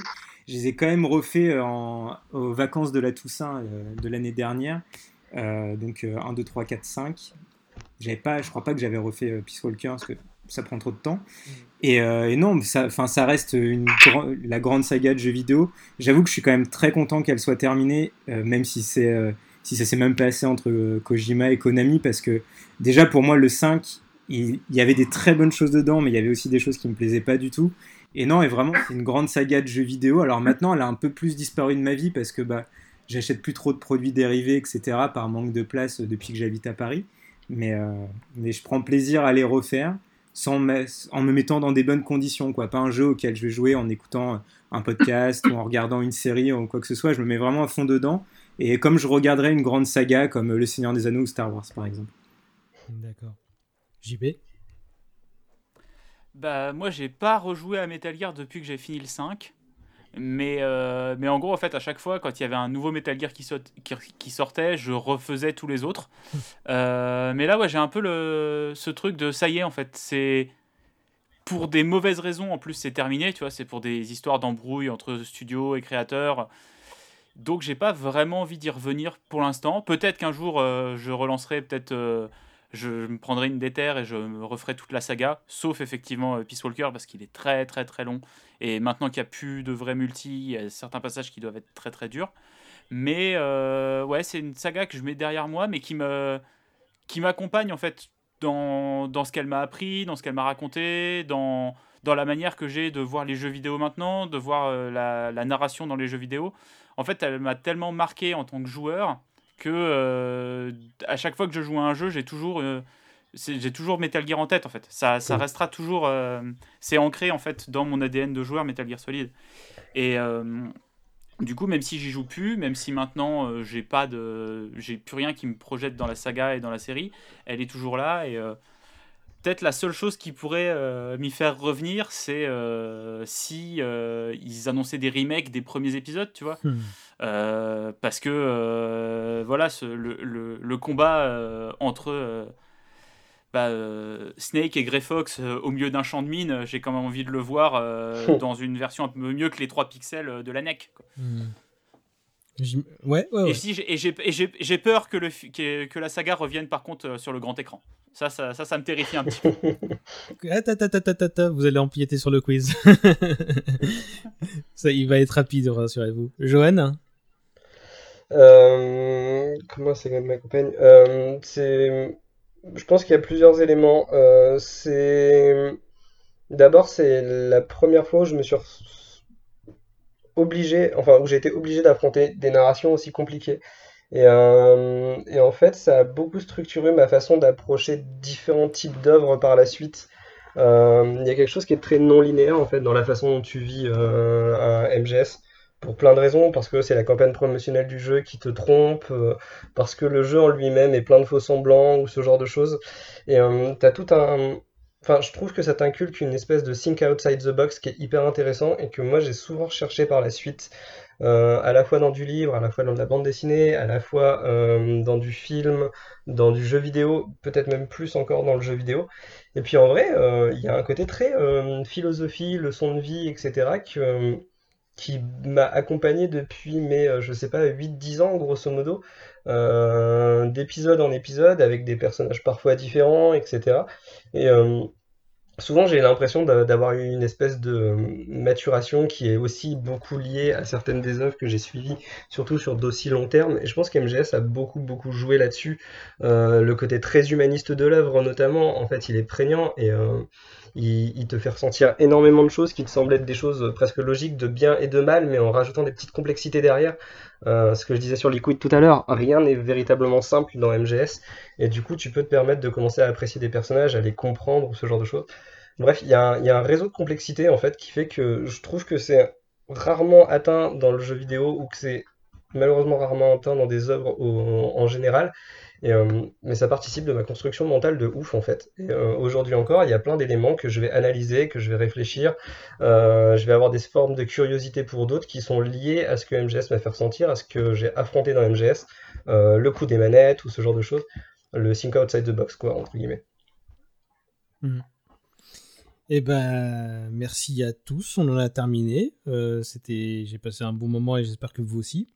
Je les ai quand même refaits euh, en, aux vacances de la Toussaint euh, de l'année dernière. Donc euh, 1, 2, 3, 4, 5. J'avais pas, je crois pas que j'avais refait Peace Walker parce que ça prend trop de temps. Et, euh, et non, ça, ça reste une la grande saga de jeux vidéo. J'avoue que je suis quand même très content qu'elle soit terminée, même si c'est si ça s'est même passé entre Kojima et Konami, parce que déjà pour moi le 5, il, y avait des très bonnes choses dedans, mais il y avait aussi des choses qui me plaisaient pas du tout. Et non, et vraiment c'est une grande saga de jeux vidéo. Alors maintenant, elle a un peu plus disparu de ma vie parce que bah j'achète plus trop de produits dérivés, etc. par manque de place euh, depuis que j'habite à Paris. Mais, euh, mais je prends plaisir à les refaire sans en me mettant dans des bonnes conditions, quoi. Pas un jeu auquel je vais jouer en écoutant un podcast ou en regardant une série ou quoi que ce soit. Je me mets vraiment à fond dedans. Et comme je regarderais une grande saga comme Le Seigneur des Anneaux ou Star Wars, par exemple. D'accord. JB Bah, moi, j'ai pas rejoué à Metal Gear depuis que j'ai fini le 5. Mais, euh, mais en gros, en fait, à chaque fois, quand il y avait un nouveau Metal Gear qui, saute- qui, qui sortait, je refaisais tous les autres. Euh, mais là, ouais, j'ai un peu le, ce truc de ça y est, en fait, c'est. pour des mauvaises raisons, en plus, c'est terminé, tu vois, c'est pour des histoires d'embrouille entre studios et créateurs. Donc, j'ai pas vraiment envie d'y revenir pour l'instant. Peut-être qu'un jour, euh, je relancerai, peut-être, je, me prendrai une déterre et je me referai toute la saga, sauf effectivement euh, Peace Walker, parce qu'il est très, très, très long. Et maintenant qu'il n'y a plus de vrai multi, il y a certains passages qui doivent être très, très durs. Mais ouais, c'est une saga que je mets derrière moi, mais qui me qui m'accompagne en fait dans, dans ce qu'elle m'a appris, dans ce qu'elle m'a raconté, dans, dans la manière que j'ai de voir les jeux vidéo maintenant, de voir euh, la, narration dans les jeux vidéo. En fait, elle m'a tellement marqué en tant que joueur que euh, à chaque fois que je joue à un jeu, j'ai toujours, euh, j'ai toujours Metal Gear en tête. En fait, ça, ça restera toujours, c'est ancré en fait dans mon ADN de joueur Metal Gear Solid. Et du coup, même si j'y joue plus, même si maintenant euh, j'ai pas de, j'ai plus rien qui me projette dans la saga et dans la série, elle est toujours là et euh, peut-être la seule chose qui pourrait euh, m'y faire revenir, c'est si ils annonçaient des remakes des premiers épisodes, tu vois, hmm. Parce que voilà, le, le, le, combat entre bah, euh, Snake et Grey Fox euh, au milieu d'un champ de mine, euh, j'ai quand même envie de le voir dans une version un peu mieux que les 3 pixels de la NEC. Hmm. Ouais, ouais, Et, j'ai peur que, le, que, la saga revienne par contre sur le grand écran. Ça, ça, ça, me terrifie un petit peu. vous allez empiéter sur le quiz. ça, il va être rapide, rassurez-vous. Johan Comment c'est ma compagne C'est je pense qu'il y a plusieurs éléments. Euh, c'est d'abord c'est la première fois où je me suis obligé, enfin où j'ai été obligé d'affronter des narrations aussi compliquées. Et, euh, et, en fait, ça a beaucoup structuré ma façon d'approcher différents types d'œuvres par la suite. Euh, il y a quelque chose qui est très non linéaire en fait dans la façon dont tu vis un MGS pour plein de raisons, parce que c'est la campagne promotionnelle du jeu qui te trompe, euh, parce que le jeu en lui-même est plein de faux semblants ou ce genre de choses. Et euh, t'as tout un. Enfin, je trouve que ça t'inculque une espèce de think outside the box qui est hyper intéressant et que moi j'ai souvent recherché par la suite, euh, à la fois dans du livre, à la fois dans de la bande dessinée, à la fois dans du film, dans du jeu vidéo, peut-être même plus encore dans le jeu vidéo. Et puis en vrai, il y a un côté très philosophie, leçon de vie, etc. que qui m'a accompagné depuis mes, euh, je sais pas, 8-10 ans grosso modo, euh, d'épisode en épisode, avec des personnages parfois différents, etc. Et souvent j'ai l'impression d'avoir eu une espèce de maturation qui est aussi beaucoup liée à certaines des œuvres que j'ai suivies, surtout sur d'aussi long terme. Et je pense qu'MGS a beaucoup beaucoup joué là-dessus. le côté très humaniste de l'œuvre notamment, en fait, il est prégnant et il, te fait ressentir énormément de choses qui te semblent être des choses presque logiques de bien et de mal, mais en rajoutant des petites complexités derrière. Euh, ce que je disais sur Liquid tout à l'heure, rien n'est véritablement simple dans MGS, et du coup tu peux te permettre de commencer à apprécier des personnages, à les comprendre, ce genre de choses. Bref, il y, a un réseau de complexité en fait qui fait que je trouve que c'est rarement atteint dans le jeu vidéo ou que c'est malheureusement rarement atteint dans des œuvres en général. Euh, mais ça participe de ma construction mentale de ouf en fait. Et euh, aujourd'hui encore, il y a plein d'éléments que je vais analyser, que je vais réfléchir. Euh, je vais avoir des formes de curiosité pour d'autres qui sont liées à ce que MGS m'a fait ressentir, à ce que j'ai affronté dans MGS, le coup des manettes ou ce genre de choses. Le think outside the box, quoi, entre guillemets. Mmh. Eh ben, merci à tous. On en a terminé. C'était, j'ai passé un bon moment et j'espère que vous aussi.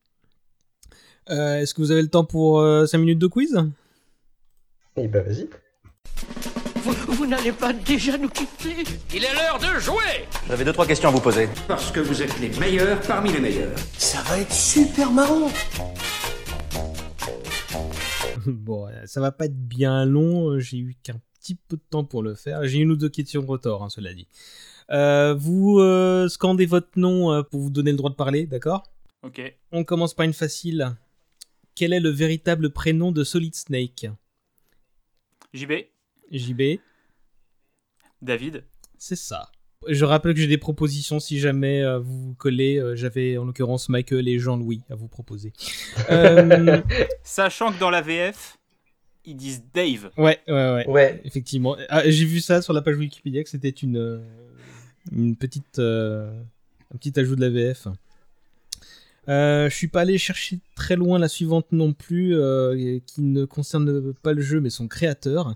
Euh, est-ce que vous avez le temps pour 5 euh, minutes de quiz? Eh ben vas-y. Vous, n'allez pas déjà nous quitter Il est l'heure de jouer J'avais deux trois questions à vous poser. Parce que vous êtes les meilleurs parmi les meilleurs. Ça va être super marrant Bon, ça va pas être bien long, j'ai eu qu'un petit peu de temps pour le faire. J'ai une ou deux questions de retard, hein, cela dit. Euh, vous scandez votre nom pour vous donner le droit de parler, d'accord? Ok. On commence par une facile. Quel est le véritable prénom de Solid Snake JB. JB. David. C'est ça. Je rappelle que j'ai des propositions si jamais euh, vous vous collez. Euh, j'avais en l'occurrence Michael et Jean-Louis à vous proposer. Euh, Sachant que dans la VF, ils disent Dave. Ouais, ouais, ouais. Effectivement. Ah, j'ai vu ça sur la page Wikipédia que c'était une, une petite, un petit ajout de la VF. Euh, je suis pas allé chercher très loin la suivante non plus, euh, qui ne concerne pas le jeu mais son créateur.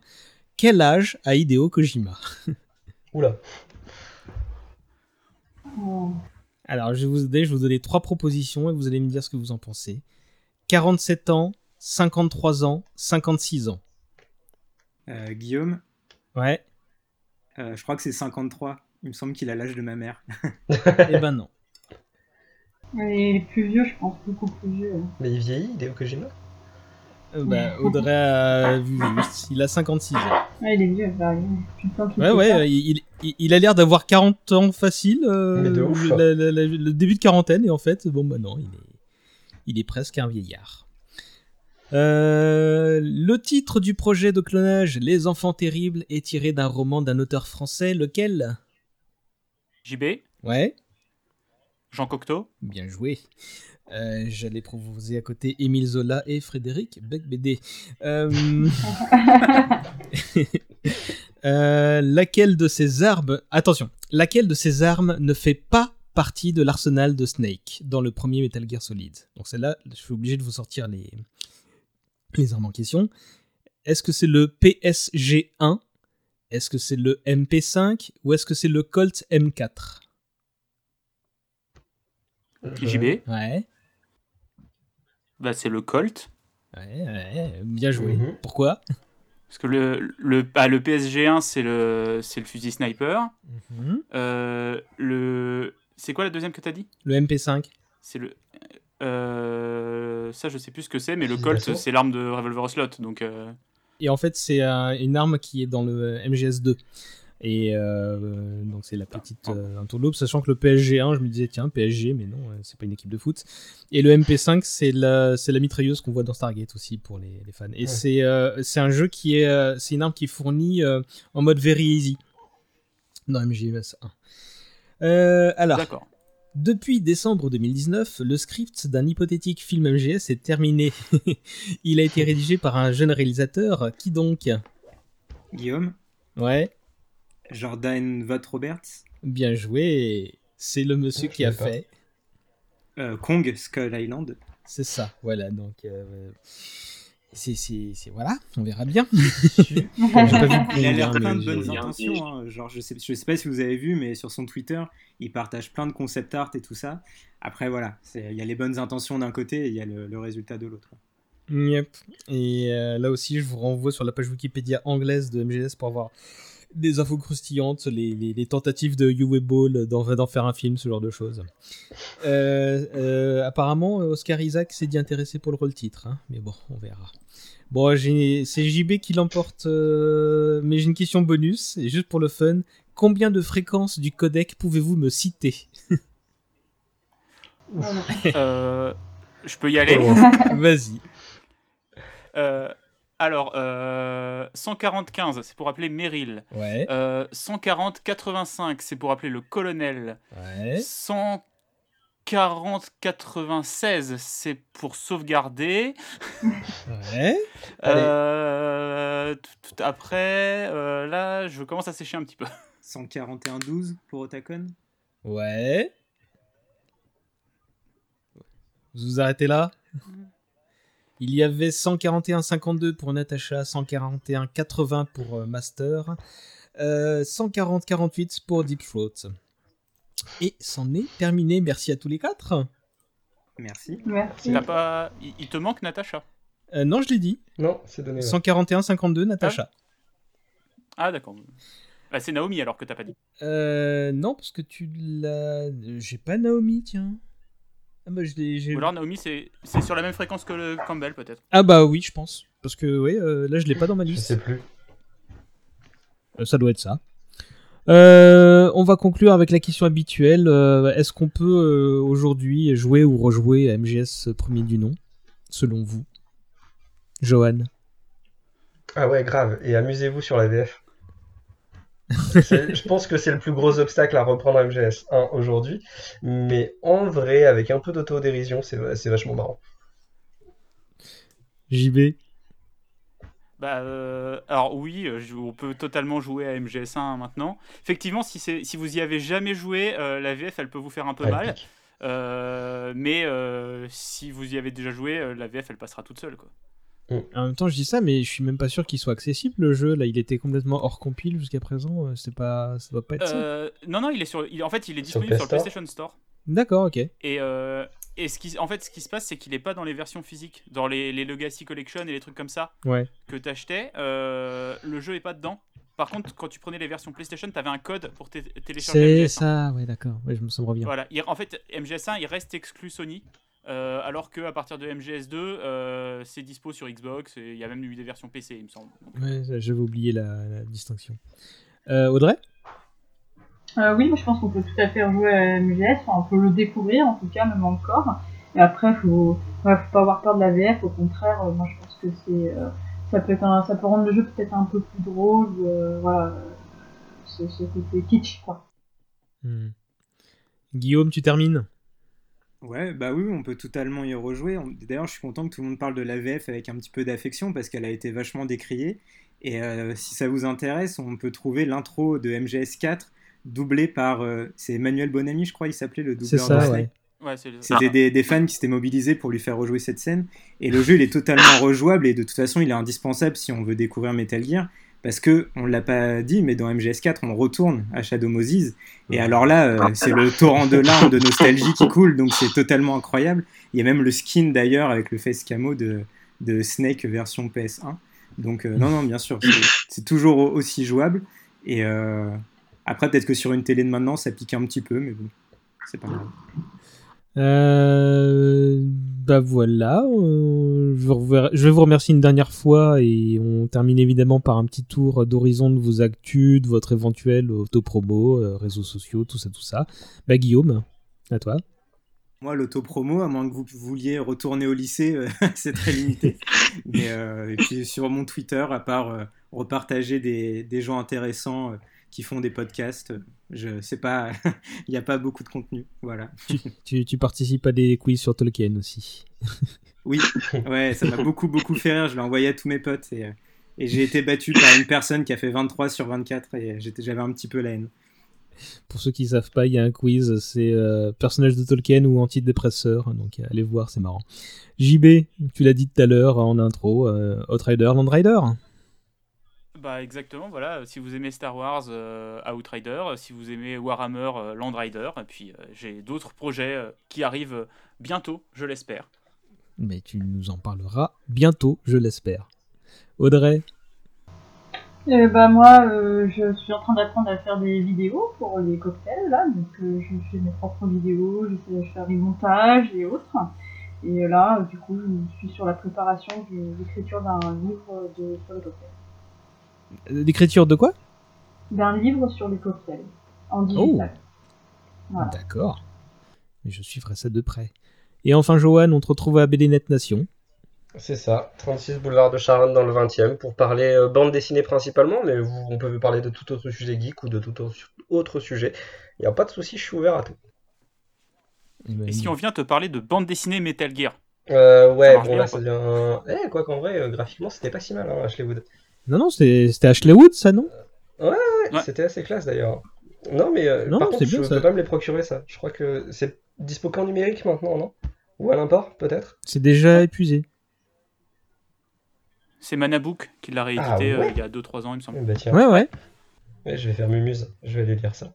Quel âge a Hideo Kojima? Oula. Alors, je vais vous aider, je vais vous donner trois propositions et vous allez me dire ce que vous en pensez. 47 ans, 53 ans, 56 ans. Euh, Guillaume? Ouais. Euh, je crois que c'est 53. Il me semble qu'il a l'âge de ma mère. eh ben non. Il est plus vieux, je pense, beaucoup plus vieux. Mais il vieillit, Hideo Kojima Euh, bah, Audrey a vu juste, il a 56 ans. Ouais, il est vieux, bah, qu'il Ouais, ouais, il, il- il a l'air d'avoir 40 ans facile, euh, Mais de ouf. la- la- la- le début de quarantaine, et en fait, bon, bah non, il est, il est presque un vieillard. Euh, le titre du projet de clonage, Les Enfants Terribles, est tiré d'un roman d'un auteur français, lequel? JB, Ouais, Jean Cocteau. bien joué. Euh, J'allais proposer à côté Émile Zola et Frédéric Becbédé. Euh... euh, laquelle de ces armes... Attention, laquelle de ces armes ne fait pas partie de l'arsenal de Snake dans le premier Metal Gear Solid? Donc celle-là, je suis obligé de vous sortir les, les armes en question. Est-ce que c'est le PSG-1 Est-ce que c'est le MP5 Ou est-ce que c'est le Colt M4 JB, Ouais. bah, c'est le Colt. Ouais, ouais, bien joué. Mhm. Pourquoi? Parce que le, le, bah, le PSG1, c'est le, c'est le fusil sniper. Mhm. Euh, le, c'est quoi la deuxième que t'as dit? Le MP5. C'est le. euh, ça, je sais plus ce que c'est, mais le Colt, c'est l'arme de Revolver Ocelot. Donc, euh, Et en fait, c'est euh, une arme qui est dans le MGS2. Et euh, donc, c'est la petite euh, entourloupe, sachant que le PSG1, je me disais, tiens, PSG, mais non, euh, c'est pas une équipe de foot. Et le MP5, c'est la, c'est la mitrailleuse qu'on voit dans Stargate aussi pour les, les fans. Et Ouais. c'est euh, c'est un jeu qui est. c'est une arme qui est fournie en mode very easy dans MGS1. Euh, alors. d'accord. Depuis décembre 2019, le script d'un hypothétique film MGS est terminé. Il a été rédigé par un jeune réalisateur. Qui donc Guillaume, Ouais, Jordan Vogt Roberts, bien joué. C'est le monsieur Je qui a pas. fait. euh, Kong Skull Island. C'est ça, voilà. Donc, euh, c'est, c'est, c'est- voilà, on verra bien. Il J'ai a pas vu l'air plein de bonnes j'ai- intentions. hein. Genre, je sais, je sais pas si vous avez vu, mais sur son Twitter, il partage plein de concept art et tout ça. Après, voilà, il y a les bonnes intentions d'un côté et il y a le, le résultat de l'autre. Yep. Et euh, là aussi, je vous renvoie sur la page Wikipédia anglaise de MGS pour avoir des infos croustillantes, les, les- les tentatives de Uwe Ball d'en, d'en faire un film, ce genre de choses. Euh, euh, apparemment, Oscar Isaac s'est dit intéressé pour le rôle titre, hein, mais bon, on verra. Bon, j'ai, c'est JB qui l'emporte, euh, mais j'ai une question bonus, et juste pour le fun, combien de fréquences du codec pouvez-vous me citer? Euh, je peux y aller? Vas-y. Euh, alors, euh, 140-15, c'est pour appeler Meryl. Ouais. Euh, 140-85, c'est pour appeler le colonel. Ouais. 140-96, c'est pour sauvegarder. Ouais. Euh, tout, tout après, euh, là, je commence à sécher un petit peu. 141-12 pour Otakon. Ouais. Vous vous arrêtez là? Il y avait 141,52 pour Natacha, 141,80 pour euh, Master, euh, 140,48 pour Deep Throat. Et c'en est terminé. Merci à tous les quatre. Merci. Merci. T'as pas... il, il te manque Natacha? Euh, non, je l'ai dit. Non, c'est donné. ouais. 141,52 Natacha. Ah, d'accord. Bah, c'est Naomi alors que t'as pas dit. Euh, non, parce que tu l'as. J'ai pas Naomi, tiens. Ah bah, je l'ai- Ou alors Naomi, c'est c'est sur la même fréquence que le Campbell peut-être. Ah bah oui, je pense. Parce que oui, euh, là je l'ai pas dans ma Je liste. sais plus. Euh, ça doit être ça. Euh, on va conclure avec la question habituelle. Euh, Est-ce qu'on peut euh, aujourd'hui jouer ou rejouer à MGS premier du nom, selon vous? Johan Ah ouais, grave. Et amusez-vous sur la VF. Je pense que c'est le plus gros obstacle à reprendre MGS 1 aujourd'hui. Mais en vrai, avec un peu d'autodérision, c'est c'est vachement marrant. JB Bah, euh, alors oui, euh, on peut totalement jouer à MGS1 maintenant. Effectivement, si, c'est- si vous y avez jamais joué, euh, la VF, elle peut vous faire un peu Ouais, mal. Euh, mais euh, si vous y avez déjà joué, la VF, elle passera toute seule. Quoi. En même temps, je dis ça, mais je suis même pas sûr qu'il soit accessible le jeu. Là, il était complètement hors compile jusqu'à présent. euh, C'est pas, ça doit pas être ça. Euh, non, non, il est sur. il- en fait, il est Sur disponible sur, le. PlayStation Store. D'accord, ok. Et, euh, et ce qui, en fait, ce qui se passe, c'est qu'il est pas dans les versions physiques, dans les, les Legacy Collection et les trucs comme ça Ouais. que t'achetais. Euh, le jeu est pas dedans. Par contre, quand tu prenais les versions PlayStation, t'avais un code pour té- télécharger C'est MGS1. ça, ouais, d'accord. Ouais, je me sens revient. Voilà. Il- en fait, MGS1, il reste exclu Sony. Euh, alors que à partir de MGS2, euh, c'est dispo sur Xbox et il y a même eu des versions PC, il me semble. Donc, Ouais, j'avais oublié la, la distinction. Euh, Audrey? Euh, oui, moi je pense qu'on peut tout à fait rejouer à MGS, enfin, on peut le découvrir en tout cas, même encore. Et après, faut, ouais, faut pas avoir peur de la VF, au contraire, euh, moi je pense que c'est, euh, ça peut être un, ça peut rendre le jeu peut-être un peu plus drôle, euh, voilà, ce, ce côté kitsch quoi. Hmm. Guillaume, tu termines? Ouais, bah oui, on peut totalement y rejouer. On- D'ailleurs, je suis content que tout le monde parle de la VF avec un petit peu d'affection parce qu'elle a été vachement décriée. Et euh, si ça vous intéresse, on peut trouver l'intro de MGS4 doublé par. euh, c'est Emmanuel Bonamy, je crois, il s'appelait le doubleur C'est ça, de Snake. ouais. Ouais, c'est le- C'était Ah. des, des fans qui s'étaient mobilisés pour lui faire rejouer cette scène. Et le jeu, il est totalement rejouable et de toute façon, il est indispensable si on veut découvrir Metal Gear. Parce que, on l'a pas dit, mais dans MGS4, on retourne à Shadow Moses. Et alors là, euh, c'est le torrent de larmes de nostalgie qui coule, donc c'est totalement incroyable. Il y a même le skin d'ailleurs avec le face camo de, de Snake version PS1. Donc, euh, non, non, bien sûr, c'est- toujours au- aussi jouable. Et euh, après, peut-être que sur une télé de maintenant, ça pique un petit peu, mais bon, c'est pas grave. Euh, bah voilà, euh, je, vous rever- je vais vous remercier une dernière fois et on termine évidemment par un petit tour d'horizon de vos actus, de votre éventuel autopromo, euh, réseaux sociaux, tout ça, tout ça. Bah Guillaume, à toi. Moi, l'autopromo, à moins que vous vouliez retourner au lycée, euh, c'est très limité. Mais, et puis sur mon Twitter, à part repartager des, des gens intéressants qui font des podcasts, je sais pas, il n'y a pas beaucoup de contenu. Voilà. Tu, tu, tu participes à des quiz sur Tolkien aussi. Oui, ouais, ça m'a beaucoup, beaucoup fait rire. Je l'ai envoyé à tous mes potes et, euh, et j'ai été battu par une personne qui a fait 23 sur 24 et j'étais- j'avais un petit peu la haine. Pour ceux qui ne savent pas, il y a un quiz, c'est euh, personnage de Tolkien ou antidépresseur, donc euh, allez voir, c'est marrant. JB, tu l'as dit tout à l'heure en intro, euh, Outrider, Landrider Bah exactement, voilà. Si vous aimez Star Wars, euh, Outrider. Si vous aimez Warhammer, euh, Land Rider. Et puis euh, j'ai d'autres projets euh, qui arrivent euh, bientôt, je l'espère. Mais tu nous en parleras bientôt, je l'espère. Audrey? Et bah moi, euh, je suis en train d'apprendre à faire des vidéos pour les cocktails là, donc euh, je fais mes propres vidéos, j'essaie de faire des montages et autres. Et euh, là, euh, du coup, je suis sur la préparation de l'écriture d'un livre de, sur les cocktails. L'écriture de quoi? D'un livre sur les cocktails, en digital. Voilà. D'accord. Je suivrai ça de près. Et enfin, Johan, on te retrouve à BDNet Nation. C'est ça, 36 boulevard de Charonne dans le 20e, pour parler euh, bande dessinée principalement, mais vous, on peut parler de tout autre sujet geek ou de tout autre- sujet. Il n'y a pas de souci, je suis ouvert à tout. Et si on vient te parler de bande dessinée Metal Gear? Euh, ouais, bon bien, là ça devient. Eh, quoi qu'en vrai, euh, graphiquement c'était pas si mal, hein, Ashley Wood. Non, non, c'était Ashley Wood, ça, non? Ouais, ouais, c'était assez classe d'ailleurs. Non, mais euh, Non, par contre, c'est bien, je ça. peux pas me les procurer ça. Je crois que c'est dispo qu'en numérique maintenant, non? Ou à l'import, peut-être? C'est déjà épuisé. C'est Manabook qui l'a réédité Ah ouais euh, il y a 2-3 ans, il me semble. Bah tiens. Ouais, ouais. Ouais, je vais faire Mumuse, je vais aller lire ça.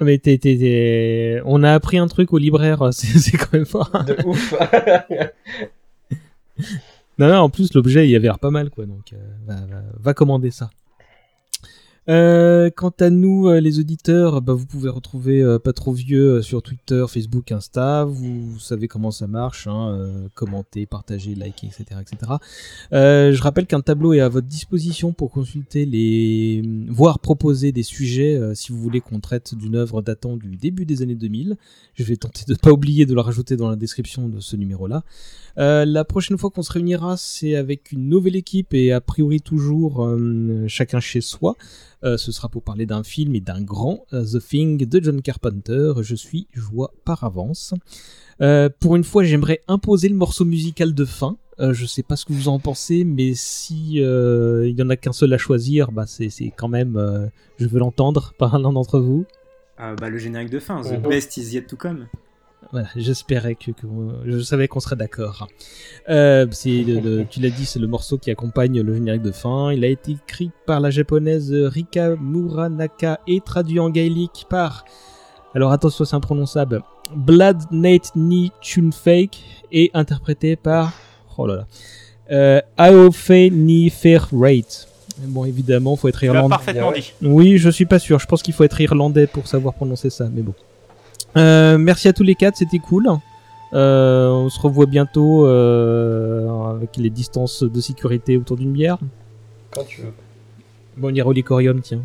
Mais t'es- t'es- t'es- on a appris un truc au libraire, c'est c'est quand même fort. De ouf Non, en plus, l'objet, il avait l'air pas mal, quoi. Donc, euh, va- va commander ça. Euh, quant à nous, euh, les auditeurs, bah, vous pouvez retrouver euh, Pas Trop Vieux sur Twitter, Facebook, Insta. Vous, savez comment ça marche. Hein, commenter, partager, liker, etc. etc. Je rappelle qu'un tableau est à votre disposition pour consulter les... voire proposer des sujets si vous voulez qu'on traite d'une œuvre datant du début des années 2000. Je vais tenter de ne pas oublier de le rajouter dans la description de ce numéro-là. La prochaine fois qu'on se réunira, c'est avec une nouvelle équipe et a priori toujours euh, chacun chez soi. Euh, ce sera pour parler d'un film et d'un grand, euh, The Thing de John Carpenter. Je suis joie par avance. Euh, pour une fois, j'aimerais imposer le morceau musical de fin. Euh, je sais pas ce que vous en pensez, mais si euh, il y en a qu'un seul à choisir, bah c'est quand même, euh, je veux l'entendre par l'un d'entre vous. Ah, bah, le générique de fin, The Mhm. Best is yet to come. Voilà, j'espérais que, que, je savais qu'on serait d'accord. Euh, c'est tu l'as dit, c'est le morceau qui accompagne le générique de fin. Il a été écrit par la japonaise Rika Muranaka et traduit en gaélique par, alors attention, c'est imprononçable, Blood Nate Ni Fake et interprété par, oh là là, euh, Aofe Ni Fair Rate. Bon, évidemment, faut être irlandais. parfaitement dit. Oui, je suis pas sûr. Je pense qu'il faut être irlandais pour savoir prononcer ça, mais bon. Euh, merci à tous les quatre, c'était cool. Euh, on se revoit bientôt euh, avec les distances de sécurité autour d'une bière. Quand tu veux. Bon, on ira au Licorium, tiens.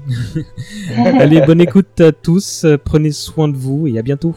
Allez, bonne écoute à tous. Prenez soin de vous et à bientôt.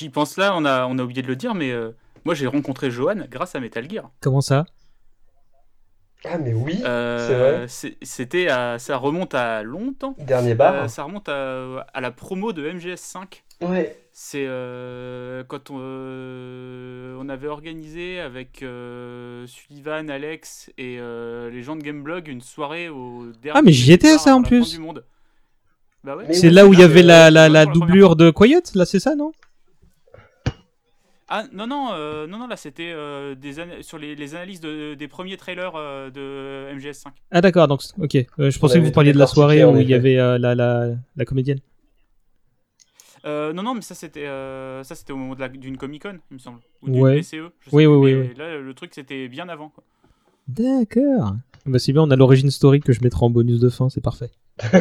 J'y pense là, on a, on a oublié de le dire, mais euh, moi j'ai rencontré Johan grâce à Metal Gear. Comment ça? Ah, mais oui, Euh, c'est vrai. C'était à- ça remonte à longtemps. Dernier bar. Euh, ça remonte à, à la promo de MGS5. Ouais. C'est euh, quand on, euh, on avait organisé avec euh, Sullivan, Alex et euh, les gens de Gameblog une soirée au dernier Ah, mais j'y étais, ça, en plus. du monde. Bah ouais. C'est là où il y avait la, la, la doublure de Quiet, là, c'est ça, non? Ah non non euh, non non là c'était euh, des ana- sur les, les analyses de- des premiers trailers euh, de MGS5. Ah, d'accord, donc, ok. Euh, je pensais que vous parliez de la soirée où il y avait euh, la, la, la comédienne. Euh, non non mais ça c'était euh, ça c'était au moment d'une Comic Con il me semble ou d'une Ouais. PCE. je sais Oui, oui, oui, mais oui. Là le truc c'était bien avant. D'accord. Bah, c'est bien, on a l'origine story que je mettrai en bonus de fin, c'est parfait.